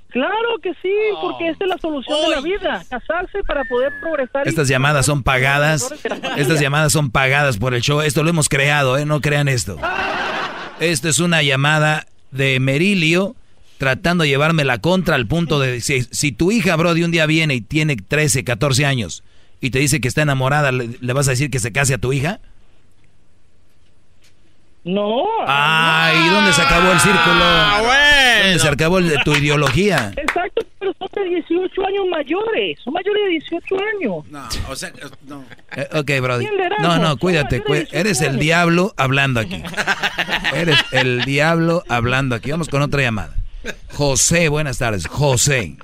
Claro que sí, porque esta es la solución de la vida, casarse para poder progresar.
Estas llamadas son pagadas. Estas llamadas son pagadas por el show. Esto lo hemos creado, ¿eh? No crean esto. Esto es una llamada de Merilio tratando de llevarme la contra al punto de si, si tu hija, Brody, un día viene y tiene 13, 14 años y te dice que está enamorada, ¿le, le vas a decir que se case a tu hija?
No.
Ay, ¿dónde se acabó el círculo? ¿Dónde se acabó el de tu ideología?
Exacto, pero son de 18 años mayores, son mayores de 18 años.
No, o sea, no.
Eh, ok, Brody.
¿Quién le da,
No, no,
no?
cuídate.
No,
cuí-
eres
el diablo hablando aquí. Eres el diablo hablando aquí. Vamos con otra llamada. José, buenas tardes. José.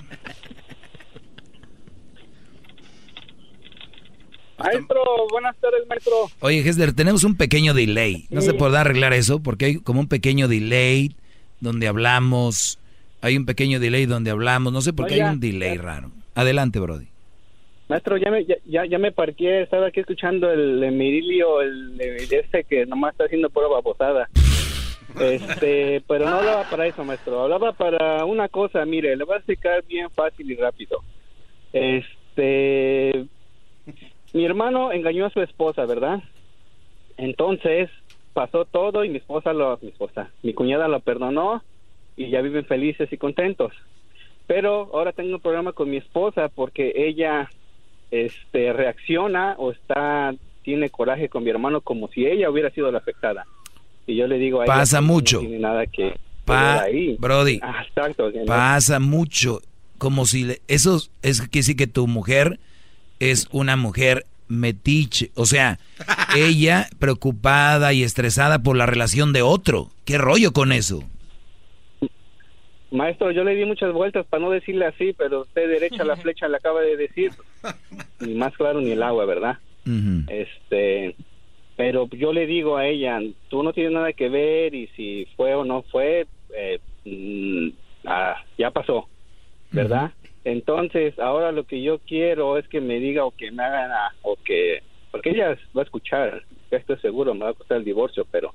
Maestro, buenas tardes, maestro.
Oye, Hesler, tenemos un pequeño delay. No se podrá arreglar eso porque hay como un pequeño delay donde hablamos. Hay un pequeño delay donde hablamos. No sé por qué hay un delay raro. Adelante, Brody.
Maestro, ya me, ya, ya, ya me parqué, estaba aquí escuchando el Emilio, el, el ese que nomás está haciendo pura babosada. Este, pero no hablaba para eso, maestro. Hablaba para una cosa, mire, le voy a explicar bien fácil y rápido. Este, mi hermano engañó a su esposa, ¿verdad? Entonces, pasó todo y mi esposa lo, mi esposa, mi cuñada lo perdonó y ya viven felices y contentos. Pero ahora tengo un problema con mi esposa porque ella este reacciona o está tiene coraje con mi hermano como si ella hubiera sido la afectada. Y yo le digo a ella
Pasa mucho.
No tiene nada que
Pa-
ver ahí.
Brody,
Ah, exacto, que no-
pasa mucho. Como si le- eso es que sí que tu mujer es una mujer metiche. O sea, ella preocupada y estresada por la relación de otro. ¿Qué rollo con eso?
Maestro, yo le di muchas vueltas para no decirle así, pero usted derecha la flecha le acaba de decir. Ni más claro ni el agua, ¿verdad? Este, pero yo le digo a ella, tú no tienes nada que ver y si fue o no fue, eh, mm, ah, ya pasó, ¿verdad? Entonces, ahora lo que yo quiero es que me diga o que me hagan, o que, porque ella va a escuchar, ya estoy seguro, me va a costar el divorcio, pero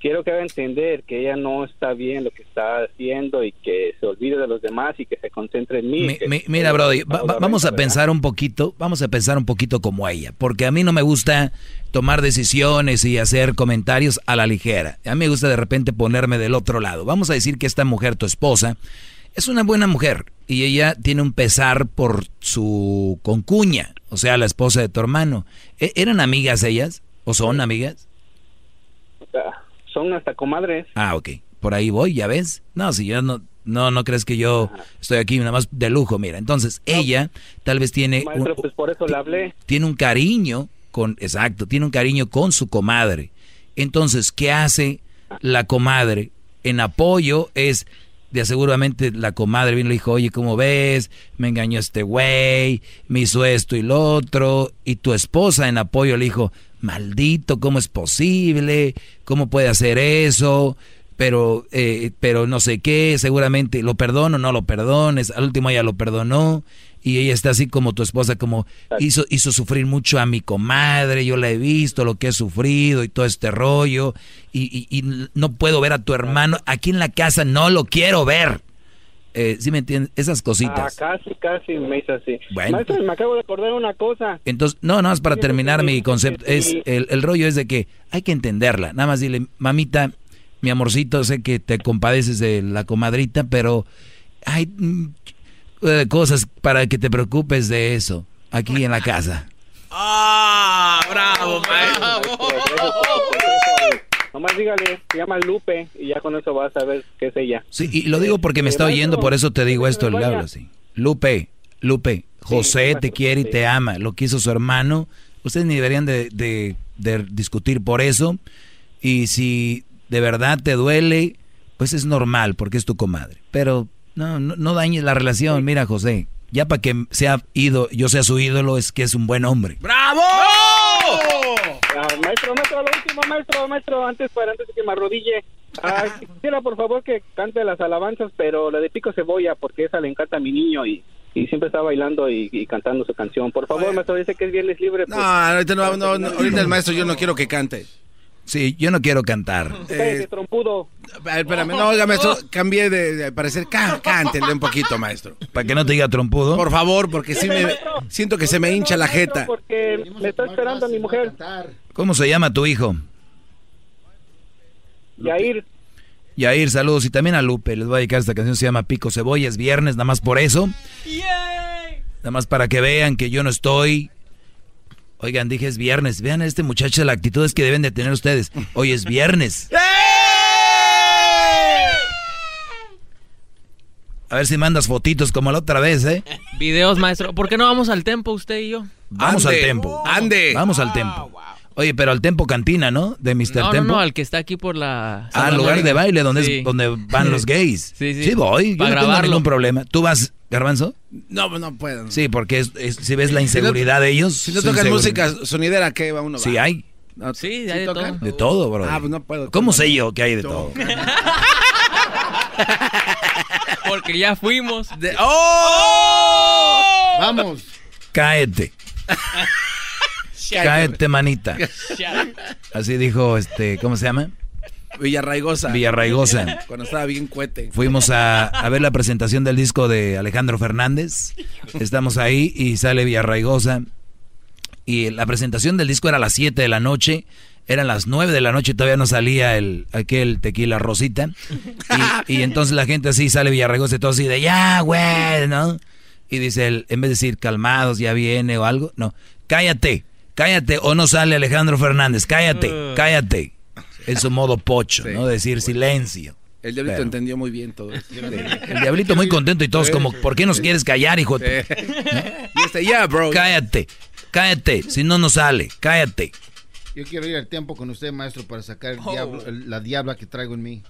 quiero que haga entender que ella no está bien lo que está haciendo y que se olvide de los demás y que se concentre en mí.
Mi- mira, Brody, va- va- vamos a pensar un poquito, vamos a pensar un poquito como ella, porque a mí no me gusta tomar decisiones y hacer comentarios a la ligera. A mí me gusta de repente ponerme del otro lado. Vamos a decir que esta mujer, tu esposa, es una buena mujer y ella tiene un pesar por su concuña, o sea, la esposa de tu hermano. ¿E- ¿Eran amigas ellas o son amigas?
Ah, Son hasta comadres.
Ah, ok. Por ahí voy, ¿ya ves? No, si yo no, no, no crees que yo estoy aquí nada más de lujo, mira. Entonces, ella tal vez tiene
Maestro,
un,
pues por eso le hablé.
tiene un cariño con, exacto, tiene un cariño con su comadre. Entonces, ¿qué hace la comadre? En apoyo es, de seguramente la comadre vino y le dijo, oye, ¿cómo ves? Me engañó este güey, me hizo esto y lo otro. Y tu esposa en apoyo le dijo, maldito, ¿cómo es posible? ¿Cómo puede hacer eso? Pero, eh, pero no sé qué, seguramente lo perdono, no lo perdones. Al último ella lo perdonó y ella está así como tu esposa, como hizo, hizo sufrir mucho a mi comadre, yo la he visto, lo que he sufrido y todo este rollo, y, y- y no puedo ver a tu hermano, aquí en la casa no lo quiero ver. Eh, ¿Sí me entiendes? Esas
Ah,
cositas.
casi, casi me hizo así.
Bueno.
Maestro, me acabo de acordar una cosa.
Entonces, no, nada más para terminar mi concepto, es el, el rollo es de que hay que entenderla. Nada más dile, mamita, mi amorcito, sé que te compadeces de la comadrita, pero hay mm, eh, cosas para que te preocupes de eso aquí en la casa.
¡Ah! ¡Bravo, maestro!
Nomás dígale, se llama Lupe y ya con eso vas a ver qué es ella.
Sí, y lo digo porque me está oyendo, por eso te digo esto, le hablo así. Lupe, Lupe, José te quiere y te ama, lo que hizo su hermano. Ustedes ni deberían de, de- de discutir por eso. Y si de verdad te duele, pues es normal, porque es tu comadre. Pero no, no, no dañes la relación. Mira, José, ya para que sea ido, yo sea su ídolo, es que es un buen hombre.
¡Bravo!
Ah, maestro, maestro, lo último, maestro, maestro, antes para antes de que me arrodille. Ah, quisiera por favor que cante las alabanzas, pero la de Pico Cebolla, porque esa le encanta a mi niño y, y siempre está bailando y, y cantando su canción. Por favor, maestro, dice que es viernes libre.
No,
pues,
ahorita, no, no, no, ahorita el maestro yo no quiero que cante.
Sí, yo no quiero cantar.
cállate, trompudo.
A espérame, no, oiga, maestro, cambié de, de parecer. Cá- Cántele un poquito, maestro.
Para que no te diga trompudo.
Por favor, porque sí me siento que se me hincha la jeta.
Porque me está esperando mi mujer.
¿Cómo se llama tu hijo?
Yair.
Yair, saludos. Y también a Lupe. Les voy a dedicar esta canción. Se llama Pico Cebolla. Es viernes, nada más por eso. Nada más para que vean que yo no estoy. Oigan, dije es viernes. Vean a este muchacho la actitud es que deben de tener ustedes. Hoy es viernes. A ver si mandas fotitos como la otra vez, ¿eh?
Videos, maestro. ¿Por qué no vamos al tempo usted y yo?
Vamos
Ande.
al tempo.
Ande.
Vamos al tempo. Oye, pero al tempo cantina, ¿no? De Mr.
No, no,
Tempo.
no, al que está aquí por la...
Ah, lugar de baile donde,
Sí.
es, donde van los gays.
Sí, sí.
Sí, voy. Yo
Para
no tengo
grabarlo.
ningún problema. ¿Tú vas, Garbanzo?
No, no puedo.
Sí, porque es- es- si ves la inseguridad de ellos.
Si no tocan música sonidera, ¿qué va uno?
Sí, hay.
No,
Sí, hay de
tocan?
todo.
De todo, bro.
Ah, pues no puedo.
¿Cómo sé yo que hay de todo?
Porque ya fuimos.
¡Oh!
Vamos.
cáete. cáete, manita. Así dijo, este, ¿cómo se llama?
Villarraigosa.
Villarraigosa.
Cuando estaba bien cuete.
Fuimos a, a, ver la presentación del disco de Alejandro Fernández. Estamos ahí y sale Villarraigosa. Y la presentación del disco era a las 7 de la noche. Eran las 9 de la noche, todavía no salía el, aquel tequila rosita. Y, y entonces la gente así sale Villarraigosa y todo así de ya, güey, ¿no? Y dice él, en vez de decir calmados, ya viene o algo, no, cállate, cállate, o no sale Alejandro Fernández, cállate, cállate. En su modo pocho, ¿no? Decir silencio.
El diablito
Pero-
entendió muy bien todo esto.
El diablito muy contento y todos como, ¿por qué nos quieres callar, hijo? de tu-?"
Y este, ya, bro.
Cállate, cállate, si no, no sale, cállate.
Yo quiero ir al tiempo con usted, maestro, para sacar el
Oh.
diablo- el- la diabla que traigo en mí.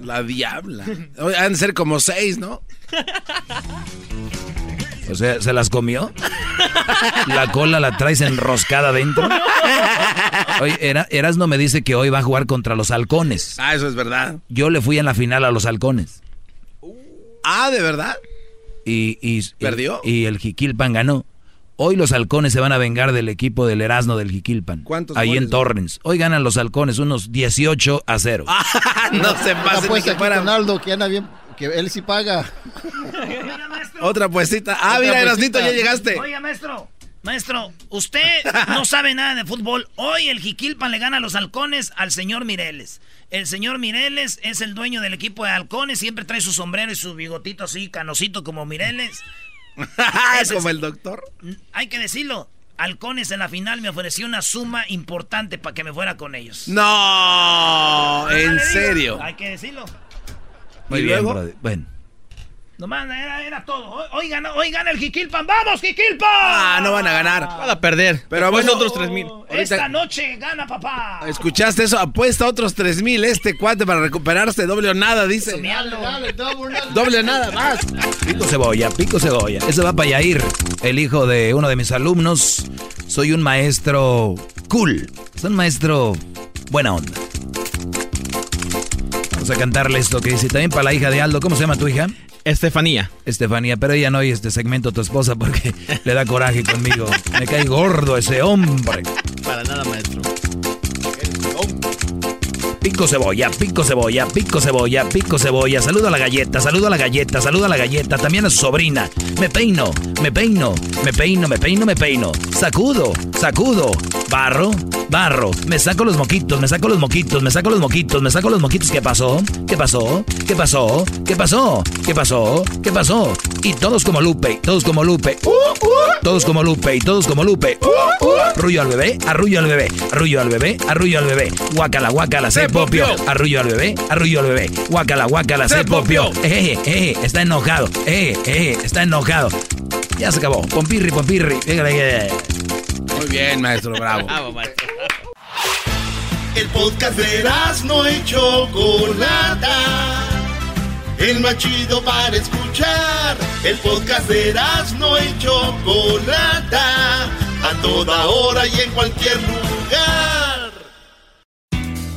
La diabla. Han de ser como seis, ¿no?
O sea, ¿se las comió? ¿La cola la traes enroscada dentro? Oye, Era- Erasno me dice que hoy va a jugar contra los halcones.
Ah, eso es verdad.
Yo le fui en la final a los halcones.
Ah, ¿de verdad?
Y, y,
¿Perdió?
Y, el Jiquilpan ganó. Hoy los halcones se van a vengar del equipo del Erasno del Jiquilpan.
¿Cuántos
Ahí
goles,
en Torrens. Hoy ganan los halcones unos 18 a 0.
no se ni
apuesta
que
aquí
fuera
con Aldo, que anda bien, que él sí paga.
otra puestita. Ah,
Otra
mira, Erasnito, ya llegaste.
Oiga, maestro. Maestro, usted no sabe nada de fútbol. Hoy el Jiquilpan le gana a los halcones al señor Mireles. El señor Mireles es el dueño del equipo de halcones. Siempre trae su sombrero y su bigotito así, canosito como Mireles. Ese
como
es-
el doctor.
Hay que decirlo. Halcones en la final me ofreció una suma importante para que me fuera con ellos.
No, en serio.
Hay que decirlo.
Muy
¿Y
bien,
luego?
Bueno.
Nomás era, era todo. Hoy, hoy gana, hoy gana el Jiquilpan. ¡Vamos, Jiquilpan!
Ah, no van a ganar.
Van a perder.
Pero
Después
bueno,
otros tres mil.
Esta noche gana, papá.
¿Escuchaste eso? Apuesta otros tres mil este cuate para recuperarse. Doble o nada, dice. Doble o nada, más.
Pico cebolla, pico cebolla. Eso va para Yair, el hijo de uno de mis alumnos. Soy un maestro cool. Soy un maestro buena onda. Vamos a cantarle esto que dice también para la hija de Aldo. ¿Cómo se llama tu hija?
Estefanía.
Estefanía, pero ella no oye este segmento tu esposa porque le da coraje conmigo. Me cae gordo ese hombre.
Para nada, maestro.
Pico cebolla, pico cebolla, pico cebolla, pico cebolla. Saludo a la galleta, saludo a la galleta, saludo a la galleta. También a su sobrina. Me peino, me peino, me peino, me peino, me peino. Sacudo, sacudo. Barro, barro. Me saco los moquitos, me saco los moquitos, me saco los moquitos, me saco los moquitos. ¿Qué pasó? ¿Qué pasó? ¿Qué pasó? ¿Qué pasó? ¿Qué pasó? ¿Qué pasó? Y todos como Lupe, todos como Lupe. Todos como Lupe y todos como Lupe. Arrullo al bebé, arrullo al bebé, arrullo al bebé, arrullo al bebé. Guacala, guacala, se popió. Arrullo al bebé, arrullo al bebé. Guacala, guacala, se popió. Eh, eh, está enojado. Eh, eh, está enojado. Ya se acabó. Pompirri, pompirri.
Muy bien, maestro, bravo.
El podcast de no y Chocolata. El más chido para escuchar. El podcast de no y Chocolata. A toda hora y en cualquier lugar.